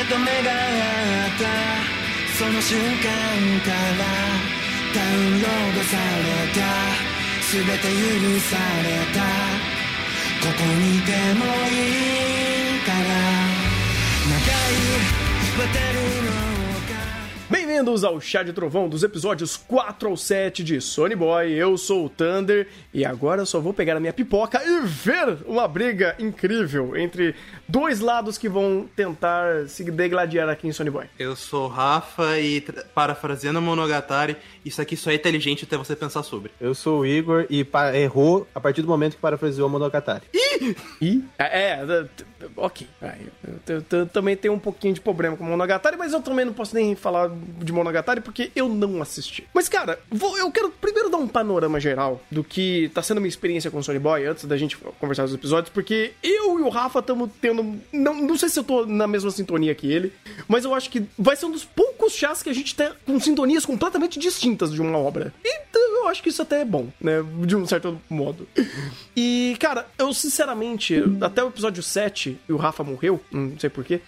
目と目が合った。その瞬間からダウンロードされた。全て許された。ここにいてもいいから。長い渡るの。Bem-vindos ao Chá de Trovão dos episódios 4 ao 7 de Sony Boy. Eu sou o Thunder e agora só vou pegar a minha pipoca e ver uma briga incrível entre dois lados que vão tentar se degladiar aqui em Sony Boy. Eu sou o Rafa e, parafraseando Monogatari, isso aqui só é inteligente até você pensar sobre. Eu sou o Igor e errou a partir do momento que parafraseou o Monogatari. E? É, é, t- ok. Eu, também tenho um pouquinho de problema com Monogatari, mas eu também não posso nem falar de Monogatari porque eu não assisti. Mas, cara, vou- eu quero primeiro dar um panorama geral do que tá sendo minha experiência com Sony Boy antes da gente conversar nos episódios, porque eu e o Rafa estamos tendo. Não, não sei se eu tô na mesma sintonia que ele, mas eu acho que vai ser um dos poucos chás que a gente tá com sintonias completamente distintas de uma obra. Então eu acho que isso até é bom, né? De um certo modo. E, cara, eu sinceramente, até o episódio 7, e o Rafa morreu, não sei porquê,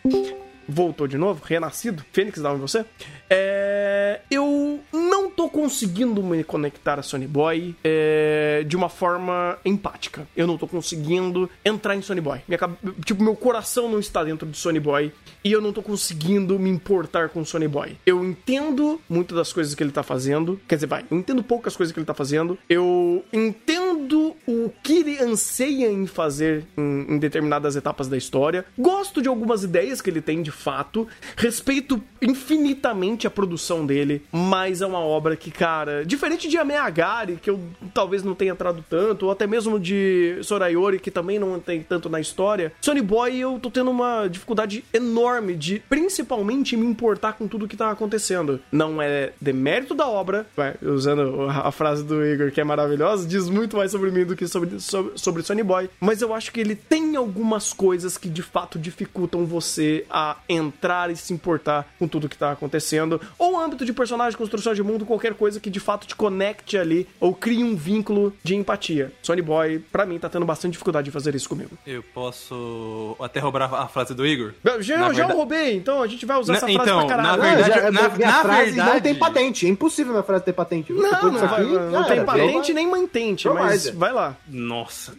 voltou de novo, renascido, Fênix dava em você. É, eu não tô conseguindo me conectar a Sony Boy é, de uma forma empática. Eu não tô conseguindo entrar em Sony Boy. Minha tipo, meu coração não está dentro de Sony Boy e eu não tô conseguindo me importar com Sony Boy. Eu entendo muito das coisas que ele tá fazendo, quer dizer, vai, eu entendo poucas coisas que ele tá fazendo. Eu entendo o que ele anseia em fazer em, em determinadas etapas da história. Gosto de algumas ideias que ele tem de fato. Respeito infinitamente a produção dele, mas é uma obra que, cara, diferente de Ameagari, que eu talvez não tenha entrado tanto, ou até mesmo de Sorayori, que também não tem tanto na história, Sony Boy eu tô tendo uma dificuldade enorme de, principalmente, me importar com tudo que tá acontecendo. Não é demérito da obra, vai, usando a frase do Igor, que é maravilhosa, diz muito mais sobre mim do que sobre, sobre, sobre Boy, mas eu acho que ele tem algumas coisas que de fato dificultam você a entrar e se importar com tudo que tá acontecendo, ou âmbito de personagem, construção de mundo, qualquer coisa que de fato te conecte ali, ou crie um vínculo de empatia. Sony Boy, pra mim, tá tendo bastante dificuldade de fazer isso comigo. Eu posso até roubar a frase do Igor? Já, Na já verdade- roubei, então a gente vai usar Na- essa frase então, pra na caralho. verdade- já- na- minha na frase verdade- não tem patente. É impossível minha frase ter patente. Não, Depois não, vai, aqui, não já tem era. patente nem mantente, Joe mas Biden. vai lá. Nossa.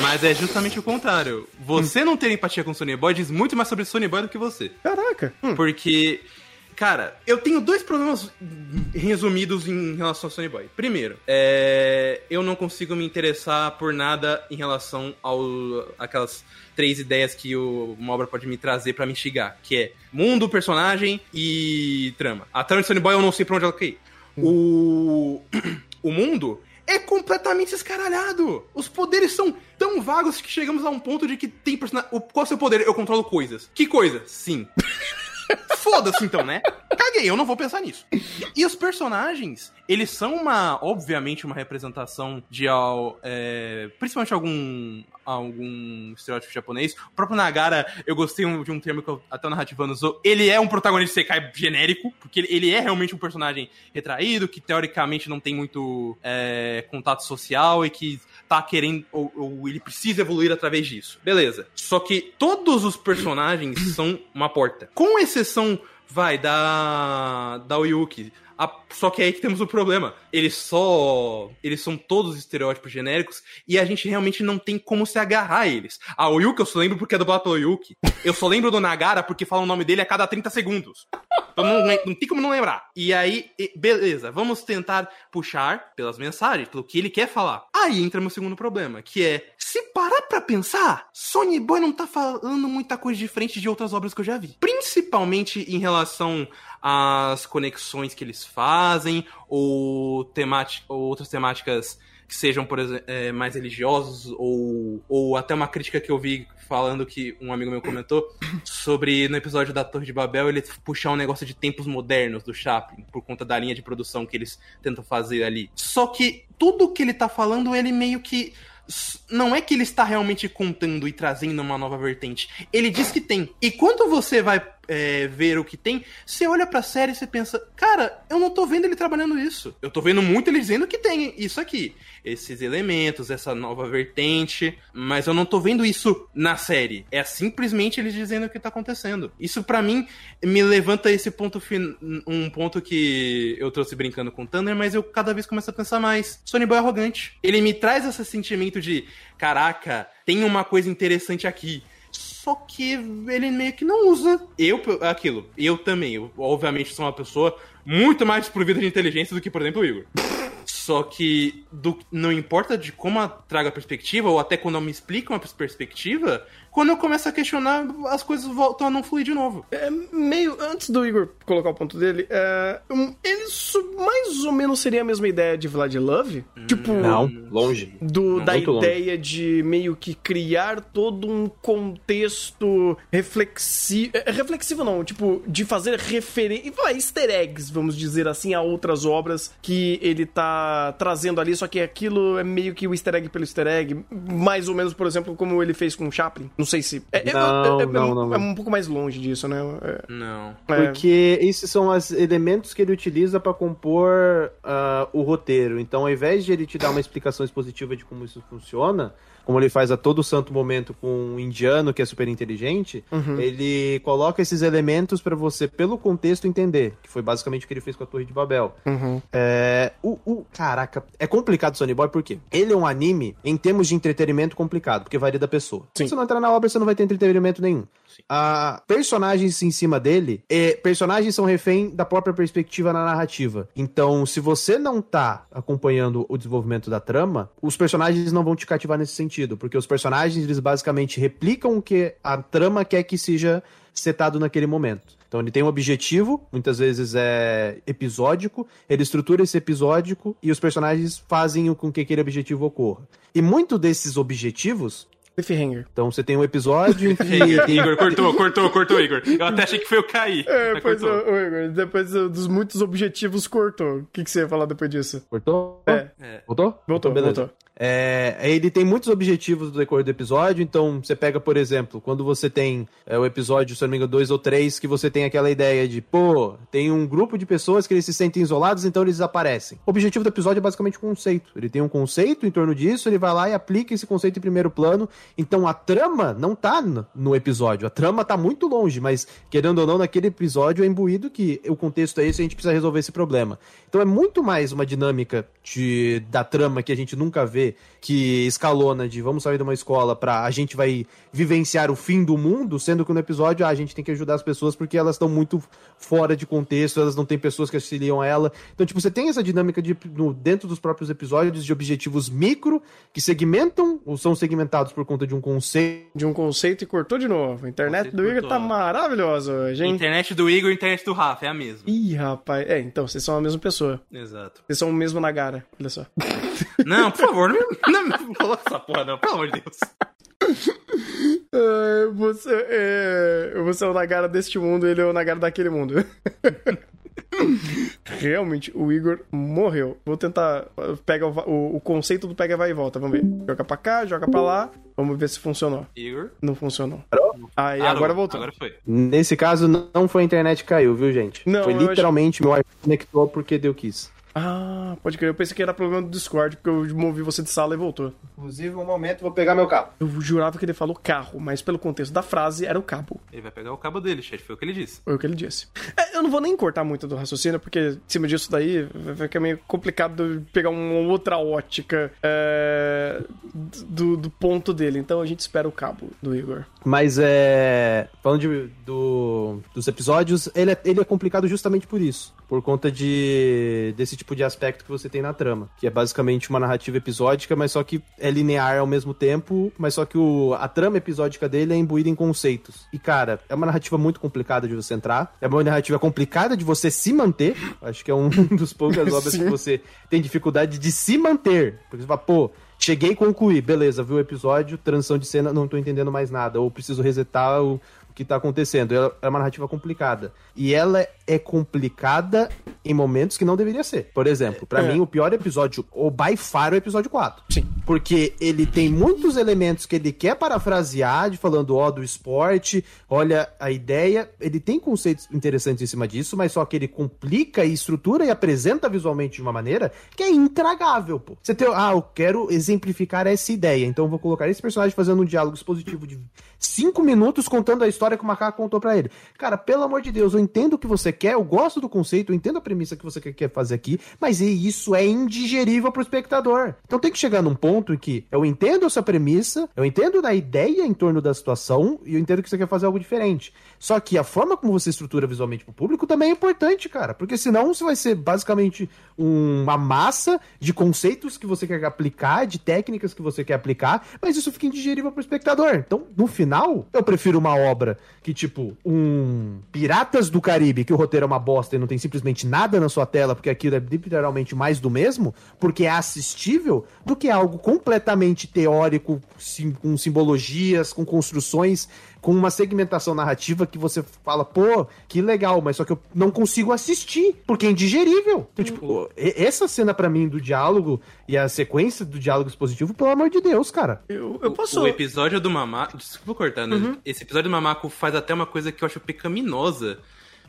Mas é justamente o contrário. Você não ter empatia com Sony Boy diz muito mais sobre Sony Boy do que você. Caraca. Hum. Porque, cara, eu tenho dois problemas resumidos em relação ao Sony Boy. Primeiro, é, eu não consigo me interessar por nada em relação ao aquelas três ideias que o- uma obra pode me trazer pra me instigar, que é mundo, personagem e trama. A trama de Sony Boy eu não sei pra onde ela quer ir. O o mundo é completamente escaralhado. Os poderes são tão vagos que chegamos a um ponto de que tem personagem. Qual é o seu poder? Eu controlo coisas. Que coisa? Sim. Foda-se então, né? Caguei, eu não vou pensar nisso. E os personagens, eles são uma, obviamente, uma representação de al- é, principalmente algum algum estereótipo japonês. O próprio Nagara, eu gostei de um termo que eu, até o narrativando usou. Ele é um protagonista Sekai genérico, porque ele, ele é realmente um personagem retraído, que teoricamente não tem muito é, contato social e que tá querendo, ou, ou ele precisa evoluir através disso. Beleza. Só que todos os personagens são uma porta. Com exceção, vai, da, da Oyuki. A- só que é aí que temos o problema. Eles só. Eles são todos estereótipos genéricos e a gente realmente não tem como se agarrar a eles. A Oyuki eu só lembro porque é dublado pelo Oyuki. Eu só lembro do Nagara porque fala o nome dele a cada 30 segundos. Então não, não tem como não lembrar. E aí, beleza, vamos tentar puxar pelas mensagens, pelo que ele quer falar. Aí entra meu segundo problema, que é, se parar pra pensar, Sony Boy não tá falando muita coisa diferente de outras obras que eu já vi. Principalmente em relação às conexões que eles fazem, ou, temati- ou outras temáticas que sejam, por exemplo, é, mais religiosos, ou, ou até uma crítica que eu vi falando que um amigo meu comentou sobre no episódio da Torre de Babel ele puxar um negócio de tempos modernos do Chaplin por conta da linha de produção que eles tentam fazer ali. Só que tudo que ele tá falando ele meio que não é que ele está realmente contando e trazendo uma nova vertente. Ele diz que tem. E quando você vai é, ver o que tem, você olha pra série e você pensa, cara, eu não tô vendo ele trabalhando isso. Eu tô vendo muito ele dizendo que tem isso aqui. Esses elementos, essa nova vertente, mas eu não tô vendo isso na série. É simplesmente eles dizendo o que tá acontecendo. Isso para mim me levanta esse ponto um ponto que eu trouxe brincando com o Thunder, mas eu cada vez começo a pensar mais. Sony Boy é arrogante. Ele me traz esse sentimento de, caraca, tem uma coisa interessante aqui só que ele meio que não usa. Eu, aquilo, eu também, eu, obviamente sou uma pessoa muito mais desprovida de inteligência do que, por exemplo, o Igor. Só que do, não importa de como traga a perspectiva, ou até quando me explica uma perspectiva, quando eu começo a questionar, as coisas voltam a não fluir de novo. É meio. Antes do Igor colocar o ponto dele, é, um, ele mais ou menos seria a mesma ideia de Vlad Love? Hum, tipo. Não, longe. Do, Não, da ideia de meio que criar todo um contexto reflexivo. Reflexivo não, tipo, de fazer referência. Easter eggs, vamos dizer assim, a outras obras que ele tá trazendo ali, só que aquilo é meio que o easter egg pelo easter egg. Mais ou menos, por exemplo, como ele fez com Chaplin. Não sei se. É, Não, é, é, não, não, é não. um pouco mais longe disso, né? É, Não. é, Porque esses são os elementos que ele utiliza pra compor ah, o roteiro. Então, ao invés de ele te dar uma explicação expositiva de como isso funciona, como ele faz a todo santo momento com um indiano que é super inteligente, ele coloca esses elementos pra você, pelo contexto, entender. Que foi basicamente o que ele fez com a Torre de Babel. uhum. É, o, o- Caraca, é complicado Sony Boy porque ele é um anime, em termos de entretenimento, complicado, porque varia da pessoa. Sim. Se você não entrar na obra, você não vai ter entretenimento nenhum. Sim. Personagens em cima dele, é, personagens são refém da própria perspectiva na narrativa. Então, se você não tá acompanhando o desenvolvimento da trama, os personagens não vão te cativar nesse sentido, porque os personagens, eles basicamente replicam o que a trama quer que seja setado naquele momento. Então ele tem um objetivo, muitas vezes é episódico, ele estrutura esse episódico e os personagens fazem com que aquele objetivo ocorra. E muito desses objetivos, Cliffhanger. então você tem um episódio em que Igor, cortou, cortou, cortou, Igor. Eu até achei que foi eu cair. É, pois, cortou. ô, ô, Igor, depois dos muitos objetivos, cortou. O que, que você ia falar depois disso? Cortou? É. É. Voltou? Voltou, beleza. voltou. É, ele tem muitos objetivos do decorrer do episódio, então você pega, por exemplo, quando você tem é, o episódio, se não me engano, 2 ou 3, que você tem aquela ideia de, pô, tem um grupo de pessoas que eles se sentem isolados, então eles desaparecem. O objetivo do episódio é basicamente um conceito. Ele tem um conceito em torno disso, ele vai lá e aplica esse conceito em primeiro plano. Então a trama não tá no- no episódio, a trama tá muito longe, mas querendo ou não, naquele episódio é imbuído que o contexto é esse e a gente precisa resolver esse problema. Então é muito mais uma dinâmica de, da trama que a gente nunca vê, que escalona de vamos sair de uma escola pra a gente vai vivenciar o fim do mundo, sendo que no episódio ah, a gente tem que ajudar as pessoas porque elas estão muito fora de contexto, elas não têm pessoas que auxiliam ela. Então, tipo, você tem essa dinâmica de, no, dentro dos próprios episódios de objetivos micro que segmentam ou são segmentados por conta de um conceito. De um conceito e cortou de novo. A internet do Igor cortou. tá maravilhosa hoje, hein? Internet do Igor e internet do Rafa, é a mesma. Ih, rapaz. É, então, vocês são a mesma pessoa. Exato. Vocês são o mesmo Nagara. Olha só. Não, por favor, não, não, coloca essa porra, não, pelo amor de Deus. É, você, é, você é o Nagara deste mundo, ele é o Nagara daquele mundo. Realmente, o Igor morreu. Vou tentar pegar o, o- o conceito do pega vai e volta. Vamos ver. Joga pra cá, joga pra lá. Vamos ver se funcionou. Igor. Não funcionou. Aí, Ah, agora não, voltou. Agora foi. Nesse caso, não foi a internet que caiu, viu, gente? Não, foi acho- literalmente meu iPhone conectou porque deu quis. Ah, pode crer. Eu pensei que era problema do Discord, porque eu movi você de sala e voltou. Inclusive, um momento, vou pegar meu carro. Eu jurava que ele falou carro, mas pelo contexto da frase era o cabo. Ele vai pegar o cabo dele, chat, foi o que ele disse. Foi o que ele disse. É, eu não vou nem cortar muito do raciocínio, porque em cima disso daí vai ficar meio complicado pegar uma outra ótica é, do, do ponto dele. Então a gente espera o cabo do Igor. Mas é. Falando de- do- dos episódios, ele é, ele é complicado justamente por isso. Por conta de desse tipo de aspecto que você tem na trama. Que é basicamente uma narrativa episódica, mas só que é linear ao mesmo tempo, mas só que o, a trama episódica dele é imbuída em conceitos. E, cara, é uma narrativa muito complicada de você entrar. É uma narrativa complicada de você se manter. Acho que é um dos poucas obras que você tem dificuldade de se manter. Porque você fala, pô, Cheguei e concluí, beleza, viu o episódio, transição de cena, não tô entendendo mais nada, ou preciso resetar o, que tá acontecendo. Ela é uma narrativa complicada. E ela é complicada em momentos que não deveria ser. Por exemplo, para É. mim, o pior episódio, o by far, é o episódio 4. Sim. Porque ele tem muitos elementos que ele quer parafrasear, de falando, ó, do esporte, olha a ideia. Ele tem conceitos interessantes em cima disso, mas só que ele complica e estrutura e apresenta visualmente de uma maneira que é intragável, pô. Você tem, ah, eu quero exemplificar essa ideia, então eu vou colocar esse personagem fazendo um diálogo expositivo de cinco minutos contando a história que o macaco contou pra ele. Cara, pelo amor de Deus, eu entendo o que você quer, eu gosto do conceito, eu entendo a premissa que você quer- fazer aqui, mas isso é indigerível pro espectador. Então tem que chegar num ponto em que eu entendo essa premissa, eu entendo da ideia em torno da situação e eu entendo que você quer fazer algo diferente. Só que a forma como você estrutura visualmente pro público também é importante, cara, porque senão você vai ser basicamente uma massa de conceitos que você quer aplicar, de técnicas que você quer aplicar, mas isso fica indigerível pro espectador. Então, no final, eu prefiro uma obra que, tipo, um Piratas do Caribe, que o roteiro é uma bosta e não tem simplesmente nada na sua tela, porque aquilo é literalmente mais do mesmo, porque é assistível, do que algo completamente teórico, sim- com simbologias, com construções, com uma segmentação narrativa que você fala, pô, que legal, mas só que eu não consigo assistir, porque é indigerível. Então, tipo, essa cena pra mim do diálogo e a sequência do diálogo expositivo, pelo amor de Deus, cara. Eu, eu posso. O episódio do Mamaco. Desculpa cortar, né? Esse episódio do Mamaco faz até uma coisa que eu acho pecaminosa.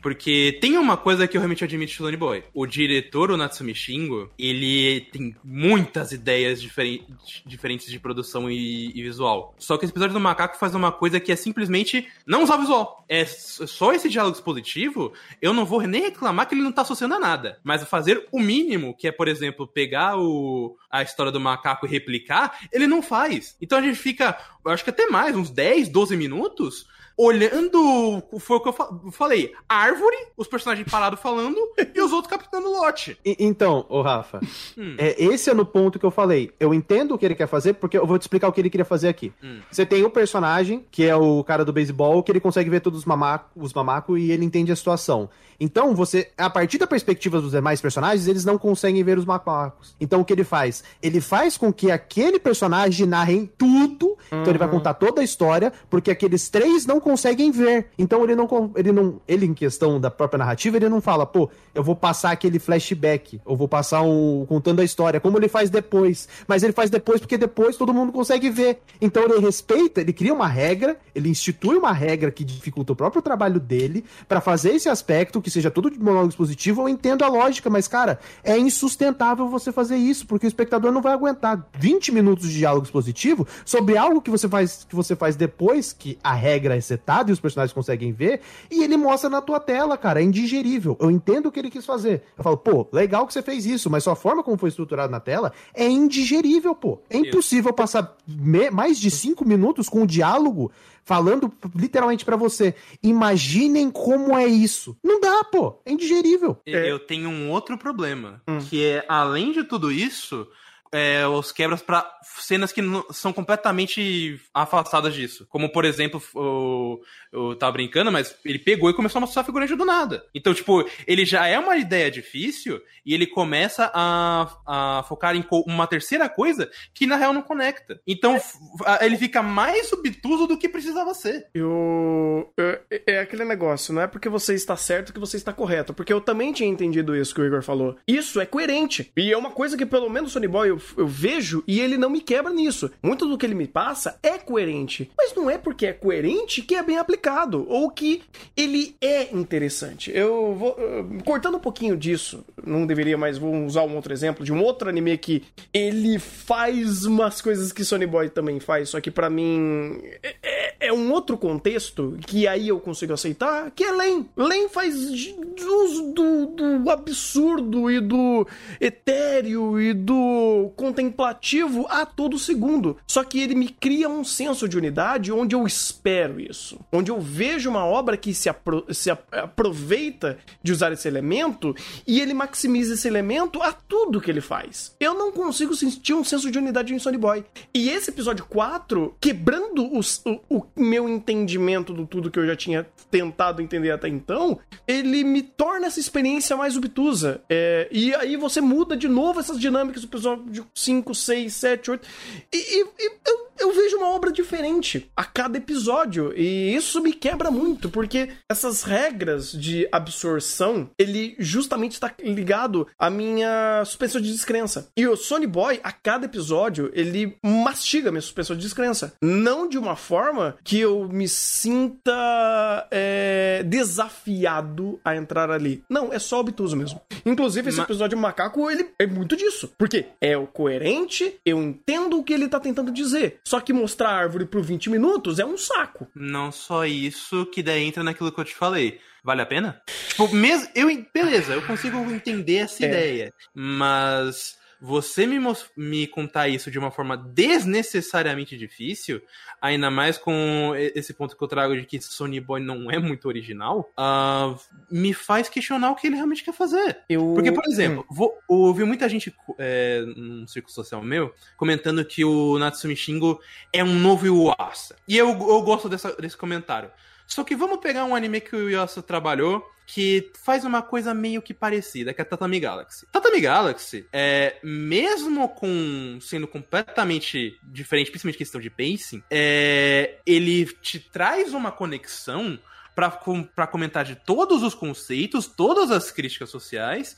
Porque tem uma coisa que eu realmente admito de Lonely Boy. O diretor, o Natsumi Shingo, ele tem muitas ideias diferen- diferentes de produção e, e visual. Só que esse episódio do Macaco faz uma coisa que é simplesmente não usar visual. É só esse diálogo expositivo, eu não vou nem reclamar que ele não tá associando a nada. Mas fazer o mínimo, que é, por exemplo, pegar o, a história do macaco e replicar, ele não faz. Então a gente fica, acho que até mais, uns 10, 12 minutos olhando. Foi o que eu fa- falei: árvore, os personagens parados falando e os outros captando lote. E- então, ô Rafa, Hum. é, esse é no ponto que eu falei. Eu entendo o que ele quer fazer, porque eu vou te explicar o que ele queria fazer aqui. Hum. Você tem o personagem, que é o cara do beisebol, que ele consegue ver todos os mamacos os mamacos e ele entende a situação. Então, você, a partir da perspectiva dos demais personagens, eles não conseguem ver os macacos. Então, o que ele faz? Ele faz com que aquele personagem narre tudo. Então, ele vai contar toda a história, porque aqueles três não conseguem ver. Então, ele não, ele não, ele em questão da própria narrativa, ele não fala, pô, eu vou passar aquele flashback, ou vou passar um contando a história, como ele faz depois. Mas ele faz depois porque depois todo mundo consegue ver. Então, ele respeita, ele cria uma regra, ele institui uma regra que dificulta o próprio trabalho dele pra fazer esse aspecto que seja tudo de monólogo expositivo. Eu entendo a lógica, mas cara, é insustentável você fazer isso, porque o espectador não vai aguentar 20 minutos de diálogo expositivo sobre algo que você faz que você faz depois que a regra é setada e os personagens conseguem ver, e ele mostra na tua tela, cara, é indigerível. Eu entendo o que ele quis fazer. Eu falo, pô, legal que você fez isso, mas sua forma como foi estruturado na tela é indigerível, pô. É impossível passar me- mais de cinco minutos com o diálogo falando literalmente pra você. Imaginem como é isso. Não dá, pô. É indigerível. É. Eu tenho um outro problema, Hum. que é, além de tudo isso, é, os quebras pra cenas que são completamente afastadas disso. Como, por exemplo, eu tava brincando, mas ele pegou e começou a mostrar figurante do nada. Então, tipo, ele já é uma ideia difícil e ele começa a, a focar em uma terceira coisa que na real não conecta. Então, a- ele fica mais obtuso do que precisava ser. Eu, eu- é aquele negócio, não é porque você está certo que você está correto, porque eu também tinha entendido isso que o Igor falou. Isso é coerente. E é uma coisa que pelo menos o Sonny Boy eu, vejo e ele não me quebra nisso. Muito do que ele me passa é coerente, mas não é porque é coerente que é bem aplicado ou que ele é interessante. Eu vou uh, cortando um pouquinho disso, não deveria mais vou usar um outro exemplo de um outro anime que ele faz umas coisas que Sonny Boy também faz, só que pra mim é- é, é um outro contexto que aí eu consigo aceitar, que é Len. Len faz uso do, do absurdo e do etéreo e do contemplativo a todo segundo. Só que ele me cria um senso de unidade onde eu espero isso. Onde eu vejo uma obra que se, apro- se aproveita de usar esse elemento e ele ma- maximiza esse elemento a tudo que ele faz. Eu não consigo sentir um senso de unidade em Sony Boy. E esse episódio 4, quebrando os, o, o meu entendimento do tudo que eu já tinha tentado entender até então, ele me torna essa experiência mais obtusa. É, e aí você muda de novo essas dinâmicas do episódio 5, 6, 7, 8. E, e, e eu, eu vejo uma obra diferente a cada episódio. E isso me quebra muito, porque essas regras de absorção, ele justamente está ligado à minha suspensão de descrença. E o Sony Boy, a cada episódio, ele mastiga minha suspensão de descrença. Não de uma forma que eu me sinta é, desafiado a entrar ali. Não, é só obtuso mesmo. Inclusive, esse Ma- episódio macaco, ele é muito disso. Porque é o coerente, eu entendo o que ele tá tentando dizer. Só que mostrar a árvore por 20 minutos é um saco. Não só isso, que daí entra naquilo que eu te falei. Vale a pena? Tipo, mesmo. Eu, beleza, eu consigo entender essa É. ideia. Mas você me, me contar isso de uma forma desnecessariamente difícil, ainda mais com esse ponto que eu trago de que Sony Boy não é muito original, ah, me faz questionar o que ele realmente quer fazer. Eu... Porque, por exemplo, vou, ouvi muita gente é, num círculo social meu comentando que o Natsumi Shingo é um novo Yuasa. E eu, eu gosto dessa- desse comentário. Só que vamos pegar um anime que o Yuasa trabalhou que faz uma coisa meio que parecida, que é Tatami Galaxy. Tatami Galaxy, é, mesmo com sendo completamente diferente, principalmente questão de pacing, é, ele te traz uma conexão pra comentar de todos os conceitos, todas as críticas sociais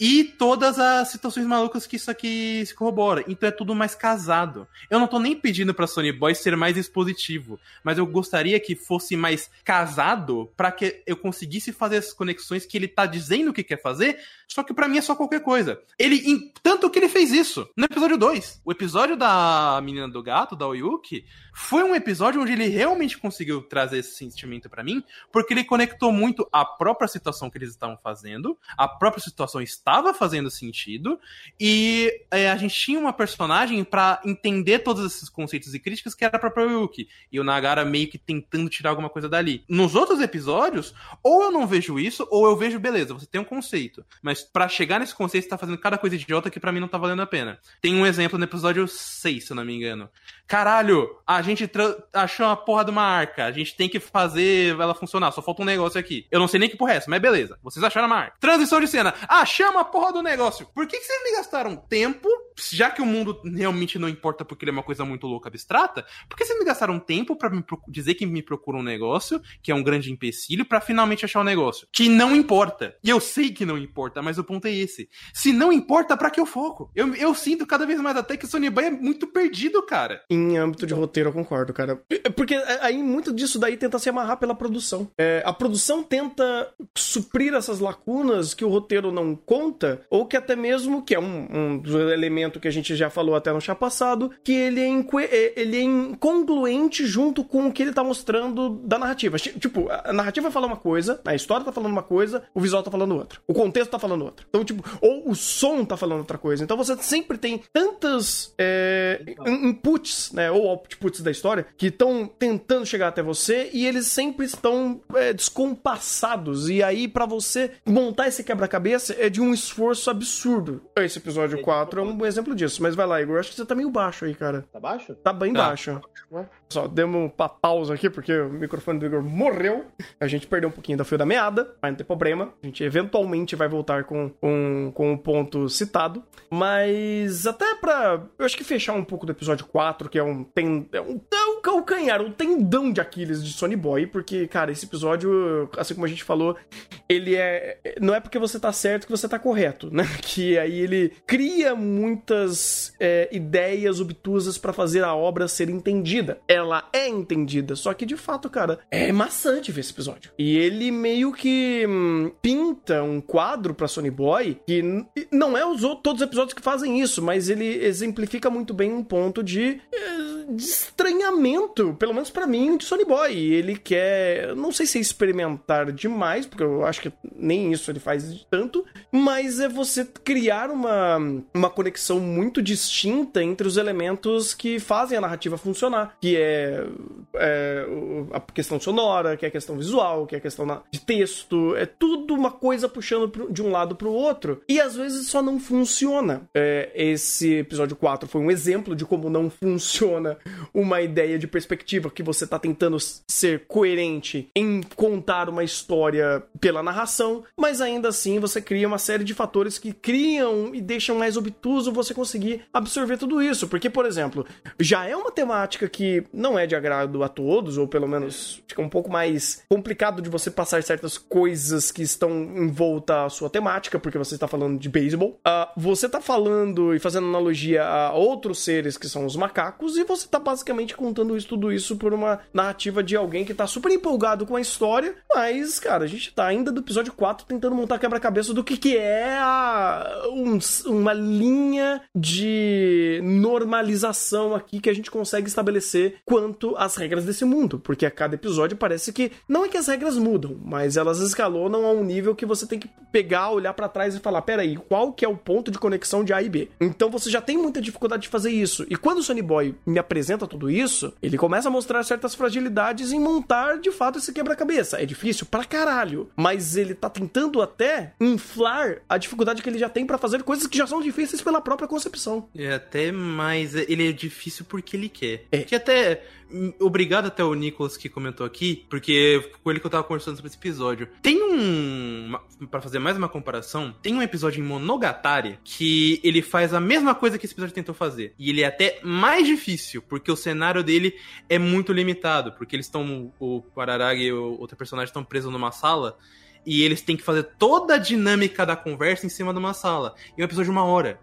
e todas as situações malucas que isso aqui se corrobora. Então é tudo mais casado. Eu não tô nem pedindo pra Sony Boy ser mais expositivo, mas eu gostaria que fosse mais casado pra que eu conseguisse fazer as conexões que ele tá dizendo que quer fazer, só que pra mim é só qualquer coisa. Ele, em- tanto que ele fez isso no episódio 2. O episódio da menina do gato, da Oyuki, foi um episódio onde ele realmente conseguiu trazer esse sentimento pra mim, porque ele conectou muito a própria situação que eles estavam fazendo, a própria situação estava fazendo sentido, e é, a gente tinha uma personagem pra entender todos esses conceitos e críticas que era a própria Yuki, e o Nagara meio que tentando tirar alguma coisa dali. Nos outros episódios, ou eu não vejo isso, ou eu vejo, beleza, você tem um conceito, mas pra chegar nesse conceito você tá fazendo cada coisa idiota que pra mim não tá valendo a pena. Tem um exemplo no episódio 6, se eu não me engano. Caralho, a gente achou uma porra de uma arca. A gente tem que fazer ela funcionar. Só falta um negócio aqui. Eu não sei nem que porra é essa, mas beleza. Vocês acharam uma arca. Transição de cena. Achamos a porra do negócio. Por que, que vocês me gastaram tempo? Já que o mundo realmente não importa porque ele é uma coisa muito louca, abstrata. Por que vocês me gastaram tempo procu- dizer que me procura um negócio, que é um grande empecilho, pra finalmente achar um negócio? Que não importa. E eu sei que não importa, mas o ponto é esse. Se não importa, pra que eu foco? Eu, eu sinto cada vez mais até que Sony Boy é muito perdido, cara. Em âmbito de roteiro, eu concordo, cara. Porque aí muito disso daí tenta se amarrar pela produção. É, a produção tenta suprir essas lacunas que o roteiro não conta, ou que até mesmo, que é um, um dos elementos que a gente já falou até no chá passado, que ele é, é- ele é incongruente junto com o que ele tá mostrando da narrativa. Ti- Tipo, a narrativa fala uma coisa, a história tá falando uma coisa, o visual tá falando outra. O contexto tá falando outra. Então, tipo, ou o som tá falando outra coisa. Então você sempre tem tantas é, in- inputs, né, ou outputs da história, que estão tentando chegar até você e eles sempre estão é, descompassados. E aí, pra você montar esse quebra-cabeça, é de um esforço absurdo. Esse episódio 4 é um exemplo disso. Mas vai lá, Igor. Acho que você tá meio baixo aí, cara. Tá baixo? Tá bem Tá. baixo. Ué? Só demos uma pausa aqui, porque o microfone do Igor morreu. A gente perdeu um pouquinho da fio da meada, mas não tem problema. A gente eventualmente vai voltar com, com, com o ponto citado. Mas até pra. Eu acho que fechar um pouco do episódio 4, que é um. Tem, é um, é um calcanhar, um tendão de Aquiles de Sony Boy, porque, cara, esse episódio, assim como a gente falou, ele é. Não é porque você tá certo que você tá correto, né? Que aí ele cria muitas é, ideias obtusas pra fazer a obra ser entendida. Ela é entendida, só que de fato, cara, é maçante ver esse episódio. E ele meio que hum, pinta um quadro pra Sony Boy que não é os todos os episódios que fazem isso, mas ele exemplifica muito bem um ponto de. eh, de estranhamento, pelo menos para mim, de Sony Boy. Ele quer, não sei se é experimentar demais, porque eu acho que nem isso ele faz tanto, mas é você criar uma, uma conexão muito distinta entre os elementos que fazem a narrativa funcionar, que é, é a questão sonora, que é a questão visual, que é a questão de texto, é tudo uma coisa puxando de um lado pro outro, e às vezes só não funciona. É, esse episódio 4 foi um exemplo de como não funciona uma ideia de perspectiva que você tá tentando ser coerente em contar uma história pela narração, mas ainda assim você cria uma série de fatores que criam e deixam mais obtuso você conseguir absorver tudo isso. Porque, por exemplo, já é uma temática que não é de agrado a todos, ou pelo menos fica um pouco mais complicado de você passar certas coisas que estão em volta à sua temática, porque você está falando de beisebol. Uh, você está falando e fazendo analogia a outros seres que são os macacos, e você está basicamente contando isso, tudo isso por uma narrativa de alguém que está super empolgado com a história, mas, cara, a gente está ainda do episódio 4 tentando montar quebra-cabeça do que, que é a, um, uma linha de normalização aqui que a gente consegue estabelecer quanto às regras desse mundo, porque a cada episódio parece que não é que as regras mudam, mas elas escalonam a um nível que você tem que pegar, olhar para trás e falar, peraí, qual que é o ponto de conexão de A e B? Então você já tem muita dificuldade de fazer isso. E quando o Sony Boy me apresenta tudo isso, ele começa a mostrar certas fragilidades em montar de fato esse quebra-cabeça. É difícil pra caralho, mas ele tá tentando até inflar a dificuldade que ele já tem para fazer coisas que já são difíceis pela própria concepção. É até mais, ele é difícil porque ele quer. É. Que até obrigado até o Nicolas que comentou aqui, porque com ele que eu tava conversando sobre esse episódio. Tem um. para fazer mais uma comparação, tem um episódio em Monogatari que ele faz a mesma coisa que esse episódio tentou fazer. E ele é até mais difícil, porque o cenário dele é muito limitado. Porque eles estão. O Pararagi e o outro personagem estão presos numa sala e eles têm que fazer toda a dinâmica da conversa em cima de uma sala. E é um episódio de uma hora.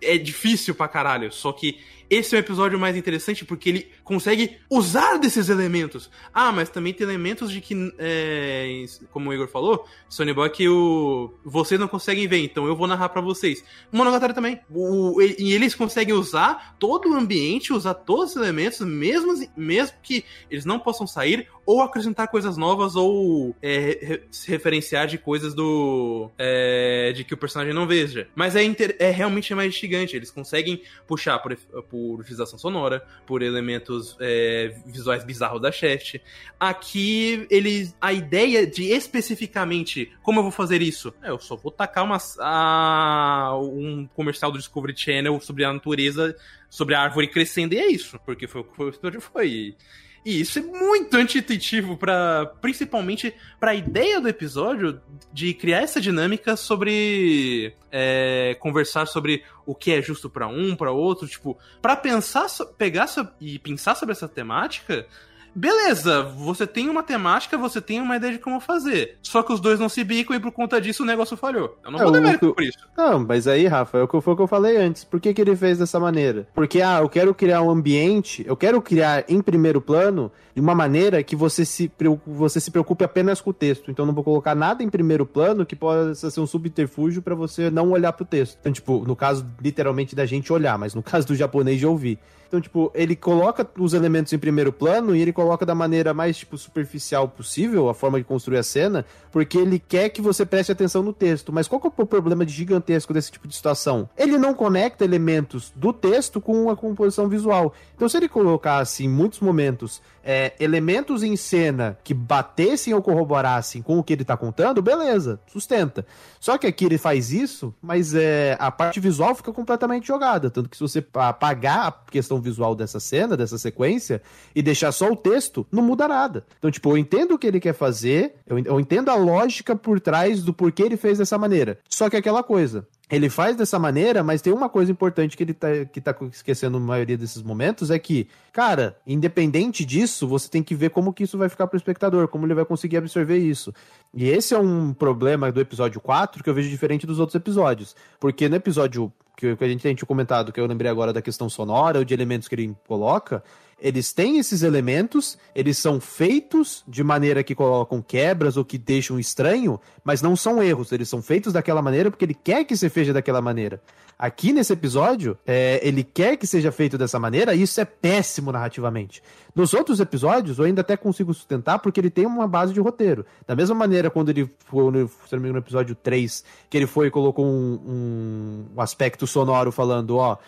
É difícil pra caralho, só que esse é o episódio mais interessante porque ele consegue usar desses elementos. Ah, mas também tem elementos de que, é, como o Igor falou, Sony Boy, que o, vocês não conseguem ver, então eu vou narrar para vocês. Monogatari também. O, e eles conseguem usar todo o ambiente, usar todos os elementos, mesmo, mesmo que eles não possam sair, ou acrescentar coisas novas, ou é, se referenciar de coisas do. É, de que o personagem não veja. Mas é, inter, é realmente mais gigante. Eles conseguem puxar por, por utilização sonora, por elementos é, visuais bizarros da Shaft. Aqui, eles. A ideia de especificamente como eu vou fazer isso? É, eu só vou tacar uma, a, um comercial do Discovery Channel sobre a natureza, sobre a árvore crescendo, e é isso, porque foi o que episódio foi. E isso é muito anti-intuitivo para principalmente para a ideia do episódio de criar essa dinâmica sobre é, conversar sobre o que é justo para um, para outro, tipo, para pensar, pegar e pensar sobre essa temática, Beleza, você tem uma temática, você tem uma ideia de como fazer. Só que os dois não se bicam e por conta disso o negócio falhou. Eu não é, vou dar mérito por isso. Não, mas aí, Rafa, é o que foi o que eu falei antes. Por que, que ele fez dessa maneira? Porque, ah, eu quero criar um ambiente, eu quero criar em primeiro plano de uma maneira que você se, você se preocupe apenas com o texto. Então não vou colocar nada em primeiro plano que possa ser um subterfúgio para você não olhar pro texto. Então, tipo, no caso, literalmente da gente olhar, mas no caso do japonês de ouvir. Então, tipo, ele coloca os elementos em primeiro plano e ele coloca da maneira mais, tipo, superficial possível a forma de construir a cena, porque ele quer que você preste atenção no texto. Mas qual que é o problema de gigantesco desse tipo de situação? Ele não conecta elementos do texto com a composição visual. Então, se ele colocasse em muitos momentos é, elementos em cena que batessem ou corroborassem com o que ele tá contando, beleza, sustenta. Só que aqui ele faz isso, mas é, a parte visual fica completamente jogada. Tanto que se você apagar a questão visual dessa cena, dessa sequência, e deixar só o texto, não muda nada. Então, tipo, eu entendo o que ele quer fazer, eu, entendo a lógica por trás do porquê ele fez dessa maneira. Só que é aquela coisa, ele faz dessa maneira, mas tem uma coisa importante que ele tá, que tá esquecendo na maioria desses momentos, é que, cara, independente disso, você tem que ver como que isso vai ficar pro espectador, como ele vai conseguir absorver isso. E esse é um problema do episódio 4 que eu vejo diferente dos outros episódios. Porque no episódio que a gente tem comentado, que eu lembrei agora da questão sonora ou de elementos que ele coloca, eles têm esses elementos, eles são feitos de maneira que colocam quebras ou que deixam estranho, mas não são erros, eles são feitos daquela maneira porque ele quer que se seja daquela maneira. Aqui nesse episódio, é, ele quer que seja feito dessa maneira e isso é péssimo narrativamente. Nos outros episódios, eu ainda até consigo sustentar porque ele tem uma base de roteiro. Da mesma maneira, quando ele foi, se não me engano, no episódio 3, que ele foi e colocou um, um aspecto sonoro falando, ó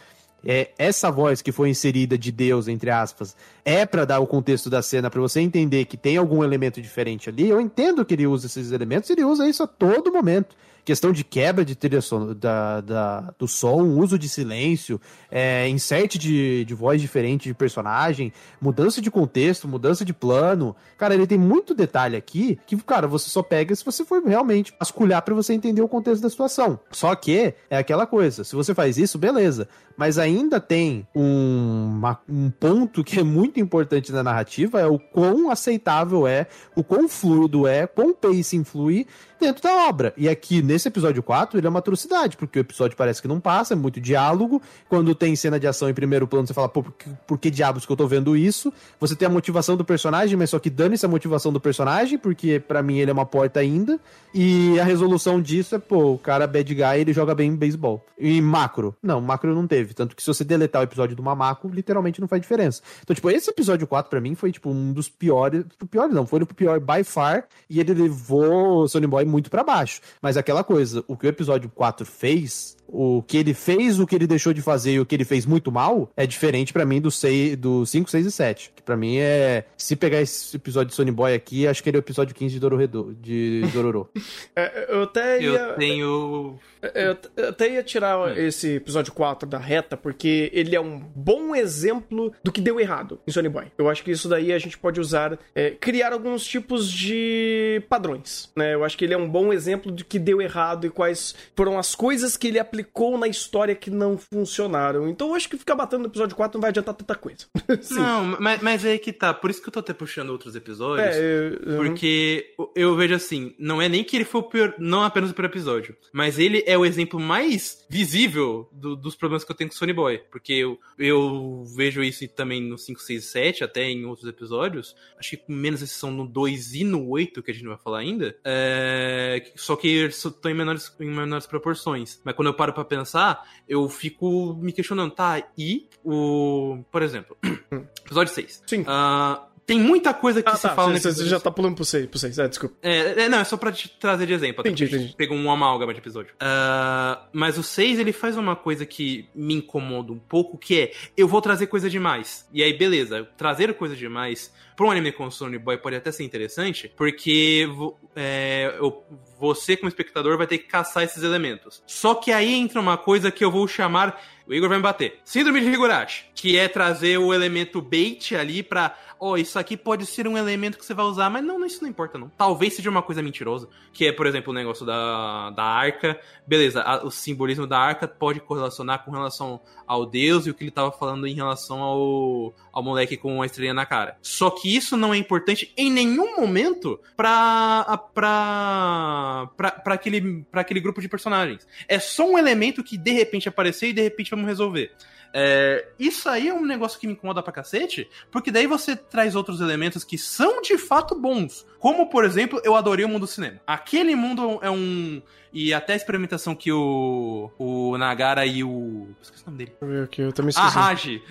é, essa voz que foi inserida de Deus, entre aspas, é para dar o contexto da cena, para você entender que tem algum elemento diferente ali. Eu entendo que ele usa esses elementos, ele usa isso a todo momento questão de quebra de trilha son da, da, do som, uso de silêncio, é, insert de, de voz diferente de personagem, mudança de contexto, mudança de plano. Cara, ele tem muito detalhe aqui que, cara, você só pega se você for realmente vasculhar para você entender o contexto da situação. Só que é aquela coisa, se você faz isso, beleza. Mas ainda tem um, uma, um ponto que é muito importante na narrativa, é o quão aceitável é, o quão fluido é, quão pacing flui dentro da obra. E aqui, nesse episódio 4, ele é uma atrocidade, porque o episódio parece que não passa, é muito diálogo. Quando tem cena de ação em primeiro plano, você fala, pô, por que, por que diabos que eu tô vendo isso? Você tem a motivação do personagem, mas só que dane-se a motivação do personagem, porque para mim ele é uma porta ainda. E a resolução disso é, pô, o cara bad guy, ele joga bem em beisebol. E macro? Não, macro não teve. Tanto que se você deletar o episódio do Mamaco, literalmente não faz diferença. Então, tipo, esse episódio 4 para mim foi, tipo, um dos piores. Pior não, foi o pior by far. E ele levou o Boy muito para baixo. Mas aquela coisa, o que o episódio 4 fez o que ele fez, o que ele deixou de fazer e o que ele fez muito mal é diferente para mim do, 6, do 5, 6 e 7. Que pra mim é. Se pegar esse episódio de Sony Boy aqui, acho que ele é o episódio 15 de Dororô. De Dororô. é, eu até ia. Eu tenho. Eu, eu até ia tirar hum. esse episódio 4 da reta, porque ele é um bom exemplo do que deu errado em Sony Boy. Eu acho que isso daí a gente pode usar, é, criar alguns tipos de padrões. Né? Eu acho que ele é um bom exemplo do que deu errado e quais foram as coisas que ele aplicou aplicou na história que não funcionaram. Então eu acho que ficar batendo no episódio 4 não vai adiantar tanta coisa. não, mas, mas é aí que tá. Por isso que eu tô até puxando outros episódios. É, eu, Porque eu vejo assim, não é nem que ele foi o pior, não apenas o pior episódio, mas ele é o exemplo mais visível do, dos problemas que eu tenho com Sony Boy. Porque eu, eu vejo isso também no 5, 6 e 7, até em outros episódios. Acho que com menos exceção no 2 e no 8, que a gente vai falar ainda. É, só que estão em menores, em menores proporções. Mas quando eu paro paro pra pensar, eu fico me questionando, tá, e o. Por exemplo, episódio 6. Sim. Uh, tem muita coisa que ah, se tá, fala nesse Você já tá pulando pro 6, pro 6. É, desculpa. É, é, não, é só pra te trazer de exemplo. Entendi, entendi. Pegou um amálgama de episódio. Uh, mas o 6, ele faz uma coisa que me incomoda um pouco, que é, eu vou trazer coisa demais. E aí, beleza, trazer coisa demais pra um anime como Sony Boy pode até ser interessante, porque é, eu, você, como espectador, vai ter que caçar esses elementos. Só que aí entra uma coisa que eu vou chamar. O Igor vai me bater. Síndrome de Higurashi, que é trazer o elemento bait ali pra ó, oh, isso aqui pode ser um elemento que você vai usar, mas não, isso não importa não. Talvez seja uma coisa mentirosa, que é, por exemplo, o negócio da, da arca. Beleza, a, o simbolismo da arca pode correlacionar com relação ao deus e o que ele estava falando em relação ao, ao moleque com a estrelinha na cara. Só que isso não é importante em nenhum momento pra, pra, pra, aquele, pra aquele grupo de personagens. É só um elemento que de repente apareceu e de repente vamos resolver. É, isso aí é um negócio que me incomoda pra cacete, porque daí você traz outros elementos que são de fato bons. Como, por exemplo, eu adorei o mundo do cinema. Aquele mundo é um. E até a experimentação que o. O Nagara e o. Esqueci o nome dele. Eu, aqui, eu também esqueci. A Raji.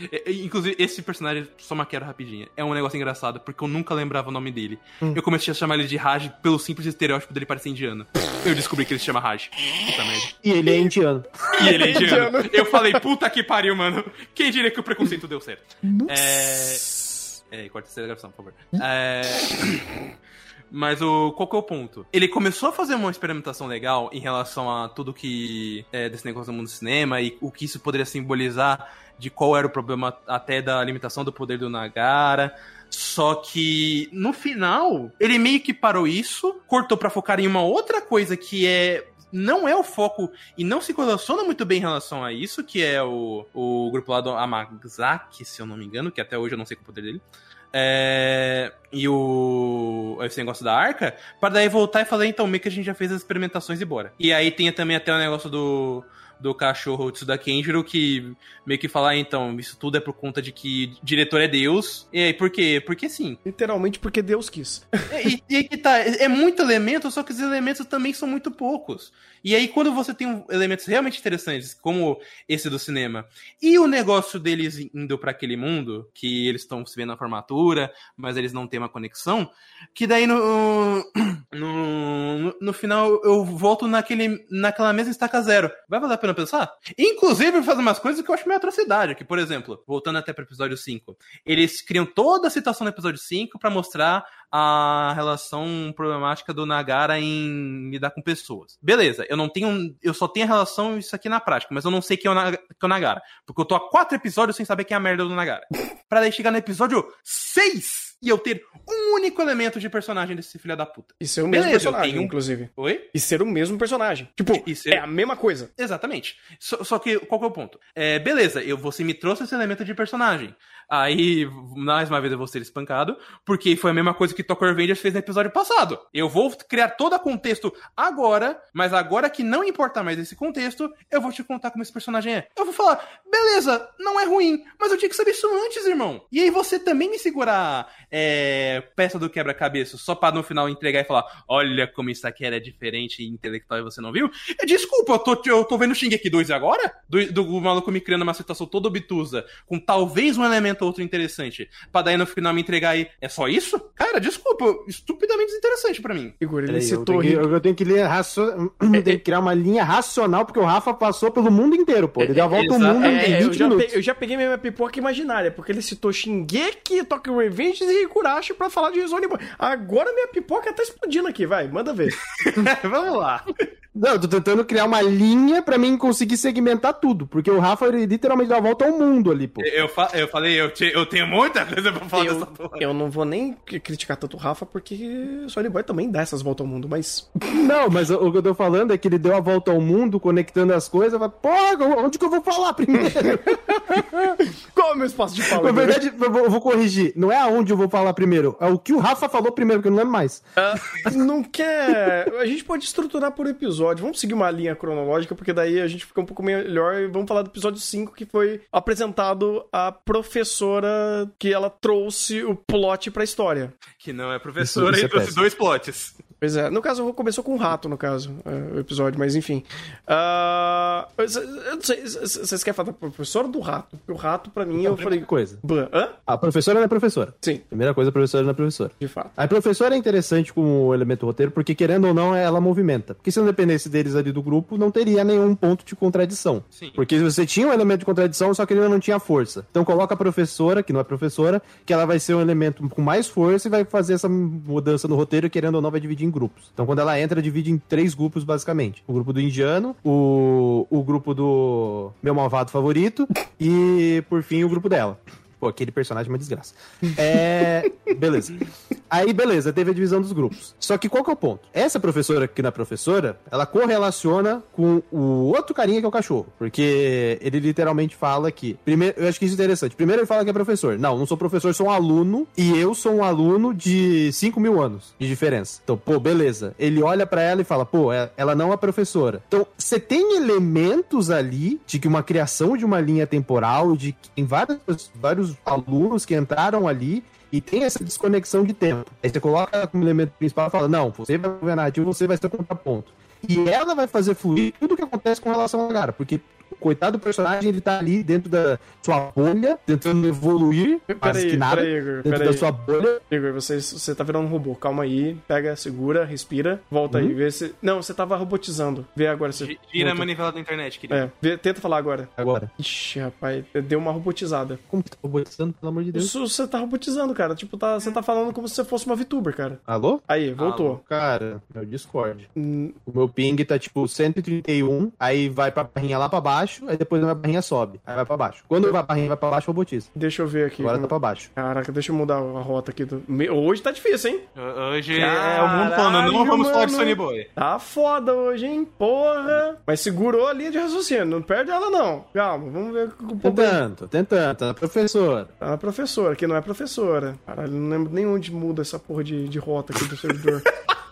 Inclusive, esse personagem, só maquero rapidinho. É um negócio engraçado, porque eu nunca lembrava o nome dele. Hum. Eu comecei a chamar ele de Raji pelo simples estereótipo dele parecer indiano. Eu descobri que ele se chama Raji. Puta merda. E ele é indiano. E ele é indiano. eu falei, puta que pariu, mano. Quem diria que o preconceito deu certo? Nossa. É. É, corta essa gravação, por favor. É. Mas o, qual que é o ponto? Ele começou a fazer uma experimentação legal em relação a tudo que é desse negócio do mundo do cinema e o que isso poderia simbolizar de qual era o problema até da limitação do poder do Nagara. Só que no final, ele meio que parou isso, cortou para focar em uma outra coisa que é não é o foco e não se relaciona muito bem em relação a isso, que é o, o grupo lá do Amazaki, se eu não me engano, que até hoje eu não sei qual é o poder dele. É, e o esse negócio da arca, para daí voltar e falar, então, meio que a gente já fez as experimentações e bora. E aí tem também até o negócio do do cachorro Tsuda Kenjiro, que meio que fala, ah, então, isso tudo é por conta de que diretor é Deus. E aí, por quê? Porque sim. Literalmente porque Deus quis. E, e aí que tá, é muito elemento, só que os elementos também são muito poucos. E aí, quando você tem elementos realmente interessantes, como esse do cinema, e o negócio deles indo pra aquele mundo, que eles estão se vendo na formatura, mas eles não têm uma conexão, que daí no, no, no, final eu volto naquele, naquela mesma estaca zero. Vai valer a pena pensar? Inclusive, fazer umas coisas que eu acho meio atrocidade, que, por exemplo, voltando até pro episódio 5, eles criam toda a situação no episódio 5 pra mostrar a relação problemática do Nagara em lidar com pessoas. Beleza, eu não tenho. Eu só tenho a relação isso aqui na prática, mas eu não sei quem é o, Naga- que é o Nagara. Porque eu tô há quatro episódios sem saber quem é a merda do Nagara. pra daí chegar no episódio 6 e eu ter um único elemento de personagem desse filho da puta. E ser o mesmo Beleza, eu personagem, tenho- inclusive. Oi? E ser o mesmo personagem. Tipo, ser- é a mesma coisa. Exatamente. Só, só que, qual que é o ponto? É, beleza, eu, você me trouxe esse elemento de personagem. Aí, mais uma vez, eu vou ser espancado, porque foi a mesma coisa que Tokyo Revengers fez no episódio passado. Eu vou criar todo o contexto agora, mas agora que não importa mais esse contexto, eu vou te contar como esse personagem é. Eu vou falar, beleza, não é ruim, mas eu tinha que saber isso antes, irmão. E aí você também me segurar é, peça do quebra-cabeça só pra no final entregar e falar, olha como isso aqui era diferente e intelectual e você não viu? É, Desculpa, eu tô, eu tô vendo Shingeki 2 agora? Do, do maluco me criando uma situação toda obtusa, com talvez um elemento ou outro interessante, pra daí no final me entregar aí. É só isso? Cara, desculpa, estupidamente desinteressante pra mim. Igor, ele Peraí, eu, citou tenho que, eu tenho que ler racio... tenho que criar uma linha racional, porque o Rafa passou pelo mundo inteiro, pô. Ele deu a volta ao mundo em É, 20 eu, já minutos. pe- eu já peguei minha pipoca imaginária, porque ele citou Shingeki, Tokyo Revenge e Higurashi pra falar de Zone Boy. Agora minha pipoca tá explodindo aqui, vai, manda ver. Vamos lá. Não, eu tô tentando criar uma linha pra mim conseguir segmentar tudo, porque o Rafa ele literalmente deu a volta ao mundo ali, pô. Eu, fa- eu falei, eu, te- eu tenho muita coisa pra falar dessa Eu, porra. eu não vou nem criticar tanto o Rafa, porque Sony Boy também dá essas voltas ao mundo, mas. Não, mas o, o que eu tô falando é que ele deu a volta ao mundo, conectando as coisas. Falei, Porra, onde que eu vou falar primeiro? Qual é o meu espaço de fala? Na Igor? verdade, eu vou, eu vou corrigir. Não é aonde eu vou falar primeiro, é o que o Rafa falou primeiro, que eu não lembro mais. Ah, não quer. A gente pode estruturar por episódio. Vamos seguir uma linha cronológica, porque daí a gente fica um pouco melhor e vamos falar do episódio 5, que foi apresentado a professora que ela trouxe o plot pra história. Que não é professora Isso- isso e é trouxe péssimo. dois plots. Pois é, no caso começou com um rato, no caso, é, o episódio, mas enfim. Ah, eu não sei, vocês querem falar da professora ou do rato? Porque o rato, pra mim, eu falei. Coisa. Hã? A professora não é professora. Sim, Primeira coisa, a professora não é professora. de fato. A professora é interessante como elemento roteiro, porque querendo ou não, ela movimenta. Porque se não dependesse deles ali do grupo, não teria nenhum ponto de contradição. Sim. Porque você tinha um elemento de contradição, só que ele não tinha força. Então coloca a professora, que não é professora, que ela vai ser um elemento com mais força e vai fazer essa mudança no roteiro, querendo ou não, vai dividir em grupos. Então quando ela entra, divide em três grupos, basicamente. O grupo do indiano, o, o grupo do meu malvado favorito e, por fim, o grupo dela. Pô, aquele personagem é uma desgraça. É. Beleza. Aí, beleza, teve a divisão dos grupos. Só que qual que é o ponto? Essa professora não é professora, ela correlaciona com o outro carinha que é o cachorro. Porque ele literalmente fala que. Primeiro, eu acho que isso é interessante. Primeiro ele fala que é professor. Não, não sou professor, sou um aluno. E eu sou um aluno de 5 mil anos de diferença. Então, pô, beleza. Ele olha pra ela e fala, pô, é- ela não é professora. Então, você tem elementos ali de que uma criação de uma linha temporal, de que tem vários, vários alunos que entraram ali e tem essa desconexão de tempo. Aí você coloca como elemento principal e fala: não, você vai narrativa, você vai ser o contraponto. E ela vai fazer fluir tudo o que acontece com relação ao cara, porque coitado do personagem, ele tá ali dentro da sua bolha, tentando evoluir, quase Peraí, que nada, peraí, Igor, dentro da sua bolha. Igor, você, você tá virando um robô. Calma aí, pega, segura, respira, volta aí, vê se. Não, você tava robotizando. Vê agora se. Gi- Gira a manivela da internet, querido. É, vê- tenta falar agora. Agora, Ixi, rapaz, deu uma robotizada. como que tá robotizando, pelo amor de Deus? Isso, você tá robotizando, cara. Tipo, tá, você tá falando como se você fosse uma VTuber, cara. Alô? Aí, voltou. Cara, é o Discord. Hum, O meu ping tá tipo 131, aí vai pra barrinha lá pra baixo, aí depois a minha barrinha sobe, aí vai pra baixo. Quando a barrinha vai pra baixo, robotiza. deixa eu ver aqui. Agora tá pra baixo. Caraca, deixa eu mudar a rota aqui. Do... Hoje tá difícil, hein? Hoje é o mundo falando, Caralho, não vamos falar de. Sony Boy. Tá foda hoje, hein? Porra! Mas segurou a linha de raciocínio, não perde ela não. Calma, vamos ver o problema. Tentando, tô tentando, tá, professor. Tá na professora, que não é professora. Caralho, não lembro nem onde muda essa porra de, de rota aqui do servidor.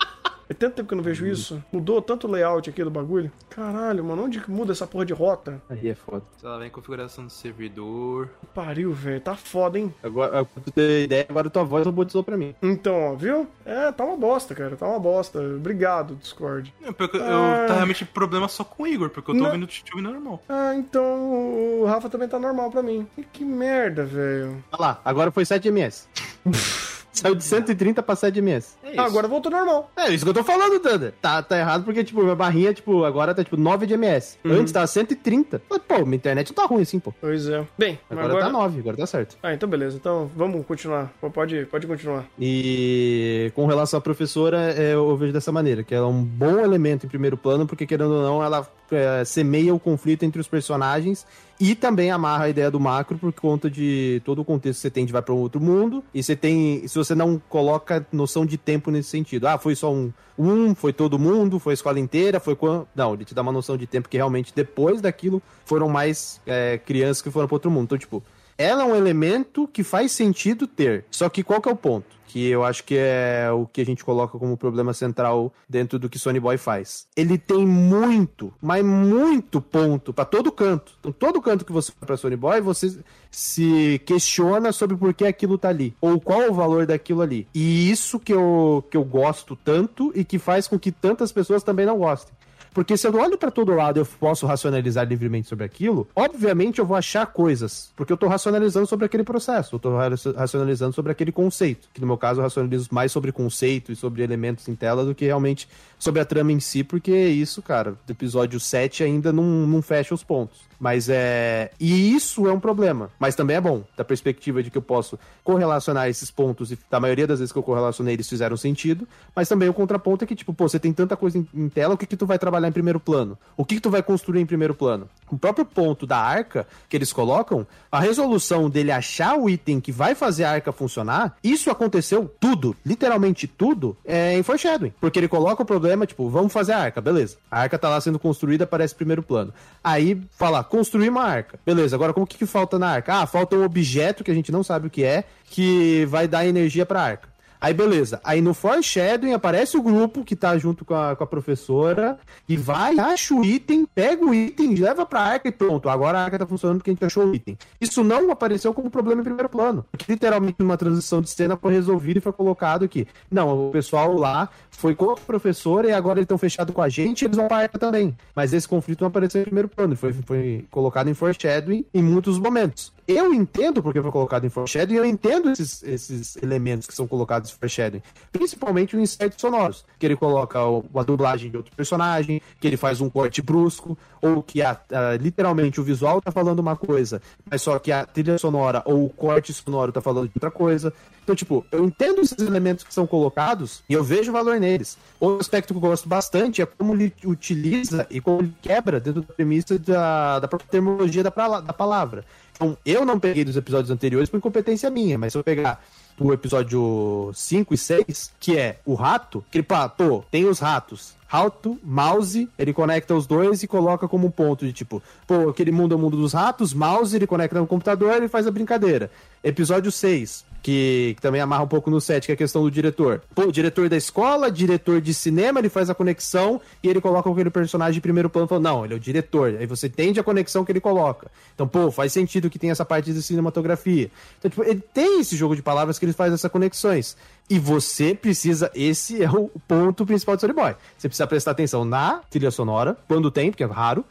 É tanto tempo que eu não vejo isso. Mudou tanto o layout aqui do bagulho. Caralho, mano, onde que muda essa porra de rota? Aí é foda. Sei lá, vem configuração do servidor. Pariu, velho. Tá foda, hein? Agora, pra tu ter ideia, agora tua voz robotizou pra mim. Então, ó, viu? É, tá uma bosta, cara. Tá uma bosta. Obrigado, Discord. Não, porque eu, Ah. eu tá realmente problema só com o Igor, porque eu tô Não. ouvindo o Tio normal. Ah, então o Rafa também tá normal pra mim. E que merda, velho. Olha lá, agora foi 7 ms. Saiu de 130 pra 7 ms. É isso. Ah, agora voltou normal. É isso que eu tô falando, Thunder. Tá, tá errado porque, tipo, minha barrinha, tipo, agora tá, tipo, 9 de ms. Antes tava 130. Mas, Pô, minha internet não tá ruim assim, pô. Pois é. Bem, Agora, agora... tá 9, agora tá certo. Ah, então beleza. Então vamos continuar. Pode, pode continuar. E com relação à professora, é, eu vejo dessa maneira, que ela é um bom elemento em primeiro plano, porque querendo ou não, ela é, semeia o conflito entre os personagens e também amarra a ideia do macro por conta de todo o contexto que você tem de vai para um outro mundo e você tem, se você não coloca noção de tempo nesse sentido, ah, foi só um, um, foi todo mundo, foi a escola inteira, foi quando, não, ele te dá uma noção de tempo que realmente depois daquilo foram mais é, crianças que foram para outro mundo, então tipo ela é um elemento que faz sentido ter. Só que qual que é o ponto? Que eu acho que é o que a gente coloca como problema central dentro do que Sony Boy faz. Ele tem muito, mas muito ponto pra todo canto. Então, todo canto que você vai pra Sony Boy, você se questiona sobre por que aquilo tá ali. Ou qual o valor daquilo ali. E isso que eu, que eu gosto tanto e que faz com que tantas pessoas também não gostem. Porque se eu olho pra todo lado eu posso racionalizar livremente sobre aquilo, obviamente eu vou achar coisas. Porque eu tô racionalizando sobre aquele processo, eu tô ra- racionalizando sobre aquele conceito. Que no meu caso eu racionalizo mais sobre conceito e sobre elementos em tela do que realmente sobre a trama em si, porque isso, cara, do episódio 7 ainda não, não fecha os pontos. Mas é. E isso é um problema. Mas também é bom, da perspectiva de que eu posso correlacionar esses pontos, e da maioria das vezes que eu correlacionei, eles fizeram sentido. Mas também o contraponto é que, tipo, pô, você tem tanta coisa em, em tela, o que, que tu vai trabalhar em primeiro plano? O que, que tu vai construir em primeiro plano? O próprio ponto da arca que eles colocam, a resolução dele achar o item que vai fazer a arca funcionar, isso aconteceu tudo, literalmente tudo, é, em foreshadowing. Porque ele coloca o problema, tipo, vamos fazer a arca, beleza. A arca tá lá sendo construída, aparece primeiro plano. Aí fala, construir uma arca. Beleza, agora como que, que falta na arca? Ah, falta um objeto que a gente não sabe o que é, que vai dar energia pra arca. Aí beleza, aí no foreshadowing aparece o grupo que tá junto com a, com a professora e vai, acha o item, pega o item, leva pra arca e pronto. Agora a arca tá funcionando porque a gente achou o item. Isso não apareceu como problema em primeiro plano. Porque literalmente numa transição de cena foi resolvido e foi colocado que, não, o pessoal lá foi com a professora e agora eles estão fechados com a gente eles vão pra arca também. Mas esse conflito não apareceu em primeiro plano, foi, foi colocado em foreshadowing em muitos momentos. Eu entendo porque foi colocado em foreshadowing, eu entendo esses, esses elementos que são colocados em foreshadowing. Principalmente os insertos sonoros, que ele coloca o- a dublagem de outro personagem, que ele faz um corte brusco, ou que a- a- literalmente o visual tá falando uma coisa, mas só que a trilha sonora ou o corte sonoro tá falando de outra coisa. Então, tipo, eu entendo esses elementos que são colocados e eu vejo valor neles. Outro aspecto que eu gosto bastante é como ele utiliza e como ele quebra dentro da premissa da, da própria terminologia da, prala- da palavra. Então, eu não peguei dos episódios anteriores por incompetência minha, mas se eu pegar o episódio 5 e 6, que é o rato, que ele pô, tem os ratos. Rato, mouse, ele conecta os dois e coloca como um ponto de tipo, pô, aquele mundo é o mundo dos ratos, mouse, ele conecta no computador e faz a brincadeira. Episódio 6, que, que também amarra um pouco no set, que é a questão do diretor. Pô, diretor da escola, diretor de cinema, ele faz a conexão e ele coloca aquele personagem em primeiro plano falando, não, ele é o diretor. Aí você entende a conexão que ele coloca. Então, pô, faz sentido que tem essa parte de cinematografia. Então, tipo, ele tem esse jogo de palavras que ele faz essas conexões. E você precisa, esse é o ponto principal do Story Boy. Você precisa prestar atenção na trilha sonora, quando tem, porque é raro,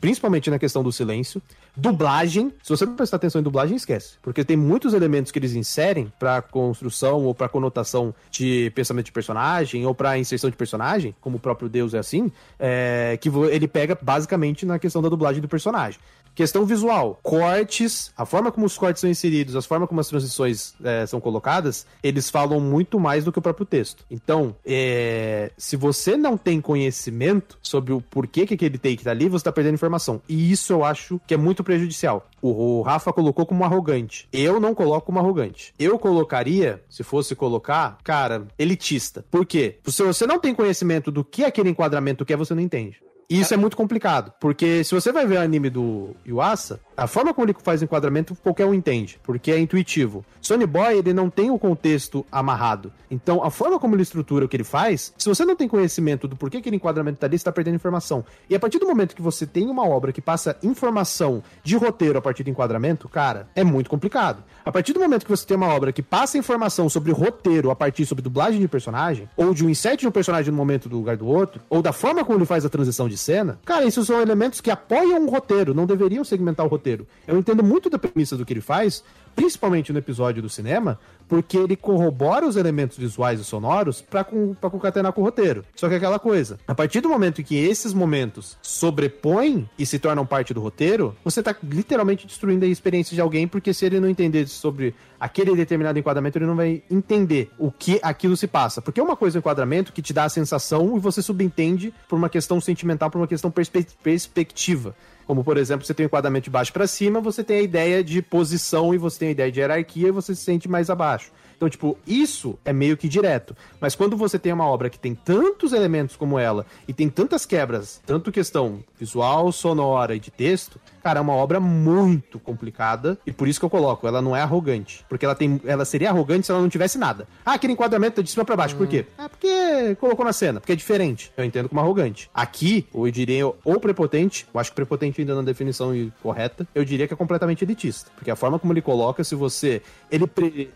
principalmente na questão do silêncio. Dublagem, se você não prestar atenção em dublagem, esquece. Porque tem muitos elementos que eles inserem pra construção ou pra conotação de pensamento de personagem ou pra inserção de personagem, como o próprio Deus é assim, é, que ele pega basicamente na questão da dublagem do personagem. Questão visual, cortes, a forma como os cortes são inseridos, a forma como as transições é, são colocadas, eles falam muito mais do que o próprio texto. Então, é, se você não tem conhecimento sobre o porquê que aquele take tá ali, você tá perdendo informação. E isso eu acho que é muito prejudicial. O, o Rafa colocou como arrogante. Eu não coloco como arrogante. Eu colocaria, se fosse colocar, cara, elitista. Por quê? Se você não tem conhecimento do que aquele enquadramento quer, você não entende. E isso é muito complicado, porque se você vai ver o anime do Yuasa, a forma como ele faz o enquadramento, qualquer um entende, porque é intuitivo. Sony Boy, ele não tem o contexto amarrado. Então, a forma como ele estrutura o que ele faz, se você não tem conhecimento do porquê aquele enquadramento tá ali, você tá perdendo informação. E a partir do momento que você tem uma obra que passa informação de roteiro a partir do enquadramento, cara, é muito complicado. A partir do momento que você tem uma obra que passa informação sobre roteiro a partir sobre dublagem de personagem, ou de um inset de um personagem no momento do lugar do outro, ou da forma como ele faz a transição de cena, cara, isso são elementos que apoiam o roteiro, não deveriam segmentar o roteiro. Eu entendo muito da premissa do que ele faz, principalmente no episódio do cinema, porque ele corrobora os elementos visuais e sonoros para concatenar com o roteiro. Só que é aquela coisa, a partir do momento que esses momentos sobrepõem e se tornam parte do roteiro, você tá literalmente destruindo a experiência de alguém, porque se ele não entender sobre aquele determinado enquadramento, ele não vai entender o que aquilo se passa. Porque é uma coisa o enquadramento que te dá a sensação e você subentende por uma questão sentimental, por uma questão perspe perspectiva. Como, por exemplo, você tem o enquadramento de baixo para cima, você tem a ideia de posição e você tem a ideia de hierarquia e você se sente mais abaixo. Então, tipo, isso é meio que direto. Mas quando você tem uma obra que tem tantos elementos como ela e tem tantas quebras, tanto questão visual, sonora e de texto, cara, é uma obra muito complicada e por isso que eu coloco, ela não é arrogante, porque ela tem, ela seria arrogante se ela não tivesse nada. Ah, aquele enquadramento tá de cima para baixo, hum. por quê? É porque colocou na cena, porque é diferente. Eu entendo como arrogante. Aqui, eu diria ou prepotente, eu acho que prepotente ainda na definição correta, eu diria que é completamente elitista, porque a forma como ele coloca, se você ele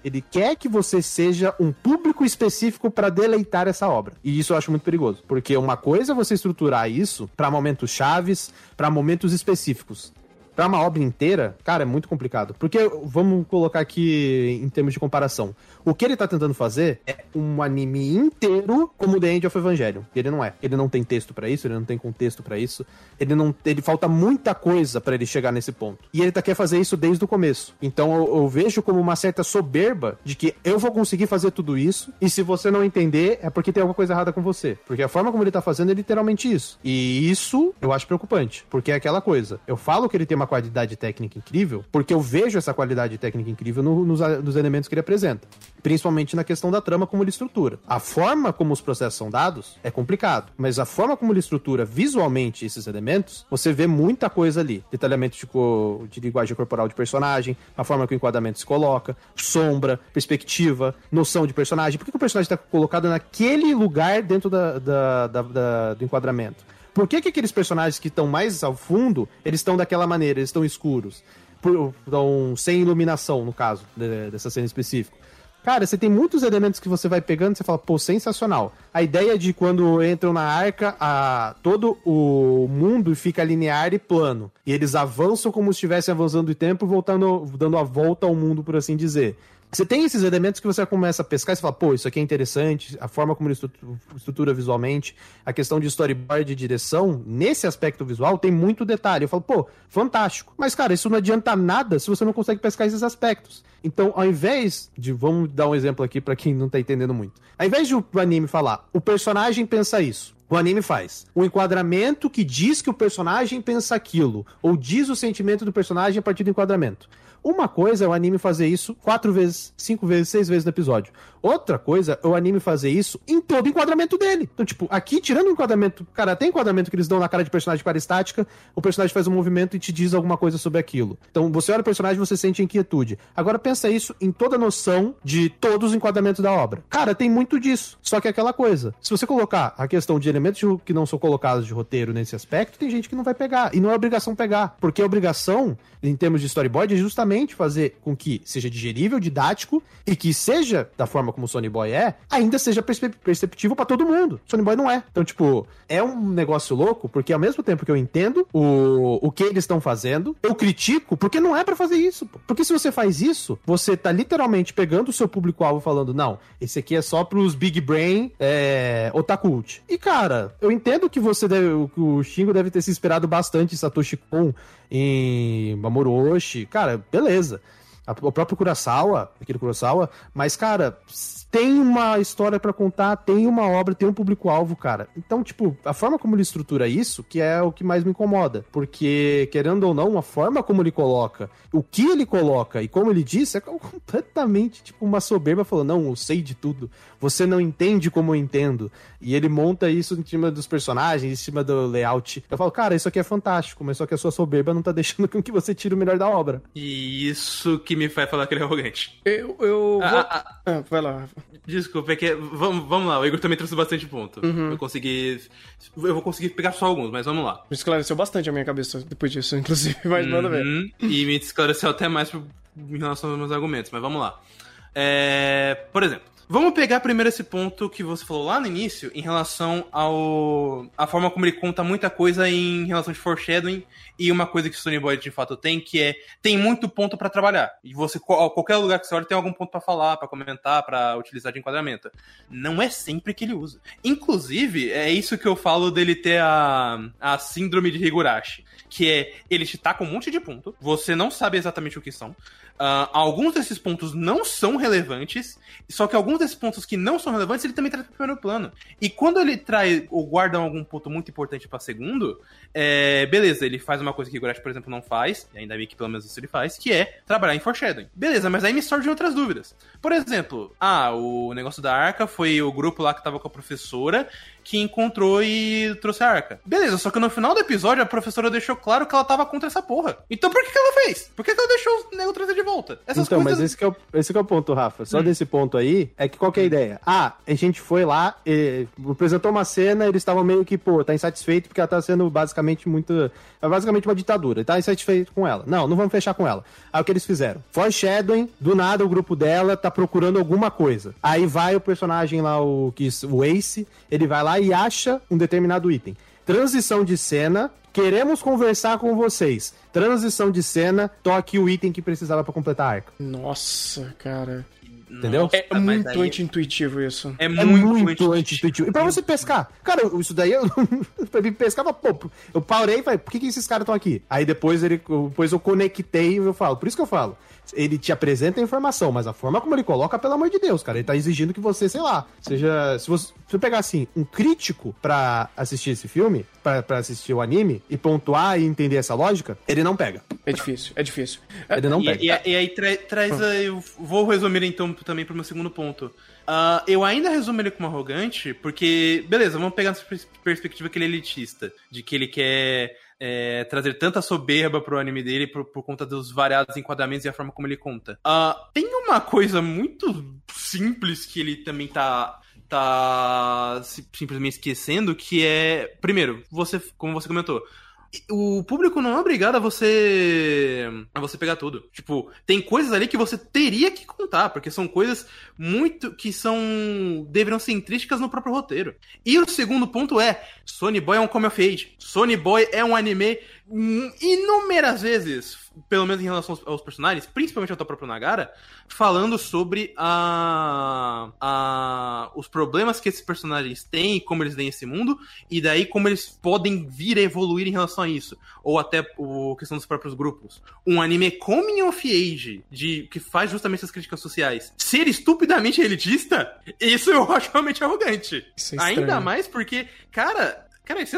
ele quer que você seja um público específico para deleitar essa obra. E isso eu acho muito perigoso, porque uma coisa é você estruturar isso para momentos chaves, para momentos específicos para uma obra inteira, cara, é muito complicado. Porque, vamos colocar aqui em termos de comparação. O que ele tá tentando fazer é um anime inteiro como The End of Evangelion. Ele não é. Ele não tem texto para isso, ele não tem contexto para isso. Ele não. Ele falta muita coisa para ele chegar nesse ponto. E ele tá quer fazer isso desde o começo. Então eu, eu, vejo como uma certa soberba de que eu vou conseguir fazer tudo isso. E se você não entender, é porque tem alguma coisa errada com você. Porque a forma como ele tá fazendo é literalmente isso. E isso eu acho preocupante. Porque é aquela coisa. Eu falo que ele tem uma qualidade técnica incrível, porque eu vejo essa qualidade técnica incrível no, nos, nos elementos que ele apresenta principalmente na questão da trama como ele estrutura. A forma como os processos são dados é complicado, mas a forma como ele estrutura visualmente esses elementos, você vê muita coisa ali. Detalhamento de, de linguagem corporal de personagem, a forma que o enquadramento se coloca, sombra, perspectiva, noção de personagem. Por que, que o personagem está colocado naquele lugar dentro da, da, da, da do enquadramento? Por que, que aqueles personagens que estão mais ao fundo, eles estão daquela maneira, eles estão escuros? Estão sem iluminação, no caso, de, dessa cena específica. Cara, você tem muitos elementos que você vai pegando e você fala, pô, sensacional. A ideia de quando entram na arca, a, todo o mundo fica linear e plano. E eles avançam como se estivessem avançando o tempo, voltando, dando a volta ao mundo, por assim dizer. Você tem esses elementos que você começa a pescar e você fala, pô, isso aqui é interessante, a forma como ele estrutura visualmente, a questão de storyboard de direção, nesse aspecto visual tem muito detalhe. Eu falo, pô, fantástico. Mas, cara, isso não adianta nada se você não consegue pescar esses aspectos. Então, ao invés de. Vamos dar um exemplo aqui para quem não tá entendendo muito. Ao invés de o anime falar, o personagem pensa isso. O anime faz um enquadramento que diz que o personagem pensa aquilo, ou diz o sentimento do personagem a partir do enquadramento. Uma coisa é o anime fazer isso quatro vezes, cinco vezes, seis vezes no episódio. Outra coisa é o anime fazer isso em todo o enquadramento dele. Então, tipo, aqui, tirando o enquadramento, cara, tem enquadramento que eles dão na cara de personagem para estática, o personagem faz um movimento e te diz alguma coisa sobre aquilo. Então, você olha o personagem você sente inquietude. Agora, pensa isso em toda a noção de todos os enquadramentos da obra. Cara, tem muito disso. Só que é aquela coisa. Se você colocar a questão de elementos que não são colocados de roteiro nesse aspecto, tem gente que não vai pegar. E não é obrigação pegar. Porque a obrigação, em termos de storyboard, é justamente fazer com que seja digerível, didático e que seja da forma como o Sony Boy é, ainda seja perceptível para todo mundo. Sony Boy não é. Então, tipo, é um negócio louco, porque ao mesmo tempo que eu entendo o, o que eles estão fazendo, eu critico, porque não é para fazer isso. Porque se você faz isso, você tá literalmente pegando o seu público-alvo falando, não, esse aqui é só pros big brain é, otakult. E, cara, eu entendo que você deve, o Shingo deve ter se inspirado bastante em Satoshi Kon, em Mamoru Oshii. Cara, beleza. O próprio Kurosawa, aquele Kurosawa, mas, cara, tem uma história pra contar, tem uma obra, tem um público-alvo, cara. Então, tipo, a forma como ele estrutura isso, que é o que mais me incomoda. Porque, querendo ou não, a forma como ele coloca, o que ele coloca e como ele disse, é completamente, tipo, uma soberba falando, não, eu sei de tudo. Você não entende como eu entendo. E ele monta isso em cima dos personagens, em cima do layout. Eu falo, cara, isso aqui é fantástico, mas só que a sua soberba não tá deixando com que você tire o melhor da obra. E isso que me faz falar que ele é arrogante. Eu, eu vou... Ah, ah, Ah, vai lá. Desculpa, é que. Vamos, vamos lá, o Igor também trouxe bastante ponto. Eu consegui. Eu vou conseguir pegar só alguns, mas vamos lá. Esclareceu bastante a minha cabeça depois disso, inclusive, mas manda ver. Uhum, E me esclareceu até mais em relação aos meus argumentos, mas vamos lá. É, por exemplo, vamos pegar primeiro esse ponto que você falou lá no início, em relação ao. a forma como ele conta muita coisa em relação de foreshadowing, e uma coisa que o Sony Boy de fato tem, que é. tem muito ponto pra trabalhar. E você, qual- qualquer lugar que você olha, tem algum ponto pra falar, pra comentar, pra utilizar de enquadramento. Não é sempre que ele usa. Inclusive, é isso que eu falo dele ter a, a síndrome de Higurashi. Que é, ele te taca um monte de ponto, você não sabe exatamente o que são. Ah, alguns desses pontos não são relevantes, só que alguns desses pontos que não são relevantes, ele também traz pro primeiro plano. E quando ele traz ou guarda algum ponto muito importante pra segundo, é, beleza, ele faz uma coisa que o Higurashi, por exemplo, não faz, e ainda bem que pelo menos isso ele faz, que é trabalhar em foreshadowing. Beleza, mas aí me surgem outras dúvidas. Por exemplo, ah, o negócio da arca foi o grupo lá que tava com a professora que encontrou e trouxe a arca. Beleza, só que no final do episódio a professora deixou claro que ela tava contra essa porra. Então por que, que ela fez? Por que, que ela deixou o nego trazer de volta? Essas então, coisas. mas esse que, é o, esse que é o ponto, Rafa. Só Hum. desse ponto aí, é que qual que é a ideia? Ah, a gente foi lá, e, apresentou uma cena, eles estavam meio que, pô, tá insatisfeito porque ela tá sendo basicamente muito. É basicamente uma ditadura. Tá insatisfeito com ela. Não, não vamos fechar com ela. Aí o que eles fizeram? Foreshadowing, do nada o grupo dela tá procurando alguma coisa. Aí vai o personagem lá, o, que, o Ace, ele vai lá e acha um determinado item. Transição de cena, queremos conversar com vocês. Transição de cena, toque o item que precisava pra completar a arca. Nossa, cara. Entendeu? Nossa, É mas muito aí- anti-intuitivo isso. É É muito, muito, anti-intuitivo. E pra você pescar? Cara, isso daí eu. pra mim pescar, eu falo, pô, eu parei e falei, por que, que esses caras estão aqui? Aí depois ele. Depois eu conectei e eu falo, por isso que eu falo. Ele te apresenta a informação, mas a forma como ele coloca, pelo amor de Deus, cara, ele tá exigindo que você, sei lá, seja. Se você, se pegar assim, um crítico pra assistir esse filme, pra, pra assistir o anime, e pontuar e entender essa lógica, ele não pega. É difícil, é difícil. É, Ele não E, pega. e- e aí tra- traz. a- Eu vou resumir então também pro meu segundo ponto. Ah, eu ainda resumo ele como arrogante, porque, beleza, vamos pegar essa pers- perspectiva que ele é elitista, de que ele quer é, trazer tanta soberba pro anime dele por, por conta dos variados enquadramentos e a forma como ele conta. Ah, tem uma coisa muito simples que ele também tá tá simplesmente esquecendo, que é, primeiro, você, como você comentou, o público não é obrigado a você a você pegar tudo. Tipo, tem coisas ali que você teria que contar, porque são coisas muito que são deveriam ser intrínsecas no próprio roteiro. E o segundo ponto é, Sony Boy é um come of age. Sony Boy é um anime inúmeras vezes, pelo menos em relação aos, aos personagens, principalmente ao próprio Nagara, falando sobre a, a os problemas que esses personagens têm e como eles veem esse mundo, e daí como eles podem vir a evoluir em relação a isso. Ou até a questão dos próprios grupos. Um anime coming of age, de, que faz justamente essas críticas sociais, ser estupidamente elitista, isso eu acho realmente arrogante. É. Ainda mais porque, cara. Cara, isso,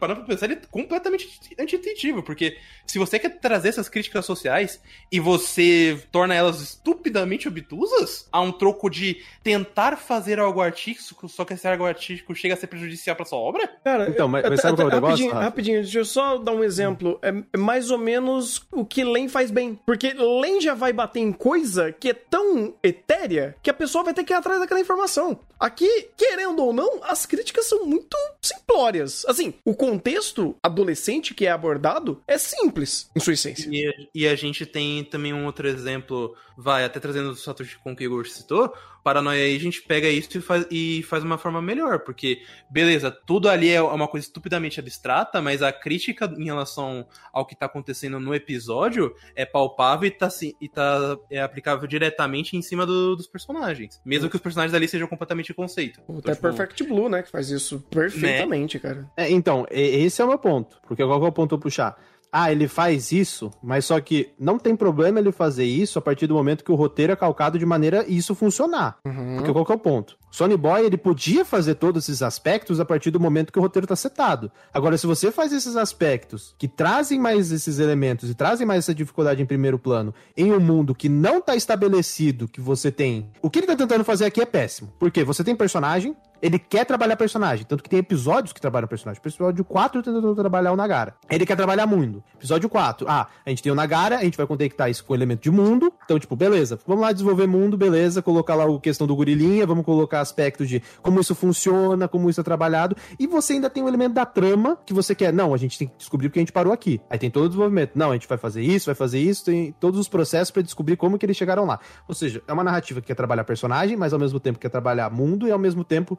parando pra pensar, ele é completamente anti-intuitivo, porque se você quer trazer essas críticas sociais e você torna elas estupidamente obtusas, a um troco de tentar fazer algo artístico, só que esse algo artístico chega a ser prejudicial pra sua obra? Cara, Então, mas- mas sabe qual é o negócio, rapidinho, rapidinho, deixa eu só dar um exemplo. É é mais ou menos o que Len faz bem. Porque Len já vai bater em coisa que é tão etérea que a pessoa vai ter que ir atrás daquela informação. Aqui, querendo ou não, as críticas são muito simplórias. Assim, o contexto adolescente que é abordado é simples em sua essência. E, a- e a gente tem também um outro exemplo, vai, até trazendo o Satoshi Kon que o Igor citou, Paranoia aí a gente pega isso e faz, e faz uma forma melhor, porque, beleza, tudo ali é uma coisa estupidamente abstrata, mas a crítica em relação ao que tá acontecendo no episódio é palpável e tá, se- e tá é aplicável diretamente em cima do- dos personagens. Mesmo que os personagens ali sejam completamente conceito. O Então, The tipo, Perfect Blue, né? Que faz isso perfeitamente, cara. É, então, esse é o meu ponto. Porque qual que é o ponto eu puxar? Ah, ele faz isso, mas só que não tem problema ele fazer isso a partir do momento que o roteiro é calcado de maneira isso funcionar. Uhum. Porque qual que é o ponto? Sony Boy, ele podia fazer todos esses aspectos a partir do momento que o roteiro tá setado. Agora, se você faz esses aspectos que trazem mais esses elementos e trazem mais essa dificuldade em primeiro plano em um mundo que não tá estabelecido que você tem... O que ele tá tentando fazer aqui é péssimo. Porque você tem personagem, ele quer trabalhar personagem. Tanto que tem episódios que trabalham personagem. Episódio 4 tentou trabalhar o Nagara. Ele quer trabalhar mundo. Episódio 4. Ah, a gente tem o Nagara, a gente vai conectar isso com o elemento de mundo. Então, tipo, beleza. Vamos lá desenvolver mundo, beleza. Colocar lá a questão do gorilinha, vamos colocar aspectos de como isso funciona, como isso é trabalhado. E você ainda tem o elemento da trama que você quer. Não, a gente tem que descobrir porque a gente parou aqui. Aí tem todo o desenvolvimento. Não, a gente vai fazer isso, vai fazer isso, tem todos os processos para descobrir como que eles chegaram lá. Ou seja, é uma narrativa que quer trabalhar personagem, mas ao mesmo tempo quer trabalhar mundo e ao mesmo tempo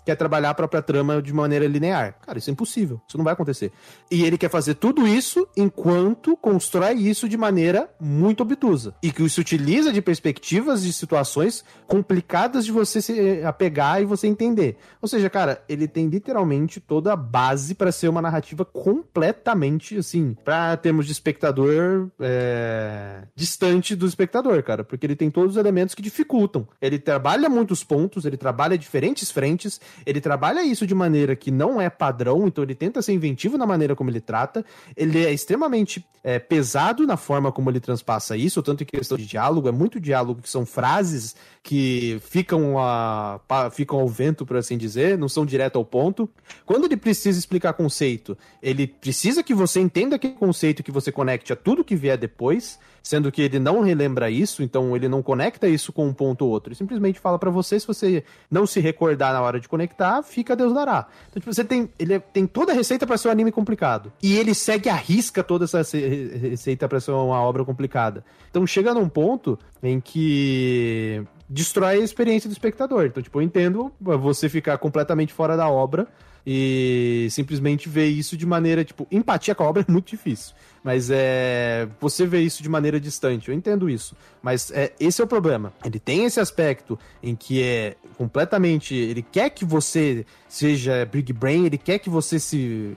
quer trabalhar a própria trama de maneira linear. Cara, isso é impossível. Isso não vai acontecer. E ele quer fazer tudo isso enquanto constrói isso de maneira muito obtusa. E que isso utiliza de perspectivas de situações complicadas de você se apegar e você entender. Ou seja, cara, ele tem literalmente toda a base para ser uma narrativa completamente, assim, para termos de espectador é... distante do espectador, cara. Porque ele tem todos os elementos que dificultam. Ele trabalha muitos pontos, ele trabalha diferentes frentes, ele trabalha isso de maneira que não é padrão, então ele tenta ser inventivo na maneira como ele trata. Ele é extremamente é, pesado na forma como ele transpassa isso, tanto em questão de diálogo, é muito diálogo que são frases que ficam, a, ficam ao vento, por assim dizer, não são direto ao ponto. Quando ele precisa explicar conceito, ele precisa que você entenda aquele conceito que você conecte a tudo que vier depois sendo que ele não relembra isso, então ele não conecta isso com um ponto ou outro. Ele simplesmente fala para você, se você não se recordar na hora de conectar, fica Deus dará. Então, tipo, você tem, ele é, tem toda a receita para ser um anime complicado. E ele segue a risca toda essa receita para ser uma obra complicada. Então chega num ponto em que destrói a experiência do espectador. Então, tipo, eu entendo você ficar completamente fora da obra e simplesmente ver isso de maneira, tipo, empatia com a obra é muito difícil. Mas é. Você vê isso de maneira distante, eu entendo isso. Mas é, esse é o problema. Ele tem esse aspecto em que é completamente. Ele quer que você seja Big Brain, ele quer que você se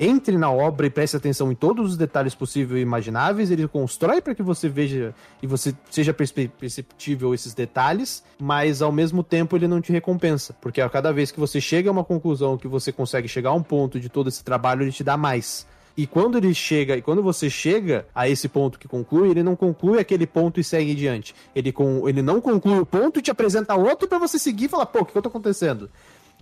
entre na obra e preste atenção em todos os detalhes possíveis e imagináveis, ele constrói para que você veja e você seja perceptível esses detalhes, mas ao mesmo tempo ele não te recompensa, porque a cada vez que você chega a uma conclusão, que você consegue chegar a um ponto de todo esse trabalho, ele te dá mais. E quando ele chega, e quando você chega a esse ponto que conclui, ele não conclui aquele ponto e segue adiante. Ele, com, ele não conclui o ponto e te apresenta outro para você seguir e falar, pô, o que, que eu tô acontecendo?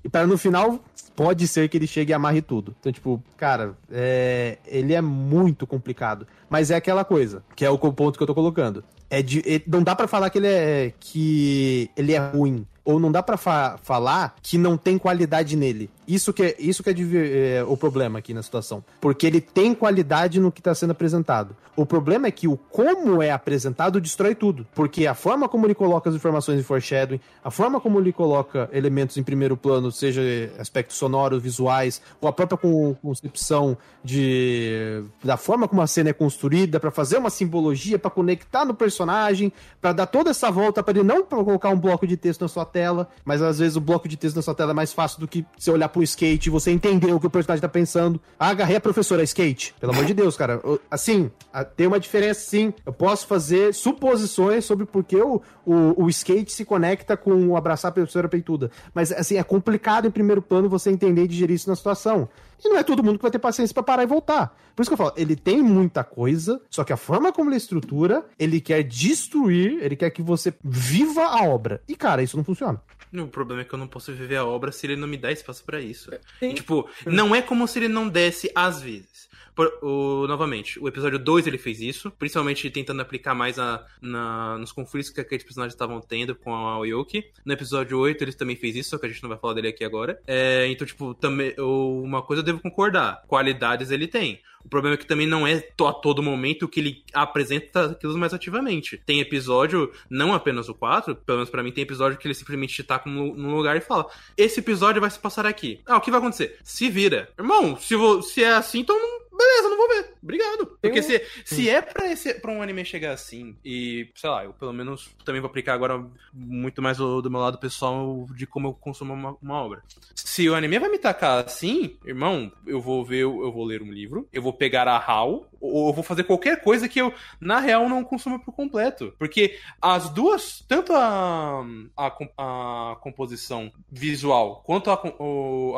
E para no final, pode ser que ele chegue e amarre tudo. Então, tipo, cara, é... ele é muito complicado. Mas é aquela coisa, que é o ponto que eu tô colocando. É de... Não dá para falar que ele é. que ele é ruim ou não dá para fa falar que não tem qualidade nele. Isso que é, isso que é, é, o problema aqui na situação. Porque ele tem qualidade no que está sendo apresentado. O problema é que o como é apresentado destrói tudo. Porque a forma como ele coloca as informações em foreshadowing, a forma como ele coloca elementos em primeiro plano, seja aspectos sonoros, visuais, ou a própria concepção de da forma como a cena é construída para fazer uma simbologia, para conectar no personagem, para dar toda essa volta para ele não colocar um bloco de texto na sua tela mas às vezes o bloco de texto na sua tela é mais fácil do que você olhar pro skate e você entender o que o personagem tá pensando. Ah, agarrei a professora skate. Pelo amor de Deus, cara. Assim, tem uma diferença sim. Eu posso fazer suposições sobre por que o, o, o skate se conecta com o abraçar a professora peituda. Mas, assim, é complicado em primeiro plano você entender e digerir isso na situação. E não é todo mundo que vai ter paciência para parar e voltar. Por isso que eu falo, ele tem muita coisa, só que a forma como ele estrutura, ele quer destruir, ele quer que você viva a obra. E, cara, isso não funciona. O problema é que eu não posso viver a obra se ele não me dá espaço para isso. E, tipo, não é como se ele não desse às vezes. Por, o, novamente, o episódio 2 ele fez isso, principalmente tentando aplicar mais a, na, nos conflitos que aqueles personagens estavam tendo com a Aoyuki. No episódio 8 ele também fez isso, só que a gente não vai falar dele aqui agora. É, então, tipo, também, uma coisa eu devo concordar: qualidades ele tem. O problema é que também não é a todo momento que ele apresenta aquilo mais ativamente. Tem episódio, não apenas o 4, pelo menos pra mim, tem episódio que ele simplesmente te taca num lugar e fala: Esse episódio vai se passar aqui. Ah, o que vai acontecer? Se vira. Irmão, se, se é assim, então não beleza, não vou ver. Obrigado. Porque se, se é pra, esse, pra um anime chegar assim, e, sei lá, eu pelo menos também vou aplicar agora muito mais do, do meu lado pessoal de como eu consumo uma, uma obra. Se Se o anime vai me tacar assim, irmão, eu vou ver, eu vou ler um livro, eu vou pegar a HAL, ou eu vou fazer qualquer coisa que eu, na real, não consuma por completo. Porque as duas, tanto a, a, a composição visual, quanto a,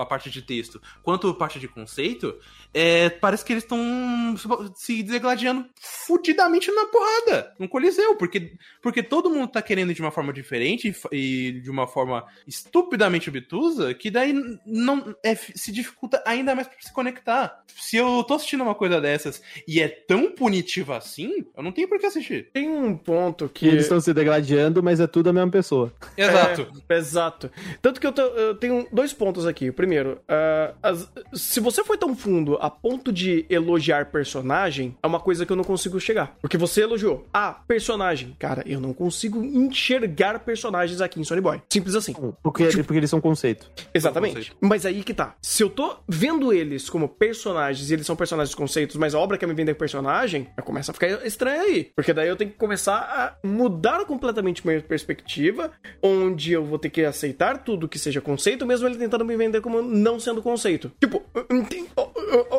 a parte de texto, quanto a parte de conceito, é, parece que eles estão se degladiando fudidamente na porrada, no Coliseu, porque, porque todo mundo tá querendo de uma forma diferente e de uma forma estupidamente obtusa, que daí não é, se dificulta ainda mais pra se conectar. Se eu tô assistindo uma coisa dessas e é tão punitiva assim, eu não tenho por que assistir. Tem um ponto que. Eles estão se degladiando, mas é tudo a mesma pessoa. Exato. É, exato. Tanto que eu, tô, eu, tenho dois pontos aqui. Primeiro, uh, as, se você foi tão fundo a ponto de elogiar personagem, é uma coisa que eu não consigo chegar. Porque você elogiou. Ah, personagem. Cara, eu não consigo enxergar personagens aqui em Sony Boy. Simples assim. Porque, tipo, porque eles são conceito. Exatamente. Conceito. Mas aí que tá. Se eu tô vendo eles como personagens e eles são personagens conceitos, mas a obra quer me vender personagem, começa a ficar estranho aí. Porque daí eu tenho que começar a mudar completamente minha perspectiva, onde eu vou ter que aceitar tudo que seja conceito, mesmo ele tentando me vender como não sendo conceito. Tipo,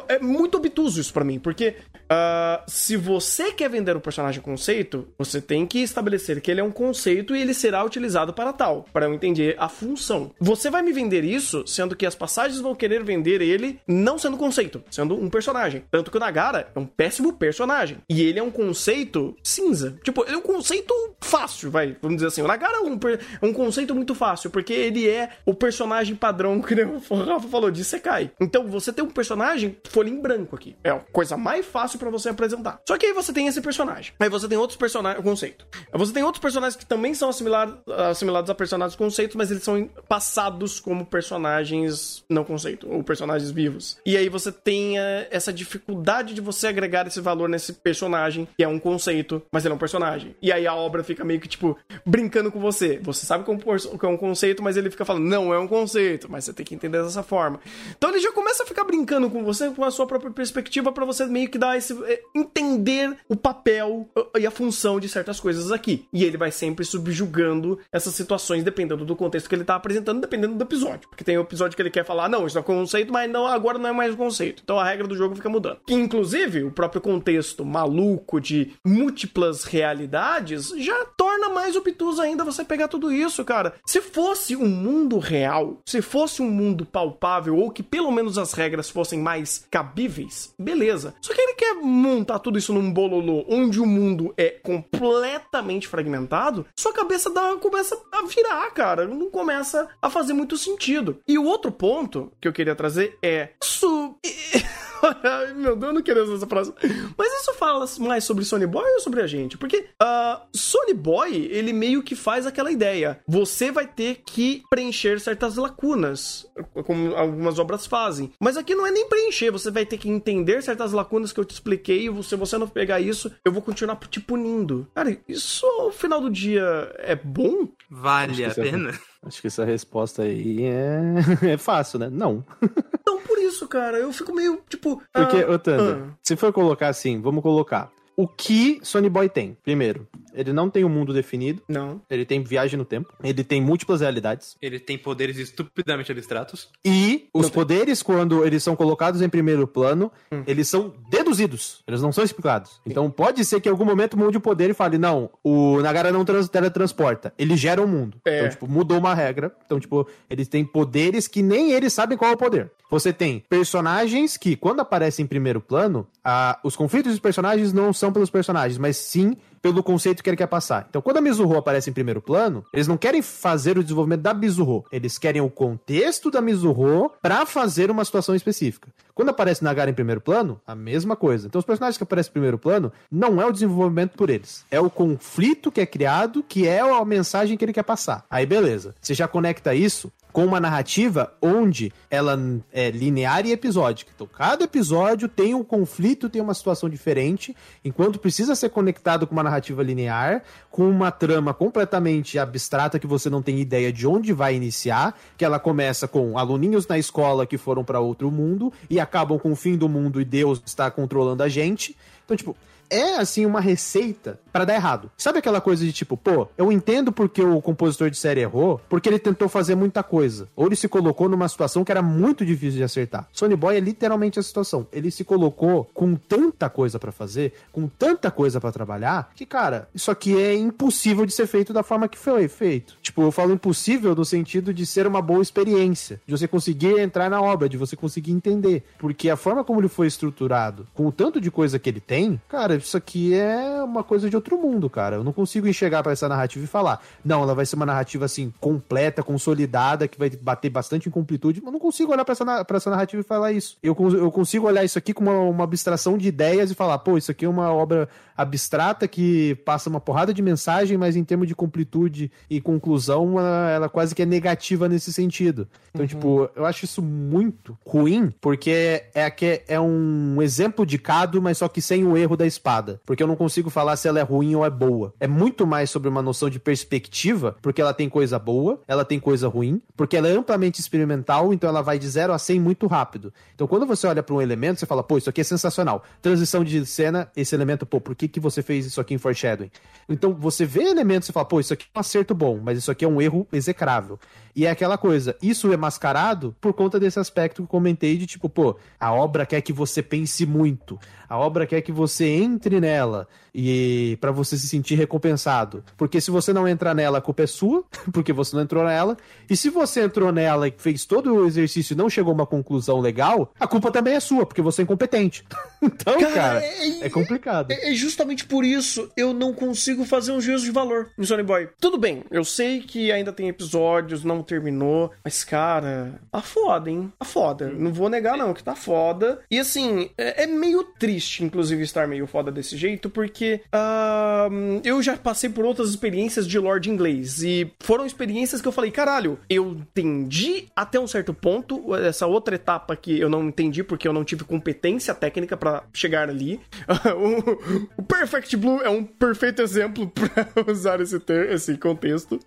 é muito obtuso isso para mim, porque uh, se você quer vender um personagem conceito, você tem que estabelecer que ele é um conceito e ele será utilizado para tal, para eu entender a função. Você vai me vender isso, sendo que as passagens vão querer vender ele não sendo conceito, sendo um personagem. Tanto que o Nagara é um péssimo personagem. E ele é um conceito cinza. Tipo, ele é um conceito fácil, vai. Vamos dizer assim. O Nagara é um, é um conceito muito fácil, porque ele é o personagem padrão que o Rafa falou de Sekai. Então, você tem um personagem folha em branco aqui. É a coisa mais fácil para você apresentar. Só que aí você tem esse personagem. Aí você tem outros personagens. Conceito. Você tem outros personagens que também são assimilados, assimilados a personagens conceitos, mas eles são passados como personagens não conceito, ou personagens vivos. E aí você tem uh, essa dificuldade de você agregar esse valor nesse personagem, que é um conceito, mas ele é um personagem. E aí a obra fica meio que, tipo, brincando com você. Você sabe que é um conceito, mas ele fica falando, não, é um conceito, mas você tem que entender dessa forma. Então ele já começa a ficar brincando com você com a sua própria perspectiva para você meio que dar esse. Eh, entender o papel eh, e a função de certas coisas aqui. E ele vai sempre subjugando essas situações dependendo do contexto que ele tá apresentando, dependendo do episódio. Porque tem o episódio que ele quer falar, não, isso é um conceito, mas não, agora não é mais um conceito. Então a regra do jogo fica mudando. Que, inclusive, o próprio contexto maluco de múltiplas realidades já torna mais obtuso ainda você pegar tudo isso, cara. Se fosse um mundo real, se fosse um mundo palpável, ou que pelo menos as regras fossem mais cabíveis, beleza. Só que ele quer montar tudo isso num bololô onde o mundo é completamente fragmentado, sua cabeça dá, começa a virar, cara. Não começa a fazer muito sentido. E o outro ponto que eu queria trazer é. Isso. Meu Deus, eu não queria usar essa frase. Mas isso fala mais sobre Sony Boy ou sobre a gente? Porque uh, Sony Boy, ele meio que faz aquela ideia. Você vai ter que preencher certas lacunas, como algumas obras fazem. Mas aqui não é nem preencher, você vai ter que entender certas lacunas que eu te expliquei. E se você não pegar isso, eu vou continuar te punindo. Cara, isso ao final do dia é bom? Vale a pena? Acho que essa resposta aí é, é fácil, né? Não. Então, por isso, cara, eu fico meio, tipo... Porque, ah, ô Thunder, ah. se for colocar assim, vamos colocar. O que Sony Boy tem? Primeiro, ele não tem um mundo definido. Não. Ele tem viagem no tempo. Ele tem múltiplas realidades. Ele tem poderes estupidamente abstratos. E os Não tem. poderes, quando eles são colocados em primeiro plano, Hum. eles são deduzidos. Eles não são explicados. Então pode ser que em algum momento mude o poder e fale: não, o Nagara não trans teletransporta. Ele gera um mundo. É. Então, tipo, mudou uma regra. Então, tipo, eles têm poderes que nem eles sabem qual é o poder. Você tem personagens que, quando aparecem em primeiro plano, ah, os conflitos dos personagens não são pelos personagens, mas sim pelo conceito que ele quer passar. Então, quando a Mizuho aparece em primeiro plano, eles não querem fazer o desenvolvimento da Mizuho. Eles querem o contexto da Mizuho pra fazer uma situação específica. Quando aparece Nagara em primeiro plano, a mesma coisa. Então, os personagens que aparecem em primeiro plano não é o desenvolvimento por eles. É o conflito que é criado, que é a mensagem que ele quer passar. Aí, beleza. Você já conecta isso com uma narrativa onde ela é linear e episódica. Então, cada episódio tem um conflito, tem uma situação diferente, enquanto precisa ser conectado com uma narrativa linear, com uma trama completamente abstrata que você não tem ideia de onde vai iniciar, que ela começa com aluninhos na escola que foram para outro mundo e acabam com o fim do mundo e Deus está controlando a gente. Então, tipo, é assim uma receita para dar errado. Sabe aquela coisa de tipo, pô, eu entendo porque o compositor de série errou, porque ele tentou fazer muita coisa. Ou ele se colocou numa situação que era muito difícil de acertar. Sony Boy é literalmente a situação. Ele se colocou com tanta coisa para fazer, com tanta coisa para trabalhar, que cara, isso aqui é impossível de ser feito da forma que foi feito. Tipo, eu falo impossível no sentido de ser uma boa experiência, de você conseguir entrar na obra, de você conseguir entender, porque a forma como ele foi estruturado, com o tanto de coisa que ele tem, cara, isso aqui é uma coisa de outro mundo, cara. Eu não consigo enxergar para essa narrativa e falar, não, ela vai ser uma narrativa assim, completa, consolidada, que vai bater bastante em completude. Mas não consigo olhar para essa, pra essa narrativa e falar isso. Eu, eu consigo olhar isso aqui com uma, uma abstração de ideias e falar, pô, isso aqui é uma obra abstrata que passa uma porrada de mensagem, mas em termos de completude e conclusão, ela, ela quase que é negativa nesse sentido. Então, uhum. tipo, eu acho isso muito ruim, porque é, é, é um exemplo de cado, mas só que sem o erro da espada. Porque eu não consigo falar se ela é ruim ou é boa. É muito mais sobre uma noção de perspectiva, porque ela tem coisa boa, ela tem coisa ruim, porque ela é amplamente experimental, então ela vai de 0 a 100 muito rápido. Então, quando você olha para um elemento, você fala, pô, isso aqui é sensacional. Transição de cena, esse elemento, pô, por que, que você fez isso aqui em foreshadowing? Então, você vê elementos e fala, pô, isso aqui é um acerto bom, mas isso aqui é um erro execrável. E é aquela coisa, isso é mascarado por conta desse aspecto que eu comentei de tipo, pô, a obra quer que você pense muito, a obra quer que você entre nela e para você se sentir recompensado. Porque se você não entrar nela, a culpa é sua, porque você não entrou nela. E se você entrou nela e fez todo o exercício e não chegou a uma conclusão legal, a culpa também é sua, porque você é incompetente. então, cara, cara é, é, complicado. É, é, justamente por isso eu não consigo fazer um juízo de valor em Sony Boy. Tudo bem, eu sei que ainda tem episódios, não terminou. Mas, cara, tá foda, hein? Tá foda. Não vou negar, não, que tá foda. E assim, é, é meio triste, inclusive, estar meio foda desse jeito, porque uh, eu já passei por outras experiências de Lord Inglês. E foram experiências que eu falei, caralho, eu entendi até um certo ponto. Essa outra etapa que eu não entendi porque eu não tive competência técnica para chegar ali. o, o Perfect Blue é um perfeito exemplo para usar esse, ter, esse contexto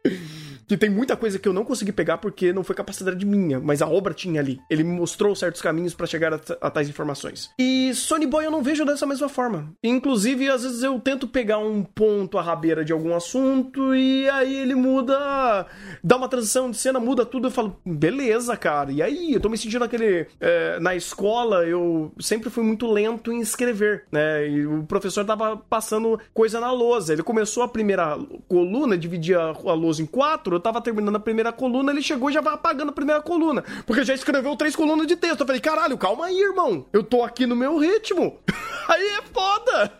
que tem muita coisa que eu não consegui pegar porque não foi capacidade minha, mas a obra tinha ali. Ele me mostrou certos caminhos para chegar a, a, tais informações. E Sony Boy eu não vejo dessa mesma forma. Inclusive, às vezes eu tento pegar um ponto à rabeira de algum assunto e aí ele muda, dá uma transição de cena, muda tudo. Eu falo, beleza, cara. E aí? Eu tô me sentindo aquele. É, na escola, eu sempre fui muito lento em escrever, né? E o professor tava passando coisa na lousa. Ele começou a primeira coluna, dividia a lousa em quatro eu tava terminando a primeira coluna, ele chegou e já vai apagando a primeira coluna. Porque já escreveu três colunas de texto. Eu falei, caralho, calma aí, irmão. Eu tô aqui no meu ritmo. aí é foda.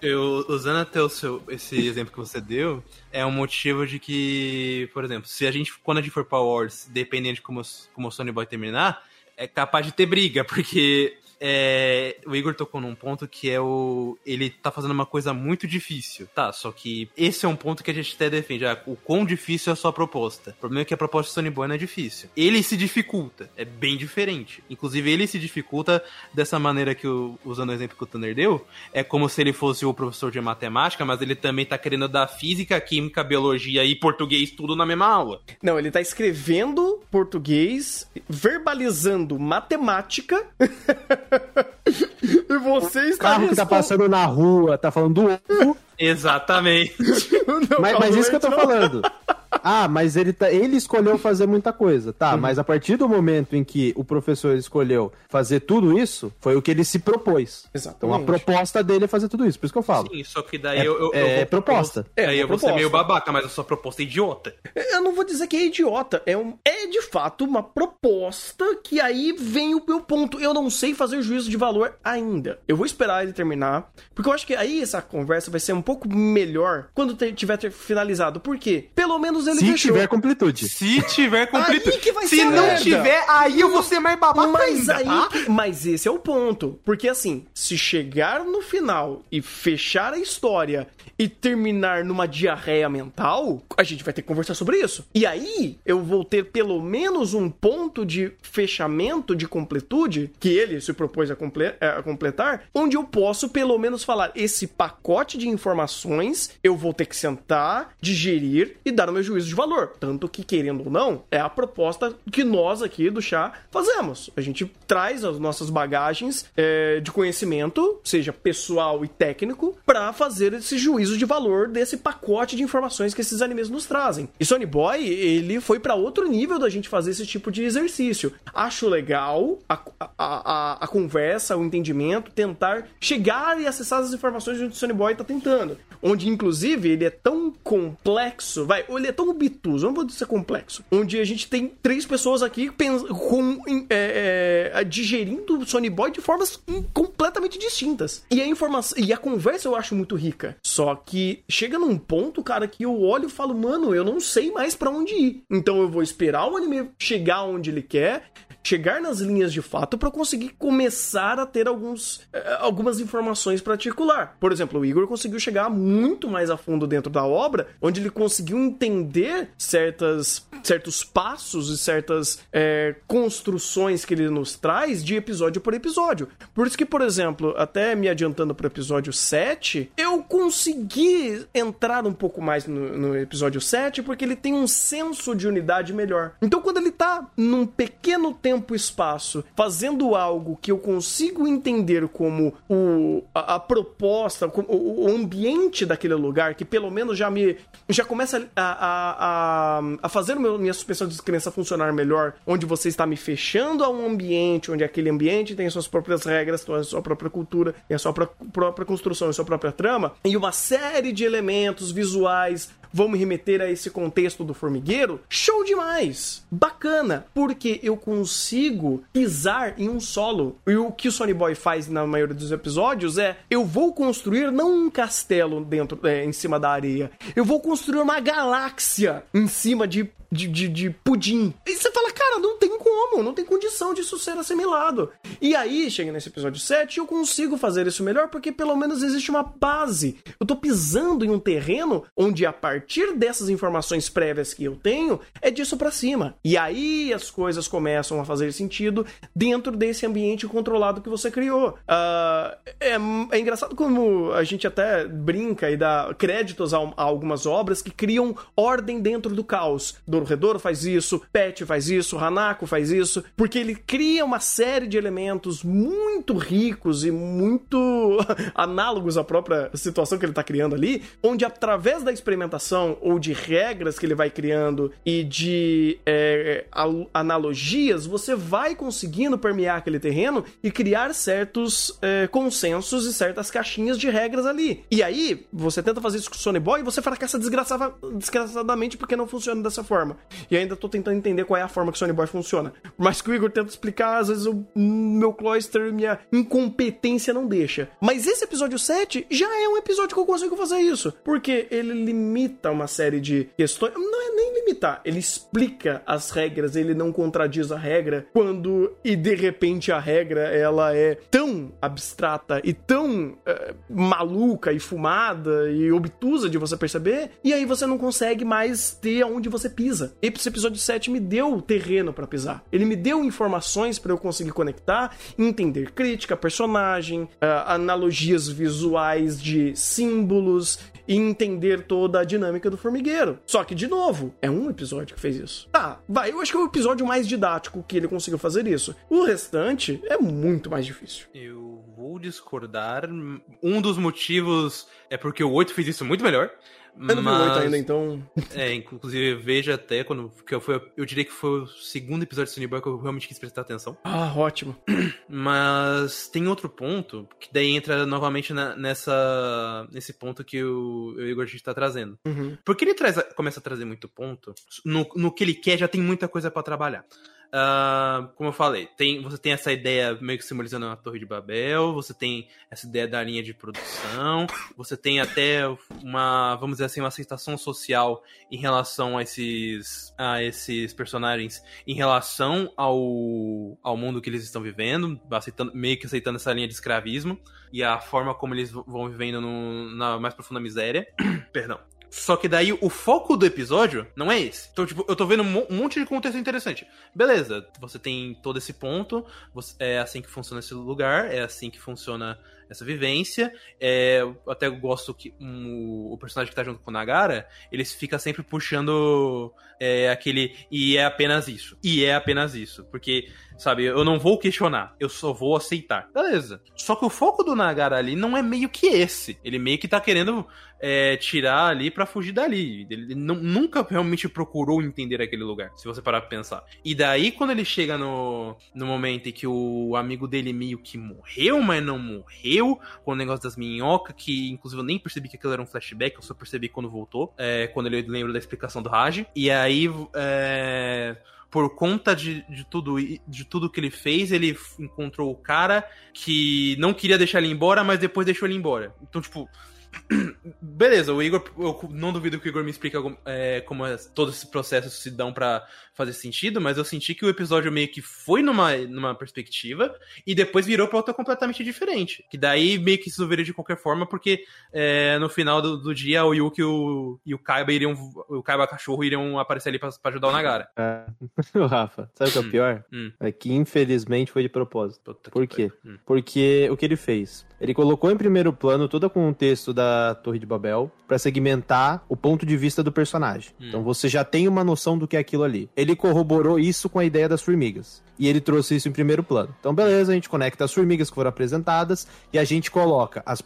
Eu, usando até o seu, esse exemplo que você deu, é um motivo de que, por exemplo, se a gente, quando a gente for pra Wars, dependendo de como, como o Sony Boy terminar, é capaz de ter briga, porque é, o Igor tocou num ponto que é o. Ele tá fazendo uma coisa muito difícil. Tá, só que esse é um ponto que a gente até defende. Ah, o quão difícil é a sua proposta. O problema é que a proposta de Sony Boy não é difícil. Ele se dificulta. É bem diferente. Inclusive, ele se dificulta dessa maneira que, o, usando o exemplo que o Tanner deu, é como se ele fosse o professor de matemática, mas ele também tá querendo dar física, química, biologia e português tudo na mesma aula. Não, ele tá escrevendo português, verbalizando matemática. e você está. O carro que tá passando na rua, tá falando do ovo. Exatamente. Não, mas, mas isso que eu tô não. falando. Ah, mas ele, tá, ele escolheu fazer muita coisa. Tá, uhum. mas a partir do momento em que o professor escolheu fazer tudo isso, foi o que ele se propôs. Exatamente. Então a proposta dele é fazer tudo isso, por isso que eu falo. Sim, só que daí é, eu, eu, é, eu vou, proposta. É, aí eu vou ser meio babaca, mas a sua proposta é idiota. Eu não vou dizer que é idiota, é, um, é de fato uma proposta que aí vem o meu ponto. Eu não sei fazer juízo de valor ainda. Eu vou esperar ele terminar, porque eu acho que aí essa conversa vai ser um pouco melhor quando tiver finalizado. Por quê? Pelo menos ele Se fechou. tiver completude. Se tiver completude. Aí que vai Se ser não merda. tiver, aí eu vou ser mais babaca mas ainda, aí, tá? Mas esse é o ponto. Porque assim, se chegar no final e fechar a história e terminar numa diarreia mental, a gente vai ter que conversar sobre isso. E aí, eu vou ter pelo menos um ponto de fechamento, de completude, que ele se propôs a, comple a completar, onde eu posso pelo menos falar: esse pacote de informações eu vou ter que sentar, digerir e dar o meu juízo de valor. Tanto que, querendo ou não, é a proposta que nós aqui do chá fazemos. A gente traz as nossas bagagens é, de conhecimento, seja pessoal e técnico, para fazer esse juízo de valor desse pacote de informações que esses animes nos trazem. E Sony Boy, ele foi para outro nível da gente fazer esse tipo de exercício. Acho legal a, a, a, a conversa, o entendimento, tentar chegar e acessar as informações onde o Sony Boy tá tentando. Onde, inclusive, ele é tão complexo, vai, ele é tão obtuso, não vou dizer complexo, onde a gente tem três pessoas aqui com, é, é, digerindo o Sony Boy de formas completamente distintas. E a informação, e a conversa eu acho muito rica. Só que chega num ponto, cara, que eu olho e falo, mano, eu não sei mais para onde ir. Então eu vou esperar o anime chegar onde ele quer, chegar nas linhas de fato para conseguir começar a ter alguns, eh, algumas informações para articular. Por exemplo, o Igor conseguiu chegar muito mais a fundo dentro da obra, onde ele conseguiu entender certas, certos passos e certas é, construções que ele nos traz de episódio por episódio. Por isso que, por exemplo, até me adiantando para o episódio 7, eu consegui entrar um pouco mais no, no episódio 7 porque ele tem um senso de unidade melhor. Então, quando ele tá num pequeno tempo tempo e espaço fazendo algo que eu consigo entender como o, a, a proposta, o, o, ambiente daquele lugar, que pelo menos já me. já começa a, a, a fazer meu, minha suspensão de descrença funcionar melhor, onde você está me fechando a um ambiente, onde aquele ambiente tem suas próprias regras, tem a sua própria cultura, tem a sua própria construção, a sua própria trama, e uma série de elementos visuais vão me remeter a esse contexto do formigueiro, show demais! Bacana, porque eu consigo pisar em um solo. E o que o Sony Boy faz na maioria dos episódios é: eu vou construir não um castelo dentro, é, em cima da areia, eu vou construir uma galáxia em cima de de, de, de, pudim. E você fala, cara, não tem como, não tem condição disso ser assimilado. E aí, chega nesse episódio 7, eu consigo fazer isso melhor porque pelo menos existe uma base. Eu tô pisando em um terreno onde a partir dessas informações prévias que eu tenho, é disso para cima. E aí as coisas começam a fazer sentido dentro desse ambiente controlado que você criou. Uh, é, é, engraçado como a gente até brinca e dá créditos a, a algumas obras que criam ordem dentro do caos. Do Dororedoro faz isso, Pet faz isso, Hanako faz isso, porque ele cria uma série de elementos muito ricos e muito análogos à própria situação que ele está criando ali, onde através da experimentação ou de regras que ele vai criando e de é, analogias, você vai conseguindo permear aquele terreno e criar certos é, consensos e certas caixinhas de regras ali. E aí, você tenta fazer isso com o Sony Boy e você fracassa desgraçada, desgraçadamente porque não funciona dessa forma forma. E ainda tô tentando entender qual é a forma que o Sony Boy funciona. Mas que o Igor tenta explicar, às vezes o meu cloister, minha incompetência não deixa. Mas esse episódio 7 já é um episódio que eu consigo fazer isso. Porque ele limita uma série de questões. Não é nem limitar, ele explica as regras, ele não contradiz a regra quando e de repente a regra ela é tão abstrata e tão uh, maluca e fumada e obtusa de você perceber, e aí você não consegue mais ter aonde você pisa pisa. Esse episódio 7 me deu terreno para pisar. Ele me deu informações para eu conseguir conectar, entender crítica, personagem, uh, analogias visuais de símbolos e entender toda a dinâmica do formigueiro. Só que, de novo, é um episódio que fez isso. Tá, vai, eu acho que é o episódio mais didático que ele conseguiu fazer isso. O restante é muito mais difícil. Eu vou discordar. Um dos motivos é porque o 8 fez isso muito melhor. Mas... vi 8 ainda, então. É, inclusive veja até quando. Que eu, fui, eu diria que foi o segundo episódio de Sunny Boy que eu realmente quis prestar atenção. Ah, ótimo. Mas tem outro ponto, que daí entra novamente na, nessa. nesse ponto que o, o Igor a gente tá trazendo. Uhum. Porque ele traz, começa a trazer muito ponto. No, no que ele quer, já tem muita coisa para trabalhar. Uh, como eu falei, tem, você tem essa ideia meio que simbolizando a Torre de Babel, você tem essa ideia da linha de produção, você tem até uma, vamos dizer assim, uma aceitação social em relação a esses, a esses personagens, em relação ao, ao mundo que eles estão vivendo, aceitando, meio que aceitando essa linha de escravismo e a forma como eles vão vivendo no, na mais profunda miséria. Perdão. Só que daí o foco do episódio não é esse. Então, tipo, eu tô vendo um monte de contexto interessante. Beleza, você tem todo esse ponto, você, é assim que funciona esse lugar, é assim que funciona essa vivência. É, até gosto que um, o personagem que tá junto com o Nagara, ele fica sempre puxando é, aquele. E é apenas isso. E é apenas isso. Porque, sabe, eu não vou questionar, eu só vou aceitar. Beleza. Só que o foco do Nagara ali não é meio que esse. Ele meio que tá querendo é, tirar ali para fugir dali. Ele nunca realmente procurou entender aquele lugar, se você parar pra pensar. E daí, quando ele chega no, no momento em que o amigo dele meio que morreu, mas não morreu, com o negócio das minhocas, que inclusive eu nem percebi que aquilo era um flashback, eu só percebi quando voltou, é, quando ele lembra da explicação do Raj. E aí, é por conta de, de, tudo, de tudo que ele fez, ele encontrou o cara que não queria deixar ele embora, mas depois deixou ele embora. Então, tipo, Beleza, o Igor, eu não duvido que o Igor me explique é, como é, todos esses processos se dão para fazer sentido, mas eu senti que o episódio meio que foi numa, numa perspectiva e depois virou pra outra completamente diferente. Que daí meio que se resolveria de qualquer forma, porque é, no final do, do, dia o Yuki e o, e o Kaiba iriam. O Kaiba cachorro iriam aparecer ali pra, pra ajudar o Nagara. É. Rafa, sabe o que é o hum, pior? Hum. É que infelizmente foi de propósito. Puta Por quê? Hum. Porque o que ele fez? Ele colocou em primeiro plano todo o contexto da Torre de Babel para segmentar o ponto de vista do personagem. Hum. Então você já tem uma noção do que é aquilo ali. Ele corroborou isso com a ideia das formigas. E ele trouxe isso em primeiro plano. Então, beleza, a gente conecta as formigas que foram apresentadas e a gente coloca as,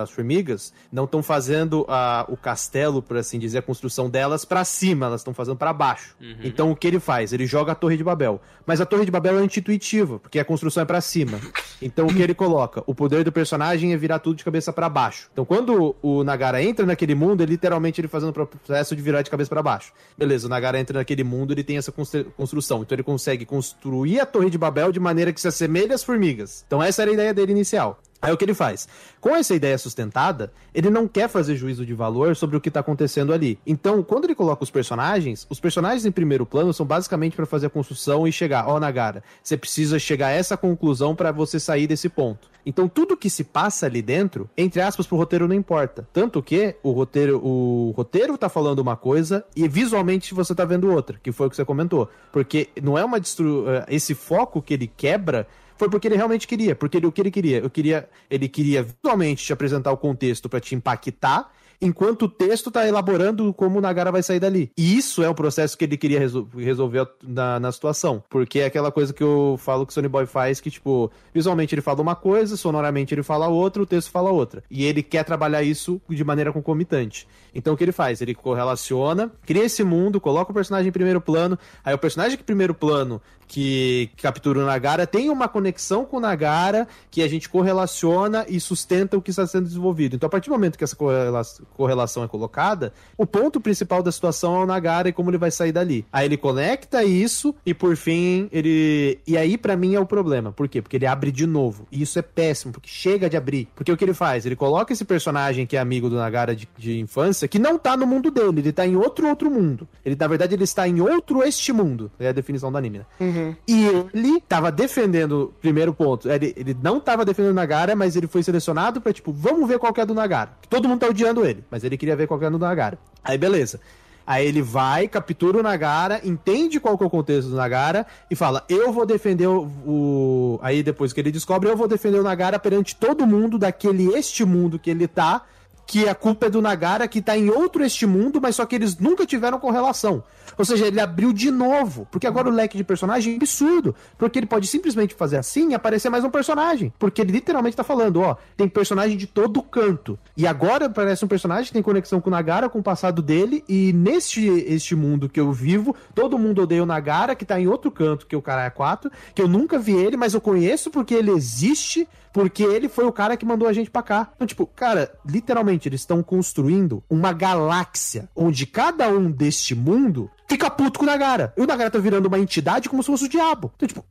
as formigas não estão fazendo o castelo, por assim dizer, a construção delas para cima, elas estão fazendo para baixo. Uhum. Então, o que ele faz? Ele joga a Torre de Babel. Mas a Torre de Babel é intuitiva, porque a construção é para cima. Então, o que ele coloca? O poder do personagem é virar tudo de cabeça para baixo. Então, quando o Nagara entra naquele mundo, ele literalmente ele fazendo o processo de virar de cabeça para baixo. Beleza, o Nagara entra naquele mundo, ele tem essa construção. Então, ele consegue construir a Torre de Babel de maneira que se assemelhe às formigas. Então, essa era a ideia dele inicial. Aí o que ele faz? Com essa ideia sustentada, ele não quer fazer juízo de valor sobre o que está acontecendo ali. Então, quando ele coloca os personagens, os personagens em primeiro plano são basicamente para fazer a construção e chegar, ó, oh, Nagara, você precisa chegar a essa conclusão para você sair desse ponto. Então, tudo que se passa ali dentro, entre aspas, pro roteiro não importa. Tanto que o roteiro, o roteiro tá falando uma coisa e visualmente você tá vendo outra, que foi o que você comentou. Porque não é uma destru... Eh, esse foco que ele quebra foi porque ele realmente queria. Porque ele, o que ele queria? Eu queria ele queria visualmente te apresentar o contexto para te impactar enquanto o texto tá elaborando como o Nagara vai sair dali. E isso é o processo que ele queria resol resolver na, na situação. Porque é aquela coisa que eu falo que o Sony Boy faz, que, tipo, visualmente ele fala uma coisa, sonoramente ele fala outra, o texto fala outra. E ele quer trabalhar isso de maneira concomitante. Então o que ele faz? Ele correlaciona, cria esse mundo, coloca o personagem em primeiro plano, aí o personagem em primeiro plano que captura o Nagara tem uma conexão com o Nagara que a gente correlaciona e sustenta o que está sendo desenvolvido. Então, a partir do momento que essa correlação é colocada, o ponto principal da situação é o Nagara e como ele vai sair dali. Aí ele conecta isso e por fim ele. E aí, para mim, é o problema. Por quê? Porque ele abre de novo. E isso é péssimo, porque chega de abrir. Porque o que ele faz? Ele coloca esse personagem que é amigo do Nagara de, de infância, que não tá no mundo dele, ele tá em outro outro mundo. Ele, na verdade, ele está em outro este mundo. É a definição do anime, né? Uhum. E ele tava defendendo, primeiro ponto, ele, ele não tava defendendo o Nagara, mas ele foi selecionado pra, tipo, vamos ver qual que é do Nagara. Todo mundo tá odiando ele, mas ele queria ver qual é do Nagara. Aí, beleza. Aí ele vai, captura o Nagara, entende qual que é o contexto do Nagara e fala: Eu vou defender o, o. Aí depois que ele descobre, eu vou defender o Nagara perante todo mundo daquele este mundo que ele tá que a culpa é do Nagara que tá em outro este mundo, mas só que eles nunca tiveram correlação. Ou seja, ele abriu de novo, porque agora o leque de personagem é absurdo, porque ele pode simplesmente fazer assim e aparecer mais um personagem, porque ele literalmente tá falando, ó, tem personagem de todo canto. E agora aparece um personagem que tem conexão com o Nagara, com o passado dele, e neste este mundo que eu vivo, todo mundo odeia o Nagara, que tá em outro canto, que é o Caralho 4, que eu nunca vi ele, mas eu conheço porque ele existe, porque ele foi o cara que mandou a gente pra cá. Então, tipo, cara, literalmente, eles estão construindo uma galáxia onde cada um deste mundo fica puto com o Nagara. E o Nagara tá virando uma entidade como se fosse o diabo. Então, tipo,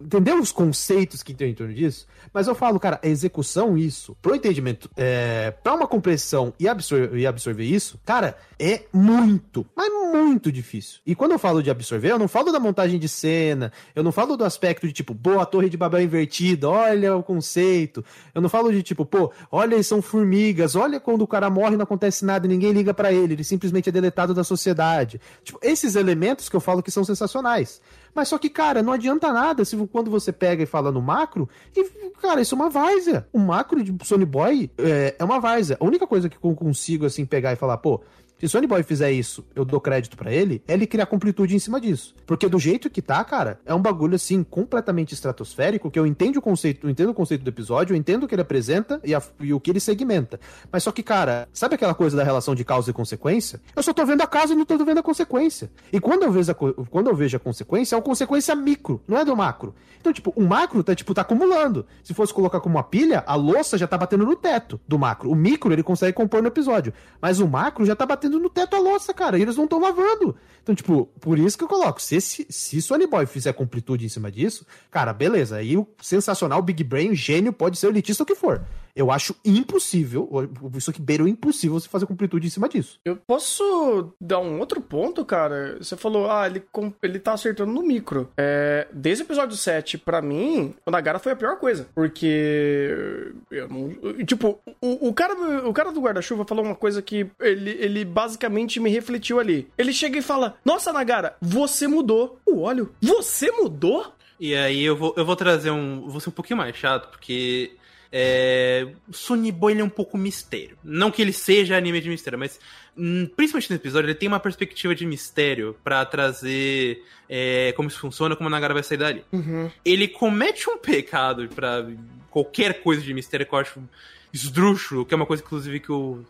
entendeu os conceitos que tem em torno disso? Mas eu falo, cara, a execução, isso, pro entendimento, é, pra uma compreensão e absorver, e absorver isso, cara, é muito, mas muito difícil. E quando eu falo de absorver, eu não falo da montagem de cena, eu não falo do aspecto de, tipo, pô, a torre de Babel invertida, olha o conceito. Eu não falo de, tipo, pô, olha, eles são formigas, olha quando o cara morre não acontece nada, ninguém liga para ele, ele simplesmente é deletado da sociedade. Tipo, esses elementos que eu falo que são sensacionais. Mas só que, cara, não adianta nada se quando você pega e fala no macro, e, cara, isso é uma várzea. O macro de Sony Boy é, é uma várzea. A única coisa que eu consigo, assim, pegar e falar, pô, se Sony Boy fizer isso, eu dou crédito para ele, é ele criar completude em cima disso. Porque do jeito que tá, cara, é um bagulho assim completamente estratosférico, que eu entendo o conceito, eu entendo o conceito do episódio, eu entendo o que ele apresenta e, a, e, o que ele segmenta. Mas só que, cara, sabe aquela coisa da relação de causa e consequência? Eu só tô vendo a causa e não tô vendo a consequência. E quando eu vejo a, quando eu vejo a consequência, é uma consequência micro, não é do macro. Então, tipo, o macro tá, tipo, tá acumulando. Se fosse colocar como uma pilha, a louça já tá batendo no teto do macro. O micro ele consegue compor no episódio. Mas o macro já tá batendo batendo no teto a louça, cara. E eles não estão lavando. Então, tipo, por isso que eu coloco. Se, se, se Sony Boy fizer completude em cima disso, cara, beleza. Aí o sensacional Big Brain, gênio, pode ser o elitista o que for. Eu acho impossível, isso aqui beira o impossível você fazer completude em cima disso. Eu posso dar um outro ponto, cara? Você falou, ah, ele, ele tá acertando no micro. É, desde o episódio 7, pra mim, o Nagara foi a pior coisa. Porque. Eu não, tipo, o, o, cara, o cara do guarda-chuva falou uma coisa que ele, ele basicamente me refletiu ali. Ele chega e fala: Nossa, Nagara, você mudou. O óleo, você mudou? E aí eu vou, eu vou trazer um. Vou ser um pouquinho mais chato, porque é, Sonny Boy é um pouco mistério. Não que ele seja anime de mistério, mas hum, principalmente nesse episódio ele tem uma perspectiva de mistério para trazer é, como isso funciona, como a Nagara vai sair dali. Uhum. Ele comete um pecado para qualquer coisa de mistério que eu acho esdrúxulo, que é uma coisa, inclusive, que eu.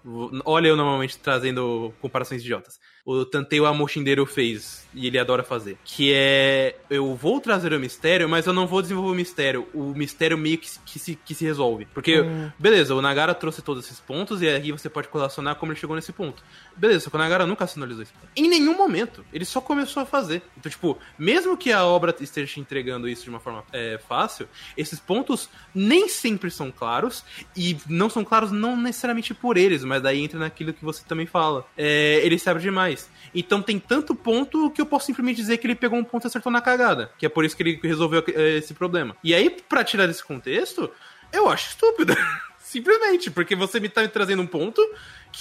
Olha, eu normalmente trazendo comparações idiotas o Tantei Amoshindeiro fez e ele adora fazer. Que é. Eu vou trazer o mistério, mas eu não vou desenvolver o mistério. O mistério meio que, que, se, que se resolve. Porque, hum. beleza, o Nagara trouxe todos esses pontos e aí você pode relacionar como ele chegou nesse ponto. Beleza, só que o Nagara nunca sinalizou isso. Em nenhum momento. Ele só começou a fazer. Então, tipo, mesmo que a obra esteja te entregando isso de uma forma é, fácil, esses pontos nem sempre são claros e não são claros não necessariamente por eles, mas daí entra naquilo que você também fala. É, ele se abre demais mais. Então tem tanto ponto que eu posso simplesmente dizer que ele pegou um ponto e acertou na cagada. Que é por isso que ele resolveu eh, esse problema. E aí, para tirar desse contexto, eu acho estúpido. Simplesmente, porque você me tá me trazendo um ponto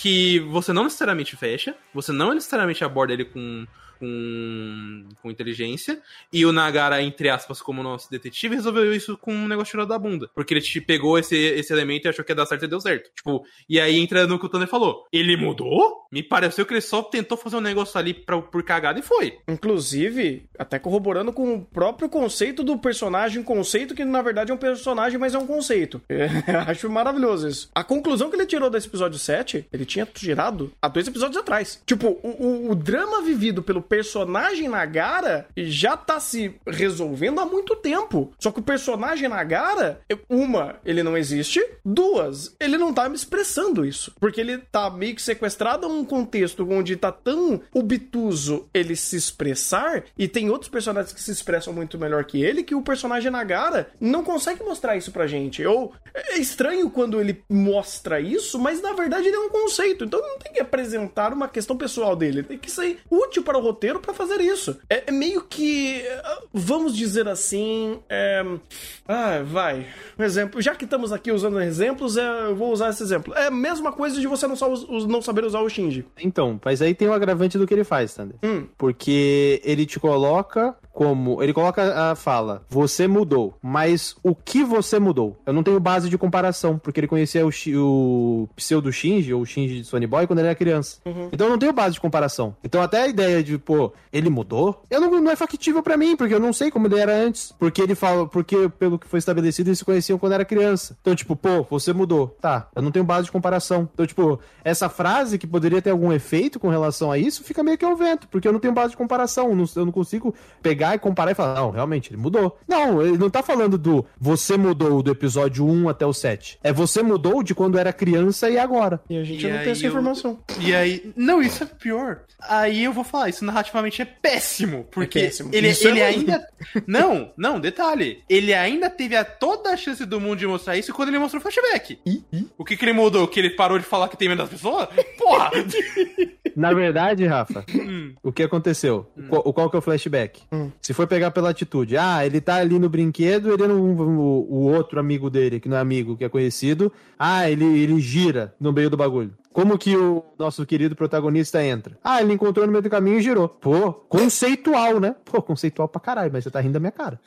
que você não necessariamente fecha, você não necessariamente aborda ele com com, com inteligência. E o Nagara, entre aspas, como nosso detetive, resolveu isso com um negócio tirado da bunda. Porque ele te pegou esse, esse elemento e achou que ia dar certo e deu certo. Tipo, e aí entra no que o Tanner falou. Ele mudou? Me pareceu que ele só tentou fazer um negócio ali pra, por cagada e foi. Inclusive, até corroborando com o próprio conceito do personagem, conceito que na verdade é um personagem, mas é um conceito. Acho maravilhoso isso. A conclusão que ele tirou desse episódio 7, ele tinha tirado há dois episódios atrás. Tipo, o, o, o drama vivido pelo personagem Nagara já tá se resolvendo há muito tempo. Só que o personagem Nagara, uma, ele não existe. Duas, ele não tá me expressando isso. Porque ele tá meio que sequestrado a um contexto onde tá tão obtuso ele se expressar. E tem outros personagens que se expressam muito melhor que ele. Que o personagem Nagara não consegue mostrar isso pra gente. Ou é estranho quando ele mostra isso, mas na verdade ele é um conceito. Então não tem que apresentar uma questão pessoal dele. Tem que ser útil para o roteiro para fazer isso. É, é, meio que. Vamos dizer assim. É... Ah, vai. Um exemplo. Já que estamos aqui usando exemplos, é, eu vou usar esse exemplo. É a mesma coisa de você não, só, não saber usar o Shinji. Então, mas aí tem o agravante do que ele faz, Thunder. Hum. Porque ele te coloca como. Ele coloca a fala, você mudou, mas o que você mudou? Eu não tenho base de comparação, porque ele conhecia o, o pseudo Shinji, ou o Shinji de Sony Boy, quando ele era criança. Uhum. Então eu não tenho base de comparação. Então até a ideia de, pô, ele mudou, eu não, não é factível para mim, porque eu não sei como ele era antes. Porque ele fala, porque pelo que foi estabelecido, eles se conheciam quando era criança. Então, tipo, pô, você mudou. Tá, eu não tenho base de comparação. Então, tipo, essa frase que poderia ter algum efeito com relação a isso, fica meio que ao vento, porque eu não tenho base de comparação. Eu não, eu não consigo pegar e comparar e falar, não, realmente, ele mudou. Não, ele não tá falando do você mudou do episódio 1 até o 7. É você mudou de quando era criança e agora. E a gente e não tem essa eu... informação. E aí. Não, isso é pior. Aí eu vou falar, isso narrativamente é péssimo. Porque é péssimo. ele, ele é ainda. não, não, detalhe. Ele ainda teve a toda a chance do mundo de mostrar isso quando ele mostrou o flashback. O que, que ele mudou? Que ele parou de falar que tem medo das pessoas? Porra! Na verdade, Rafa, hum. o que aconteceu? Hum. Qual, qual que é o flashback? Hum. Se for pegar pela atitude, ah, ele tá ali no brinquedo, ele não. O, o outro amigo dele, que não é amigo, que é conhecido, ah, ele, ele gira no meio do bagulho. Como que o nosso querido protagonista entra? Ah, ele encontrou no meio do caminho e girou. Pô, conceitual, né? Pô, conceitual pra caralho, mas você tá rindo da minha cara.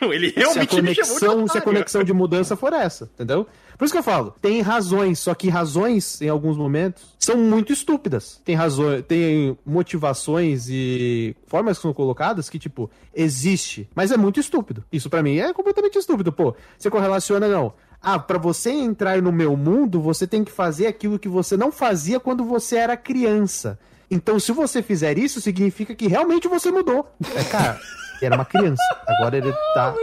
Não, ele Se a realmente me chamou de conexão, se a conexão de mudança for essa, entendeu? Por isso que eu falo, tem razões, só que razões, em alguns momentos, são muito estúpidas. Tem razões, tem motivações e formas que são colocadas que, tipo, existe, mas é muito estúpido. Isso pra mim é completamente estúpido, pô. Você correlaciona, não. Ah, pra você entrar no meu mundo, você tem que fazer aquilo que você não fazia quando você era criança. Então, se você fizer isso, significa que realmente você mudou. É, cara, era uma criança. Agora ele tá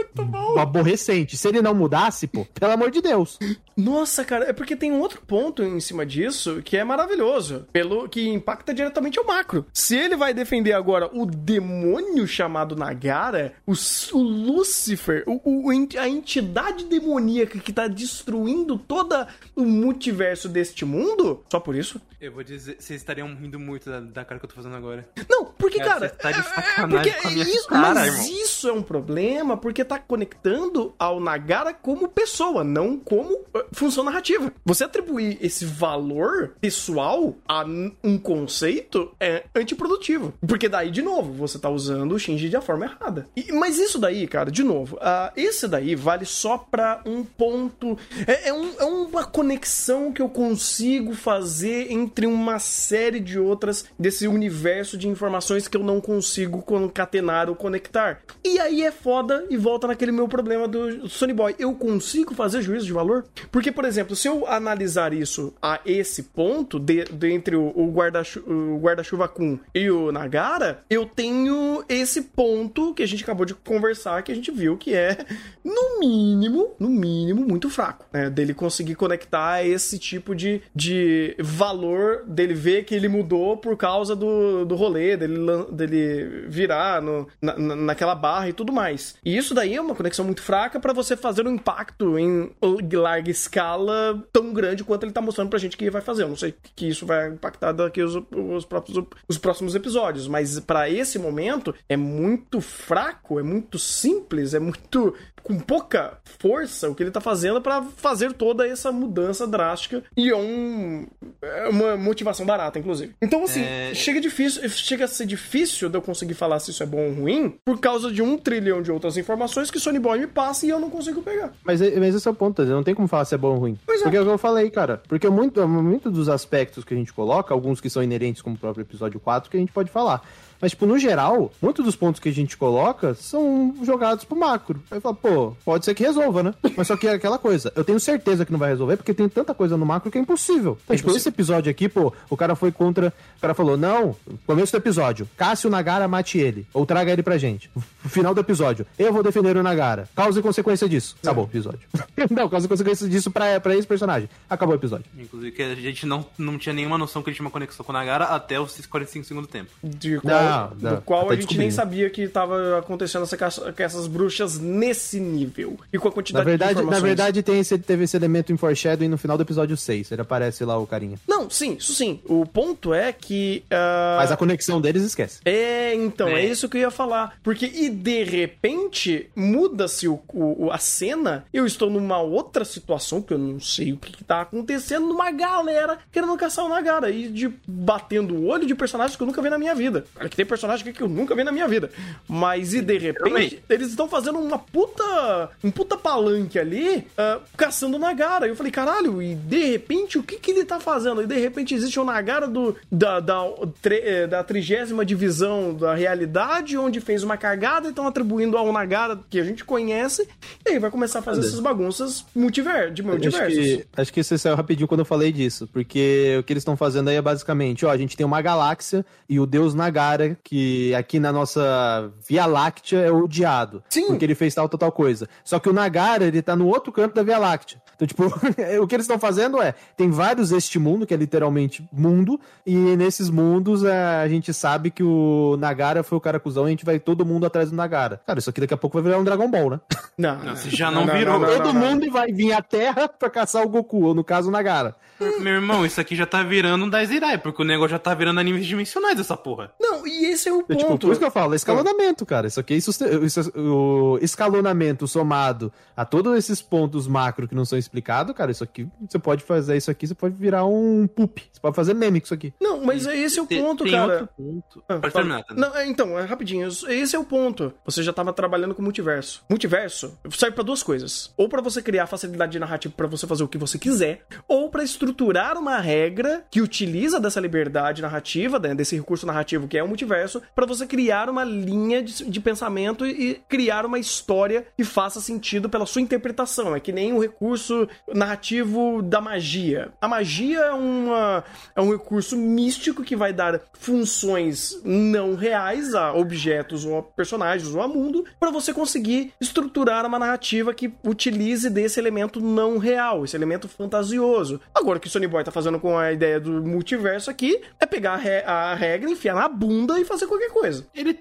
aborrecente. Se ele não mudasse, pô, pelo amor de Deus. Nossa, cara, é porque tem um outro ponto em cima disso que é maravilhoso, pelo que impacta diretamente o macro. Se ele vai defender agora o demônio chamado Nagara, o, o Lúcifer, o, o- a entidade demoníaca que tá destruindo todo o multiverso deste mundo, só por isso? Eu vou dizer, vocês estariam rindo muito da, da cara que eu tô fazendo agora. Não, porque, Cara, cara. tá de é- é sacanagem porque com a minha isso, cara, mas irmão. isso é um problema porque tá conectando ao Nagara como pessoa, não como uh, função narrativa. Você atribuir esse valor pessoal a um conceito é antiprodutivo. Porque daí, de novo, você tá usando o Shinji de a forma errada. E- mas isso daí, cara, de novo, ah, esse daí vale só pra um ponto. É, é um- é uma conexão que eu consigo fazer entre uma série de outras desse universo de informações que eu não consigo concatenar ou conectar. E aí é foda e volta naquele meu problema do Sony Boy. Eu consigo fazer juízo de valor? Por exemplo, se eu analisar isso a esse ponto, de, de entre o, o guarda-chu- o guarda-chuva Kun e o Nagara, eu tenho esse ponto que a gente acabou de conversar, que a gente viu que é, no mínimo, no mínimo, muito fraco, né? Dele conseguir conectar esse tipo de, de valor, dele ver que ele mudou por causa do, do rolê, dele, dele virar no, na, na- naquela barra e tudo mais. E isso daí é uma conexão muito fraca pra você fazer um impacto em larga escala tão grande quanto ele tá mostrando pra gente que vai fazer. Eu não sei que isso vai impactar daqui os, os, próprios, os próximos episódios, mas pra esse momento é muito fraco, é muito simples, é muito com pouca força o que ele tá fazendo pra fazer toda essa mudança drástica e é um é uma motivação barata, inclusive. Então assim, É. chega difícil, chega a ser difícil de eu conseguir falar se isso é bom ou ruim por causa de um trilhão de outras informações que Sony Boy me passa e eu não consigo pegar. Mas, mas esse é o ponto, não tem como falar se é bom ou ruim. Pois é. Porque é o que eu falei, cara. Porque muito, muito dos aspectos que a gente coloca, alguns que são inerentes, como o próprio episódio 4, que a gente pode falar. Mas, tipo, no geral, muitos dos pontos que a gente coloca são jogados pro macro. Aí fala, pô, pode ser que resolva, né? Mas só que é aquela coisa. Eu tenho certeza que não vai resolver, porque tem tanta coisa no macro que é impossível. Então, tipo, esse episódio aqui, pô, o cara foi contra. O cara falou, não, começo do episódio, Cássio Nagara mate ele. Ou traga ele pra gente. No final do episódio, eu vou defender o Nagara. Causa e consequência disso. Acabou o episódio. não, causa e consequência disso pra, pra esse personagem. Acabou o episódio. Inclusive que a gente não, não tinha nenhuma noção que ele tinha uma conexão com o Nagara até os 45 segundos do tempo. De qual, Não, não, do qual tá a gente nem sabia que tava acontecendo essa, essas bruxas nesse nível. E com a Na quantidade verdade, de na informações. verdade tem esse, teve esse elemento em foreshadowing no final do episódio 6. Ele aparece lá, o carinha. Não, sim, isso sim. O ponto é que. ah, Mas a conexão deles esquece. É, então, é. É. isso que eu ia falar. Porque, e de repente, muda-se o, o- a cena, eu estou numa outra situação, que eu não sei o que, que tá acontecendo, numa galera querendo caçar o Nagara e de batendo o olho de personagens que eu nunca vi na minha vida. Olha que tem personagem que eu nunca vi na minha vida. Mas, e de repente, eles estão fazendo uma puta. um puta palanque ali, ah, caçando o Nagara. E eu falei, caralho, e de repente, o que que ele tá fazendo? E de repente existe o Nagara do, da, da, tre- eh, da trigésima divisão da realidade, onde fez uma cagada e estão atribuindo ao Nagara que a gente conhece. E aí vai começar a fazer essas bagunças multiver, de Acho multiversos. que, acho que você saiu rapidinho quando eu falei disso, porque o que eles estão fazendo aí é basicamente, ó, a gente tem uma galáxia e o deus Nagara, que aqui na nossa Via Láctea é odiado. Sim. Porque ele fez tal, tal, tal coisa. Só que o Nagara, ele tá no outro canto da Via Láctea. Então, tipo, o que eles estão fazendo é, tem vários este mundo, que é literalmente mundo, e nesses mundos é, a gente sabe que o Nagara foi o cara cuzão e a gente vai todo mundo atrás do Nagara. Cara, isso aqui daqui a pouco vai virar um Dragon Ball, né? Não, Não, você já não virou. Todo mundo vai vir à Terra pra caçar o Goku, ou no caso o Nagara. Meu irmão, isso aqui já tá virando um Daizirai, porque o negócio já tá virando animes dimensionais essa porra. Não, e e esse é o É, tipo, ponto. por isso que eu falo, é escalonamento, cara. Isso aqui é suste- isso- o escalonamento somado a todos esses pontos macro que não são explicados, cara, isso aqui, você pode fazer isso aqui, você pode virar um poop. Você pode fazer meme com isso aqui. Não, mas esse é o Tem- ponto, tem cara. outro ponto. Ah, Pode terminar, tá? Não, é, então, é rapidinho. Esse é o ponto. Você já tava trabalhando com multiverso. Multiverso serve pra duas coisas. Ou pra você criar facilidade de narrativa pra você fazer o que você quiser, ou pra estruturar uma regra que utiliza dessa liberdade narrativa, né, desse recurso narrativo que é o multiverso, pra você criar uma linha de, de pensamento e, criar uma história que faça sentido pela sua interpretação. É que nem o recurso narrativo da magia. A magia é, uma, é um recurso místico que vai dar funções não reais a objetos ou a personagens ou a mundo para você conseguir estruturar uma narrativa que utilize desse elemento não real, esse elemento fantasioso. Agora o que o Sony Boy tá fazendo com a ideia do multiverso aqui é pegar a regra, enfiar na bunda e fazer qualquer coisa. Ele.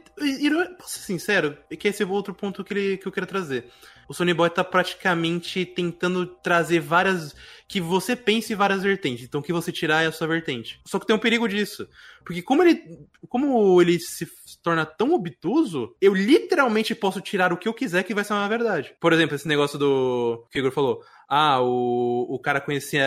Posso ser sincero? É que esse é outro ponto que, ele, que eu quero trazer. O Sony Boy tá praticamente tentando trazer várias. Que você pense várias vertentes. Então, o que você tirar é a sua vertente. Só que tem um perigo disso. Porque, como ele. Como ele se torna tão obtuso, eu literalmente posso tirar o que eu quiser que vai ser uma verdade. Por exemplo, esse negócio do. que o Igor falou. Ah, o, o cara conhecia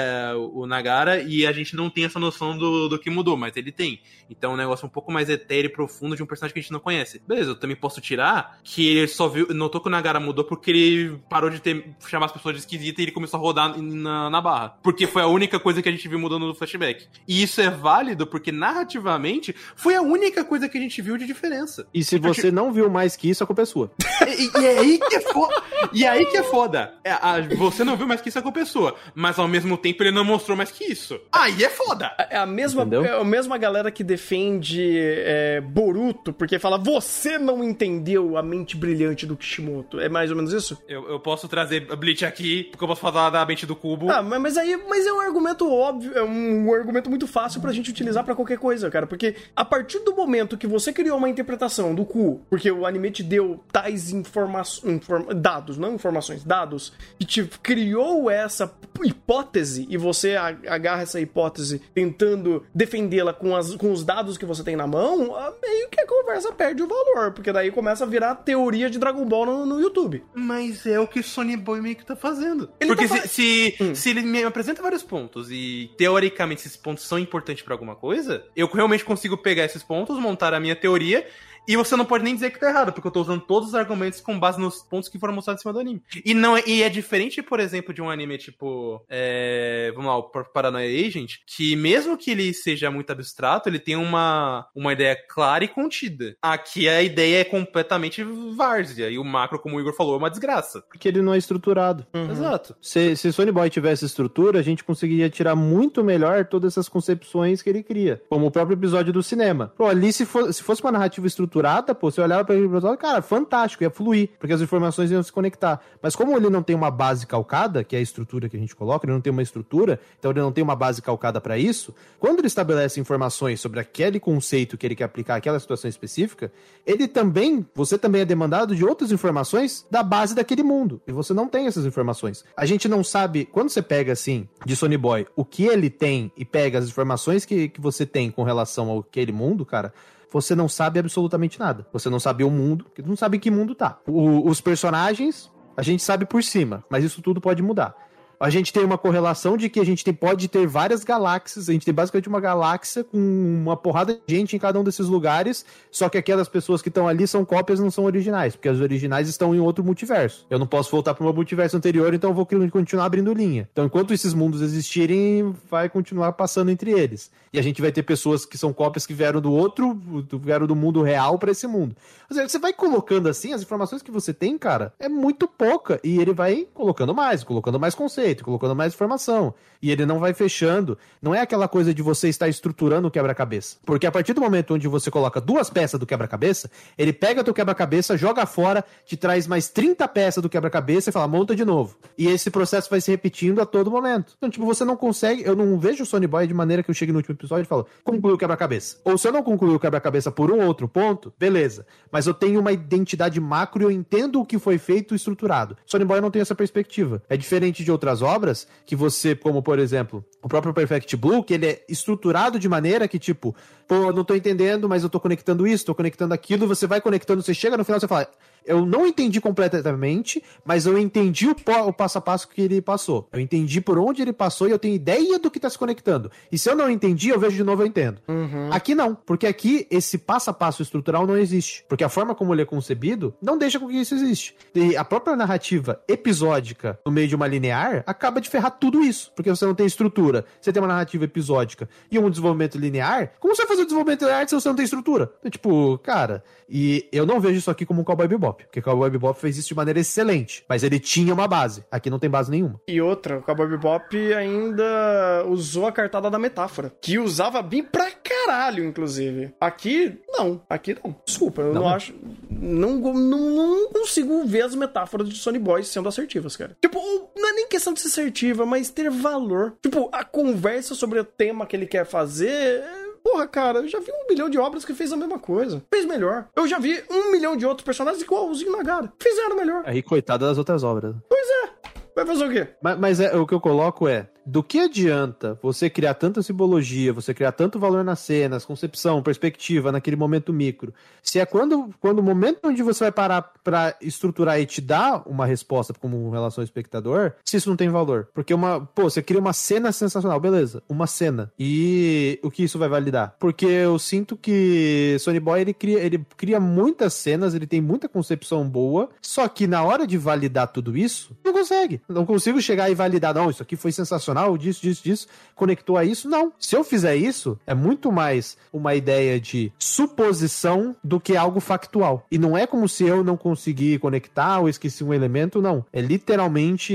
o Nagara e a gente não tem essa noção do, do que mudou, mas ele tem. Então é um negócio um pouco mais etéreo e profundo de um personagem que a gente não conhece. Beleza, eu também posso tirar que ele só viu, notou que o Nagara mudou porque ele parou de ter, chamar as pessoas de esquisita e ele começou a rodar na, na barra. Porque foi a única coisa que a gente viu mudando no flashback. E isso é válido porque narrativamente foi a única coisa que a gente viu de diferença. E se você não viu mais que isso, a culpa é sua. E, e é aí que é foda. E é aí que é foda. É, a- você não viu mais que isso com a pessoa, mas ao mesmo tempo ele não mostrou mais que isso. Aí é foda. É a mesma, Entendeu? é a mesma galera que defende é, Boruto, porque fala, você não entendeu a mente brilhante do Kishimoto. É mais ou menos isso? Eu, eu posso trazer Bleach aqui, porque eu posso falar da mente do cubo. Ah, mas, mas aí mas é um argumento óbvio, é um, um argumento muito fácil pra gente utilizar pra qualquer coisa, cara. Porque a partir do momento que você criou uma interpretação do cu, porque o anime te deu tais informações, dados, não informações, dados, e te criou essa hipótese e você agarra essa hipótese tentando defendê-la com, as- com os dados que você tem na mão, ah, meio que a conversa perde o valor, porque daí começa a virar teoria de Dragon Ball no, no YouTube. Mas é o que o Sony Boy meio que tá fazendo. Ele Porque tá se, fa- se, Hum. se ele me apresenta vários pontos e teoricamente esses pontos são importantes pra alguma coisa, eu realmente consigo pegar esses pontos, montar a minha teoria. E você não pode nem dizer que tá errado, porque eu tô usando todos os argumentos com base nos pontos que foram mostrados em cima do anime. E não é, e é diferente, por exemplo, de um anime tipo. É, vamos lá, o Paranoia Agent, que mesmo que ele seja muito abstrato, ele tem uma, uma ideia clara e contida. Aqui a ideia é completamente várzea, e o macro, como o Igor falou, é uma desgraça. Porque ele não é estruturado. Exato. Se, se Sony Boy tivesse estrutura, a gente conseguiria tirar muito melhor todas essas concepções que ele cria. Como o próprio episódio do cinema. Pô, ali se, for- se fosse uma narrativa estruturada, pô, você olhava para e falava, cara, fantástico, ia fluir, porque as informações iam se conectar. Mas como ele não tem uma base calcada, que é a estrutura que a gente coloca, ele não tem uma estrutura, então ele não tem uma base calcada para isso, quando ele estabelece informações sobre aquele conceito que ele quer aplicar àquela situação específica, ele também, você também é demandado de outras informações da base daquele mundo. E você não tem essas informações. A gente não sabe, quando você pega assim, de Sony Boy, o que ele tem e pega as informações que, que você tem com relação ao aquele mundo, cara. Você não sabe absolutamente nada. Você não sabe o mundo, porque não sabe em que mundo tá. O- os personagens, a gente sabe por cima, mas isso tudo pode mudar. A gente tem uma correlação de que a gente tem- pode ter várias galáxias, a gente tem basicamente uma galáxia com uma porrada de gente em cada um desses lugares, só que aquelas pessoas que estão ali são cópias não são originais, porque as originais estão em outro multiverso. Eu não posso voltar para o meu multiverso anterior, então eu vou continuar abrindo linha. Então, enquanto esses mundos existirem, vai continuar passando entre eles. E a gente vai ter pessoas que são cópias que vieram do outro, vieram do mundo real para esse mundo. Ou seja, você vai colocando assim, as informações que você tem, cara, é muito pouca. E ele vai colocando mais, colocando mais colocando mais informação. E ele não vai fechando. Não é aquela coisa de você estar estruturando o quebra-cabeça. Porque a partir do momento onde você coloca duas peças do quebra-cabeça, ele pega teu quebra-cabeça, joga fora, te traz mais 30 peças do quebra-cabeça e fala, monta de novo. E esse processo vai se repetindo a todo momento. Então, tipo, você não consegue. Eu não vejo o Sony Boy de maneira que eu chegue no último episódio e falo, conclui o quebra-cabeça. Ou se eu não concluir o quebra-cabeça por um outro ponto, beleza. Mas eu tenho uma identidade macro e eu entendo o que foi feito e estruturado. Sony Boy não tem essa perspectiva. É diferente de outras obras que você, como por exemplo, o próprio Perfect Blue, que ele é estruturado de maneira que, tipo, pô, não tô entendendo, mas eu tô conectando isso, tô conectando aquilo, você vai conectando, você chega no final e você fala, eu não entendi completamente, mas eu entendi o, o, passo a passo que ele passou. Eu entendi por onde ele passou e eu tenho ideia do que tá se conectando. E se eu não entendi, eu vejo de novo, eu entendo. Uhum. Aqui não, porque aqui esse passo a passo estrutural não existe. Porque a forma como ele é concebido não deixa com que isso existe. E a própria narrativa episódica no meio de uma linear acaba de ferrar tudo isso. Porque você não tem estrutura, você tem uma narrativa episódica e um desenvolvimento linear. Como você vai fazer o desenvolvimento linear se você não tem estrutura? Então, tipo, cara, e eu não vejo isso aqui como um Cowboy Bebop, porque o Cowboy Bebop fez isso de maneira excelente, mas ele tinha uma base. Aqui não tem base nenhuma. E outra, o Cowboy Bebop ainda usou a cartada da metáfora, que usava bem pra caralho, inclusive. Aqui, não. Aqui não. Desculpa, eu não, não acho... Não, não, não consigo ver as metáforas de Sony Boys sendo assertivas, cara. Tipo, não é nem questão de ser assertiva, mas ter valor. Tipo, a conversa sobre o tema que ele quer fazer Porra, cara, eu já vi um milhão de obras que fez a mesma coisa. Fez melhor. Eu já vi um milhão de outros personagens igualzinho na Gara. Fizeram melhor. Aí, coitada das outras obras. Pois é. Vai fazer o quê? Mas, mas é, o que eu coloco é: do que adianta você criar tanta simbologia, você criar tanto valor nas cenas, concepção, perspectiva, naquele momento micro, se é quando, quando o momento onde você vai parar para estruturar e te dar uma resposta como relação ao espectador, se isso não tem valor. Porque uma, pô, você cria uma cena sensacional, beleza, uma cena. E o que isso vai validar? Porque eu sinto que Sony Boy ele cria, ele cria muitas cenas, ele tem muita concepção boa, só que na hora de validar tudo isso, não consegue. Não consigo chegar e validar, não, isso aqui foi sensacional disso, disso, disso, conectou a isso. Não. Se eu fizer isso, é muito mais uma ideia de suposição do que algo factual. E não é como se eu não conseguir conectar ou esqueci um elemento, não. É literalmente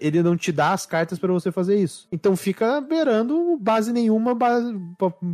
ele não te dá as cartas para você fazer isso. Então fica beirando base nenhuma, base,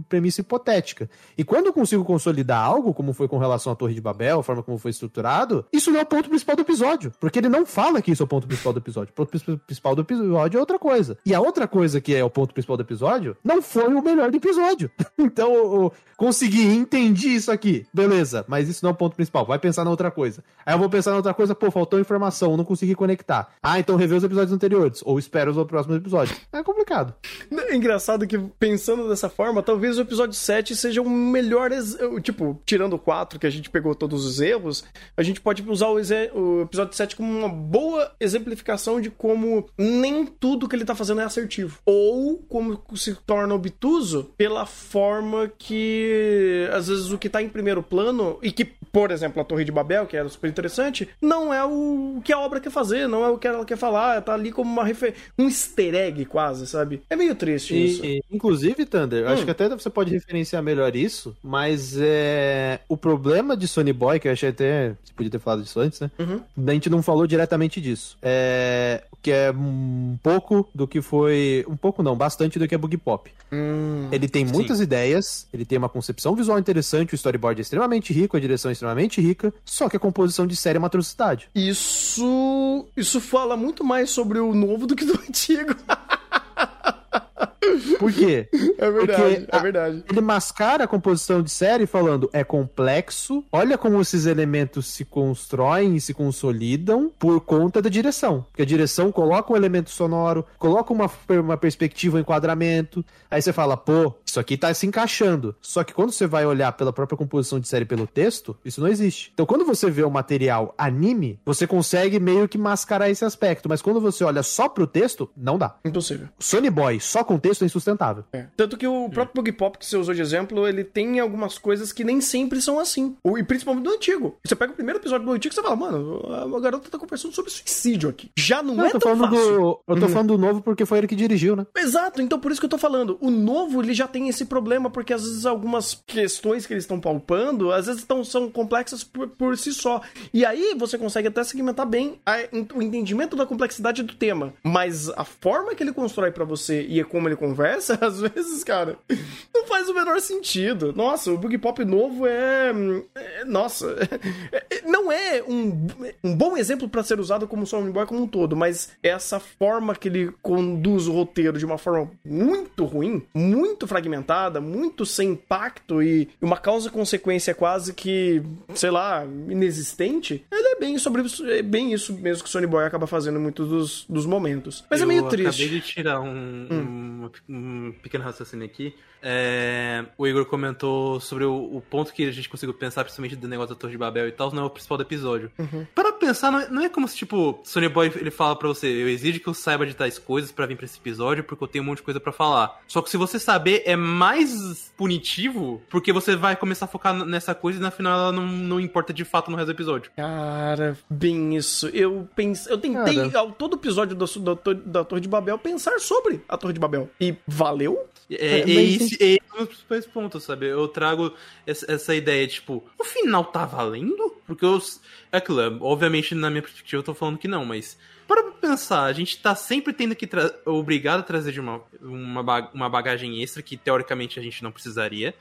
premissa hipotética. E quando eu consigo consolidar algo, como foi com relação à Torre de Babel, a forma como foi estruturado, isso não é o ponto principal do episódio. Porque ele não fala que isso é o ponto principal do episódio. O ponto principal do episódio é outra coisa. E a outra coisa que é o ponto principal do episódio, não foi o melhor do episódio. então, eu, consegui, entendi isso aqui. Beleza, mas isso não é o ponto principal. Vai pensar na outra coisa. Aí eu vou pensar na outra coisa, pô, faltou informação, não consegui conectar. Ah, então rever os episódios anteriores. Ou espero os próximos episódios. É complicado. É engraçado que, pensando dessa forma, talvez o episódio 7 seja o melhor. Tipo, tirando o 4, que a gente pegou todos os erros, a gente pode usar o, o episódio 7 como uma boa exemplificação de como nem tudo que ele tá fazendo é assertivo. Ou como se torna obtuso pela forma que, às vezes, o que tá em primeiro plano, e que, por exemplo, a Torre de Babel, que era super interessante, não é o que a obra quer fazer, não é o que ela quer falar, tá ali como uma refer... um easter egg quase, sabe? É meio triste e, isso. E, inclusive, Thunder, hum. acho que até você pode referenciar melhor isso, mas é o problema de Sony Boy, que eu achei até, você podia ter falado disso antes, né? Uhum. A gente não falou diretamente disso. É que é um pouco do que foi. Um pouco não, bastante do que é Bug Pop. Hum, ele tem muitas sim. ideias, ele tem uma concepção visual interessante, o storyboard é extremamente rico, a direção é extremamente rica, só que a composição de série é uma atrocidade. Isso. Isso fala muito mais sobre o novo do que do antigo. Por quê? É verdade, Porque é verdade. ele mascara a composição de série falando é complexo, olha como esses elementos se constroem e se consolidam por conta da direção. Porque a direção coloca um elemento sonoro, coloca uma, uma perspectiva, um enquadramento, aí você fala, pô, isso aqui tá se encaixando. Só que quando você vai olhar pela própria composição de série pelo texto, isso não existe. Então quando você vê o material anime, você consegue meio que mascarar esse aspecto, mas quando você olha só pro texto, não dá. Impossível. Sony Boy só com texto é insustentável. É. Tanto que o próprio Bug Pop que você usou de exemplo, ele tem algumas coisas que nem sempre são assim. E principalmente do antigo. Você pega o primeiro episódio do antigo e você fala, mano, a garota tá conversando sobre suicídio aqui. Já não, não é eu tô tão falando fácil. Do, eu tô uhum. falando do novo porque foi ele que dirigiu, né? Exato, então por isso que eu tô falando. O novo, ele já tem esse problema, porque às vezes algumas questões que eles estão palpando, às vezes tão, são complexas por, por si só. E aí você consegue até segmentar bem a, o entendimento da complexidade do tema. Mas a forma que ele constrói para você e é como ele conversa, às vezes, cara, não faz o menor sentido. Nossa, o Boogie Pop novo é. é nossa. É, não é um, um bom exemplo para ser usado como Sony Boy como um todo, mas essa forma que ele conduz o roteiro de uma forma muito ruim, muito fragmentada fragmentada, muito sem impacto e uma causa-consequência quase que, sei lá, inexistente, ele é bem sobre é bem isso mesmo que o Sony Boy acaba fazendo em muitos dos, dos momentos. Mas é Eu meio triste. acabei de tirar um, um, um pequeno raciocínio aqui. É, o Igor comentou sobre o, o ponto que a gente conseguiu pensar, principalmente do negócio da Torre de Babel e tal, não é o principal do episódio. Para pensar, não é, não é como se, tipo, Sony Boy ele fala pra você, eu exijo que eu saiba de tais coisas pra vir pra esse episódio, porque eu tenho um monte de coisa pra falar. Só que se você saber, é mais punitivo, porque você vai começar a focar nessa coisa e na final ela não, não importa de fato no resto do episódio. Cara, bem isso. Eu pensei, eu tentei Cara. ao todo episódio da, da, Tor- da Torre de Babel pensar sobre a Torre de Babel. E valeu? É, É, é, esse, é um dos principais pontos, sabe? Eu trago essa, essa ideia, tipo, o final tá valendo? Porque eu. É aquilo, é, obviamente, na minha perspectiva, eu tô falando que não, mas. Para pensar, a gente tá sempre tendo que. Obrigado a trazer de uma, uma, ba- uma bagagem extra que teoricamente a gente não precisaria.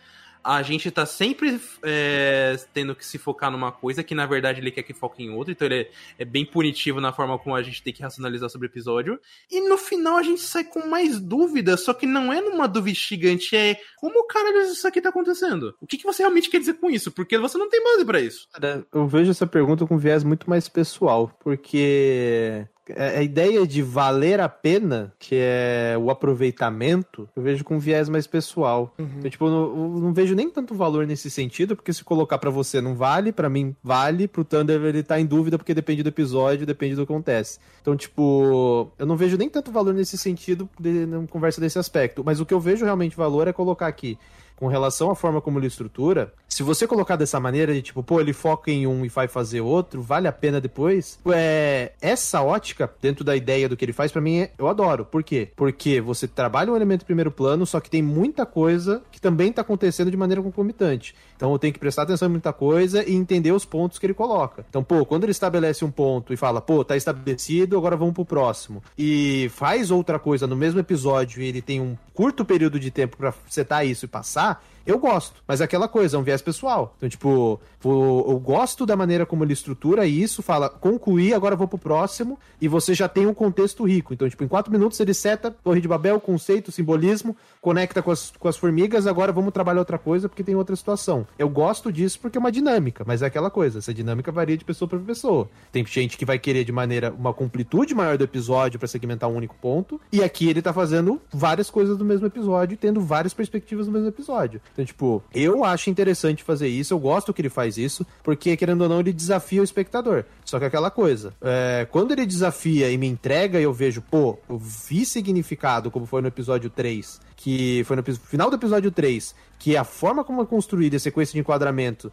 A gente tá sempre é, tendo que se focar numa coisa que na verdade ele quer que foque em outra, então ele é, é bem punitivo na forma como a gente tem que racionalizar sobre o episódio. E no final a gente sai com mais dúvidas, só que não é numa dúvida gigante, é como caralho isso aqui tá acontecendo? O que, que você realmente quer dizer com isso? Porque você não tem base pra isso. Cara, eu vejo essa pergunta com viés muito mais pessoal, porque a a ideia de valer a pena, que é o aproveitamento, eu vejo com viés mais pessoal. Eu, tipo, eu não, eu não vejo nem tanto valor nesse sentido, porque se colocar pra você não vale, pra mim vale, pro Thunder ele tá em dúvida porque depende do episódio, depende do que acontece. Então, tipo, eu não vejo nem tanto valor nesse sentido de, conversa desse aspecto, mas o que eu vejo realmente valor é colocar aqui com relação à forma como ele estrutura, se você colocar dessa maneira de tipo, pô, ele foca em um e vai fazer outro, vale a pena depois? É, essa ótica, dentro da ideia do que ele faz, pra mim, é- eu adoro. Por quê? Porque você trabalha um elemento em primeiro plano, só que tem muita coisa que também tá acontecendo de maneira concomitante. Então eu tenho que prestar atenção em muita coisa e entender os pontos que ele coloca. Então, pô, quando ele estabelece um ponto e fala, pô, tá estabelecido, agora vamos pro próximo. E faz outra coisa no mesmo episódio e ele tem um curto período de tempo pra setar isso e passar, eu gosto. Mas é aquela coisa, é um viés pessoal. Então, tipo, eu gosto da maneira como ele estrutura isso, fala, concluir, agora vou pro próximo, e você já tem um contexto rico. Então, tipo, em quatro minutos ele seta Torre de Babel, conceito, simbolismo, conecta com as, com as formigas, agora vamos trabalhar outra coisa porque tem outra situação. Eu gosto disso porque é uma dinâmica, mas é aquela coisa, essa dinâmica varia de pessoa para pessoa. Tem gente que vai querer de maneira, uma completude maior do episódio para segmentar um único ponto, e aqui ele tá fazendo várias coisas do mesmo episódio tendo várias perspectivas do mesmo episódio. Então, tipo, eu acho interessante fazer isso, eu gosto que ele faz isso, porque, querendo ou não, ele desafia o espectador. Só que é aquela coisa, é, quando ele desafia e me entrega e eu vejo, pô, eu vi significado, como foi no episódio 3, que foi no final do episódio 3, que a forma como é construída a sequência de enquadramento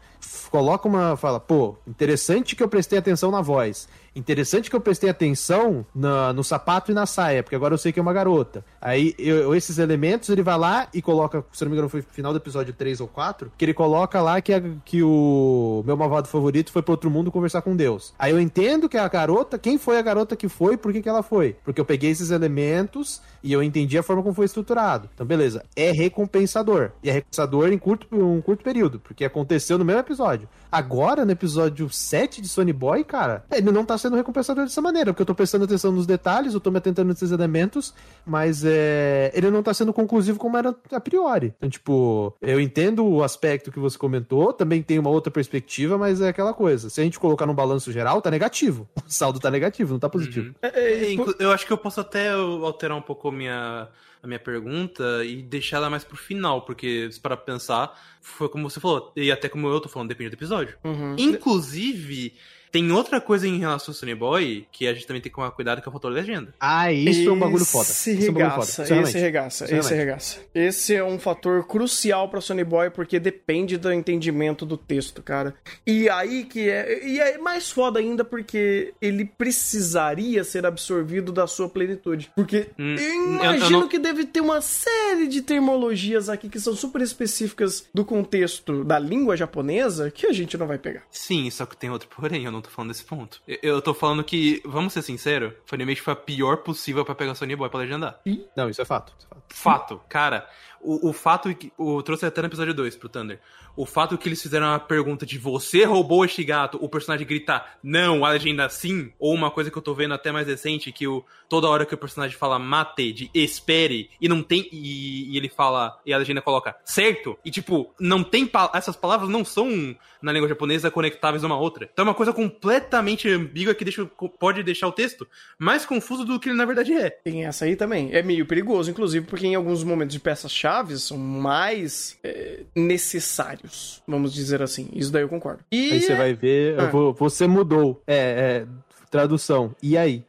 coloca uma. fala, pô, interessante que eu prestei atenção na voz. Interessante que eu prestei atenção na- no sapato e na saia, porque agora eu sei que é uma garota. Aí, eu- esses elementos, ele vai lá e coloca, se não me engano, foi final do episódio 3 ou 4, que ele coloca lá que, a- que o meu malvado favorito foi pro outro mundo conversar com Deus. Aí eu entendo que a garota, quem foi a garota que foi, por que, que ela foi? Porque eu peguei esses elementos e eu entendi a forma como foi estruturado. Então, beleza. É recompensador. E é recompensador em curto, um curto período, porque aconteceu no mesmo episódio. Agora, no episódio 7 de Sony Boy, cara, ele não tá sendo recompensador dessa maneira, porque eu tô prestando atenção nos detalhes, eu tô me atentando nesses elementos, mas é, ele não tá sendo conclusivo como era a priori. Então, tipo, eu entendo o aspecto que você comentou, também tem uma outra perspectiva, mas é aquela coisa. Se a gente colocar num balanço geral, tá negativo. O saldo tá negativo, não tá positivo. É, é, É, inclu- eu acho que eu posso até alterar um pouco a minha, a minha pergunta e deixar ela mais pro final, porque se para pensar, foi como você falou, e até como eu tô falando, depende do episódio. uhum. Inclusive, tem outra coisa em relação ao Sunny Boy que a gente também tem que tomar cuidado, que é o fator legenda. Ah, isso é um bagulho foda. Esse Isso é um bagulho foda. sinceramente. esse regaça, esse Sinceramente. regaça. Esse é um fator crucial pra Sony Boy porque depende do entendimento do texto, cara. E aí que é. E é mais foda ainda porque ele precisaria ser absorvido da sua plenitude. Porque Hum, eu eu- eu imagino não- que deve ter uma série de termologias aqui que são super específicas do contexto da língua japonesa que a gente não vai pegar. Sim, só que tem outro porém, eu não tô falando desse ponto. Eu, eu tô falando que, vamos ser sinceros, Funimation foi a pior possível pra pegar Sony Boy pra legendar. Não, isso é fato. Isso é fato. Fato, cara, o, o fato que. Eu trouxe até no episódio 2 pro Thunder. o fato que eles fizeram uma pergunta de você roubou este gato, o personagem gritar não, a legenda sim, ou uma coisa que eu tô vendo até mais recente, que o, toda hora que o personagem fala mate, de espere, e não tem, e, e ele fala, e a legenda coloca certo, e tipo, não tem, essas palavras não são na língua japonesa conectáveis uma a outra. Então é uma coisa completamente ambígua que deixa, pode deixar o texto mais confuso do que ele na verdade é. Tem essa aí também. É meio perigoso, inclusive, porque em alguns momentos de peças-chave são mais é, necessários, vamos dizer assim. Isso daí eu concordo. E... Aí você vai ver, ah. vou, você mudou. É, é, tradução. E aí?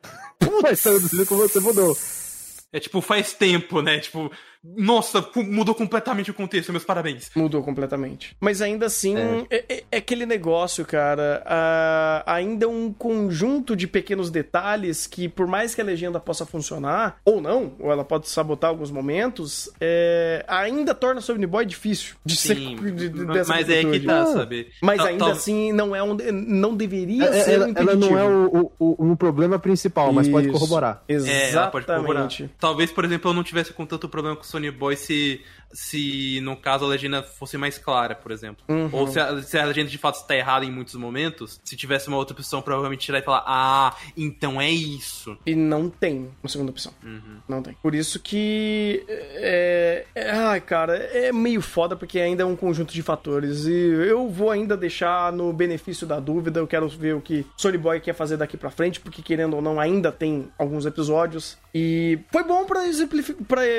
Vai traduzindo como você mudou. É tipo, faz tempo, né? Tipo, nossa, mudou completamente o contexto, meus parabéns. Mudou completamente. Mas ainda assim, é, é, é, é aquele negócio, cara. Uh, ainda um conjunto de pequenos detalhes que, por mais que a legenda possa funcionar, ou não, ou ela pode sabotar alguns momentos, é, ainda torna Sony Boy difícil de Sim, ser. De, de, mas é que tá, sabe? Mas ainda assim, não é um. Não deveria é, ser ela, um ela não é o, o, o, problema principal, mas Isso. pode corroborar. Exatamente. É, pode corroborar. Talvez, por exemplo, eu não tivesse com tanto problema com Sony Boy se se no caso a legenda fosse mais clara, por exemplo. Uhum. Ou se a, se a, legenda de fato está errada em muitos momentos, se tivesse uma outra opção, provavelmente tirar e falar, ah, então é isso. E não tem uma segunda opção. Uhum. Não tem. Por isso que. É, é, ai, cara, é meio foda porque ainda é um conjunto de fatores. E eu vou ainda deixar no benefício da dúvida. Eu quero ver o que Sony Boy quer fazer daqui pra frente, porque querendo ou não, ainda tem alguns episódios. E foi bom para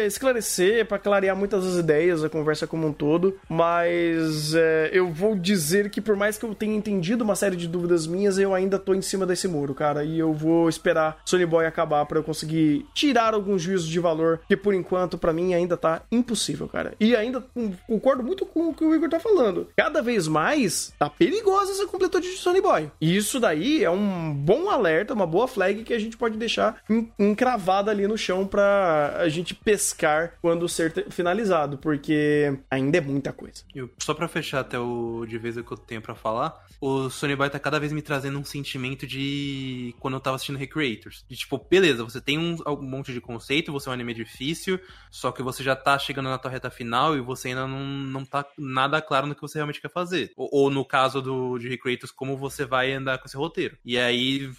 esclarecer, para clarear muitas das ideias, a conversa como um todo, mas é, eu vou dizer que por mais que eu tenha entendido uma série de dúvidas minhas, eu ainda tô em cima desse muro, cara, e eu vou esperar Sony Boy acabar para eu conseguir tirar alguns juízos de valor, que por enquanto para mim ainda tá impossível, cara. E ainda concordo muito com o que o Igor tá falando. Cada vez mais tá perigosa essa completude de Sony Boy. E isso daí é um bom alerta, uma boa flag que a gente pode deixar encravada ali no chão para a gente pescar quando ser finalizado porque ainda é muita coisa. Eu, só para fechar até o de vez que eu tenho para falar, o Sony Boy tá cada vez me trazendo um sentimento de quando eu tava assistindo Recreators. De tipo, beleza, você tem um, um monte de conceito, você é um anime difícil, só que você já tá chegando na tua reta final e você ainda não, não tá nada claro no que você realmente quer fazer. Ou, ou no caso do de Recreators, como você vai andar com esse roteiro. E aí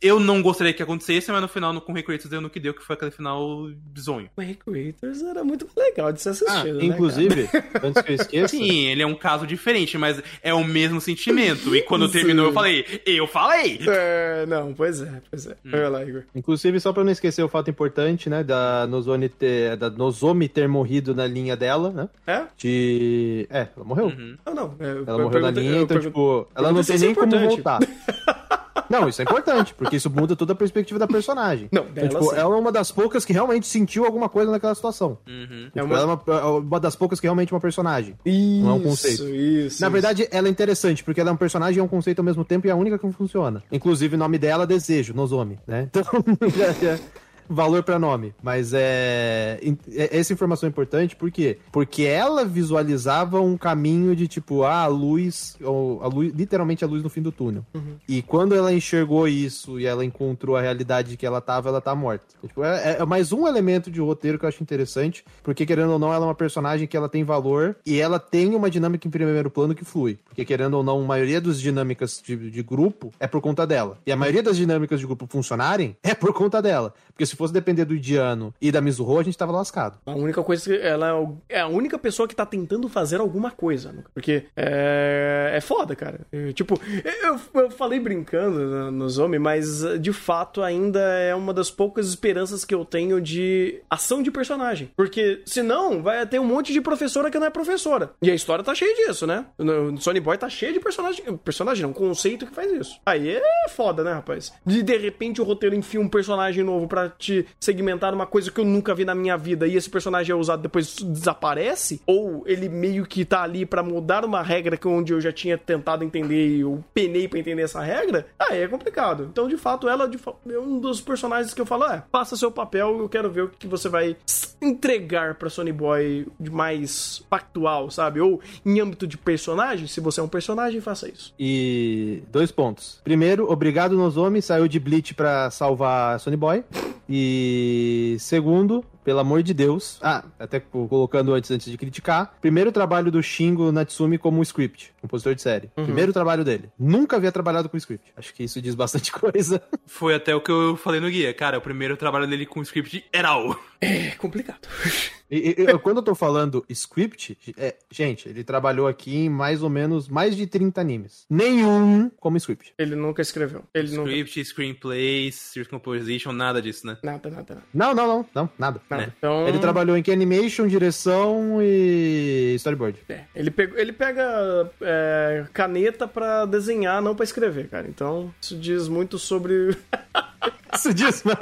eu não gostaria que acontecesse, mas no final, no, com Recreators, deu no que deu, que foi aquele final bizonho. O Recreators era muito legal de ser assistido, ah, né, Inclusive, antes que eu esqueça... Sim, ele é um caso diferente, mas é o mesmo sentimento. E quando terminou, eu falei, eu falei! É, não, pois é, pois é. Hum. Vai lá, Igor. Inclusive, só pra não esquecer o fato importante, né, da Nozomi ter, da Nozomi ter morrido na linha dela, né? É? De... É, ela morreu. Uhum. Não, não. É, ela morreu na linha, então, tipo, ela não tem nem como voltar. Não, isso é importante, porque isso muda toda a perspectiva da personagem. Não, então, tipo, ela é uma das poucas que realmente sentiu alguma coisa naquela situação. Uhum. Tipo, é uma... Ela é uma, é uma, das poucas que realmente é uma personagem. Isso, não é um conceito. Isso. Na verdade, ela é interessante, porque ela é um personagem e é um conceito ao mesmo tempo e é a única que funciona. Inclusive, o nome dela é Desejo, Nozomi, né? Então, valor para nome. Mas é, é. Essa informação é importante por quê? Porque ela visualizava um caminho de tipo, ah, a luz, ou a luz, literalmente a luz no fim do túnel. Uhum. E quando ela enxergou isso e ela encontrou a realidade que ela tava, ela tá morta. Tipo, é, é, mais um elemento de roteiro que eu acho interessante, porque querendo ou não, ela é uma personagem que ela tem valor e ela tem uma dinâmica em primeiro plano que flui. Porque querendo ou não, a maioria das dinâmicas de, de grupo é por conta dela. E a maioria das dinâmicas de grupo funcionarem é por conta dela. Porque se fosse depender do Idiano e da Mizuho, a gente tava lascado. A única coisa que ela é a única pessoa que tá tentando fazer alguma coisa. Porque é, é foda, cara. É, tipo, eu, eu falei brincando nos homens, mas de fato ainda é uma das poucas esperanças que eu tenho de ação de personagem. Porque senão vai ter um monte de professora que não é professora. E a história tá cheia disso, né? No Sony Boy tá cheio de personagem. Personagem não, conceito que faz isso. Aí é foda, né, rapaz? De de repente o roteiro enfia um personagem novo pra te segmentar uma coisa que eu nunca vi na minha vida e esse personagem é usado depois desaparece, ou ele meio que tá ali para mudar uma regra que onde eu já tinha tentado entender e eu penei para entender essa regra, aí é complicado. Então, de fato, ela é um dos personagens que eu falo, é, faça seu papel, eu quero ver o que você vai entregar para Sony Boy de mais factual, sabe? Ou em âmbito de personagem, se você é um personagem, faça isso. E dois pontos. Primeiro, obrigado Nozomi, saiu de Bleach para salvar Sony Boy. E segundo, pelo amor de Deus. Ah, até co- colocando antes, antes de criticar. Primeiro trabalho do Shingo Natsumi como script, compositor de série. Primeiro trabalho dele. Nunca havia trabalhado com script. Acho que isso diz bastante coisa. Foi até o que eu falei no guia. Cara, o primeiro trabalho dele com script era o. É complicado. E- e- eu- quando eu tô falando script, é, gente, ele trabalhou aqui em mais ou menos mais de 30 animes. Nenhum como script. Ele nunca escreveu. Ele nunca. Script, screenplay, script composition, nada disso, né? Nada, nada, nada. Não, não, não, não, nada. nada. Né? Então. Ele trabalhou em animation, direção e storyboard. É, ele, pegou, ele pega é, caneta pra desenhar, não pra escrever, cara. Então, isso diz muito sobre. Isso diz mais.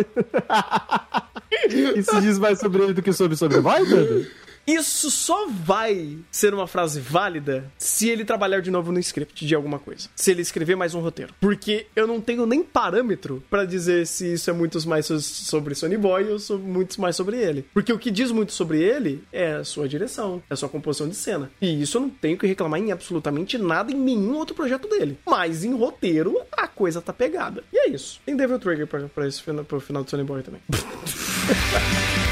Isso diz mais sobre ele do que sobre sobre Void? Isso só vai ser uma frase válida se ele trabalhar de novo no script de alguma coisa. Se ele escrever mais um roteiro. Porque eu não tenho nem parâmetro pra dizer se isso é muito mais so- sobre Sony Boy ou so- muito mais sobre ele. Porque o que diz muito sobre ele é a sua direção, é a sua composição de cena. E isso eu não tenho que reclamar em absolutamente nada em nenhum outro projeto dele. Mas em roteiro, a coisa tá pegada. E é isso. Tem Devil Trigger pra, pra esse, pro final do Sony Boy também.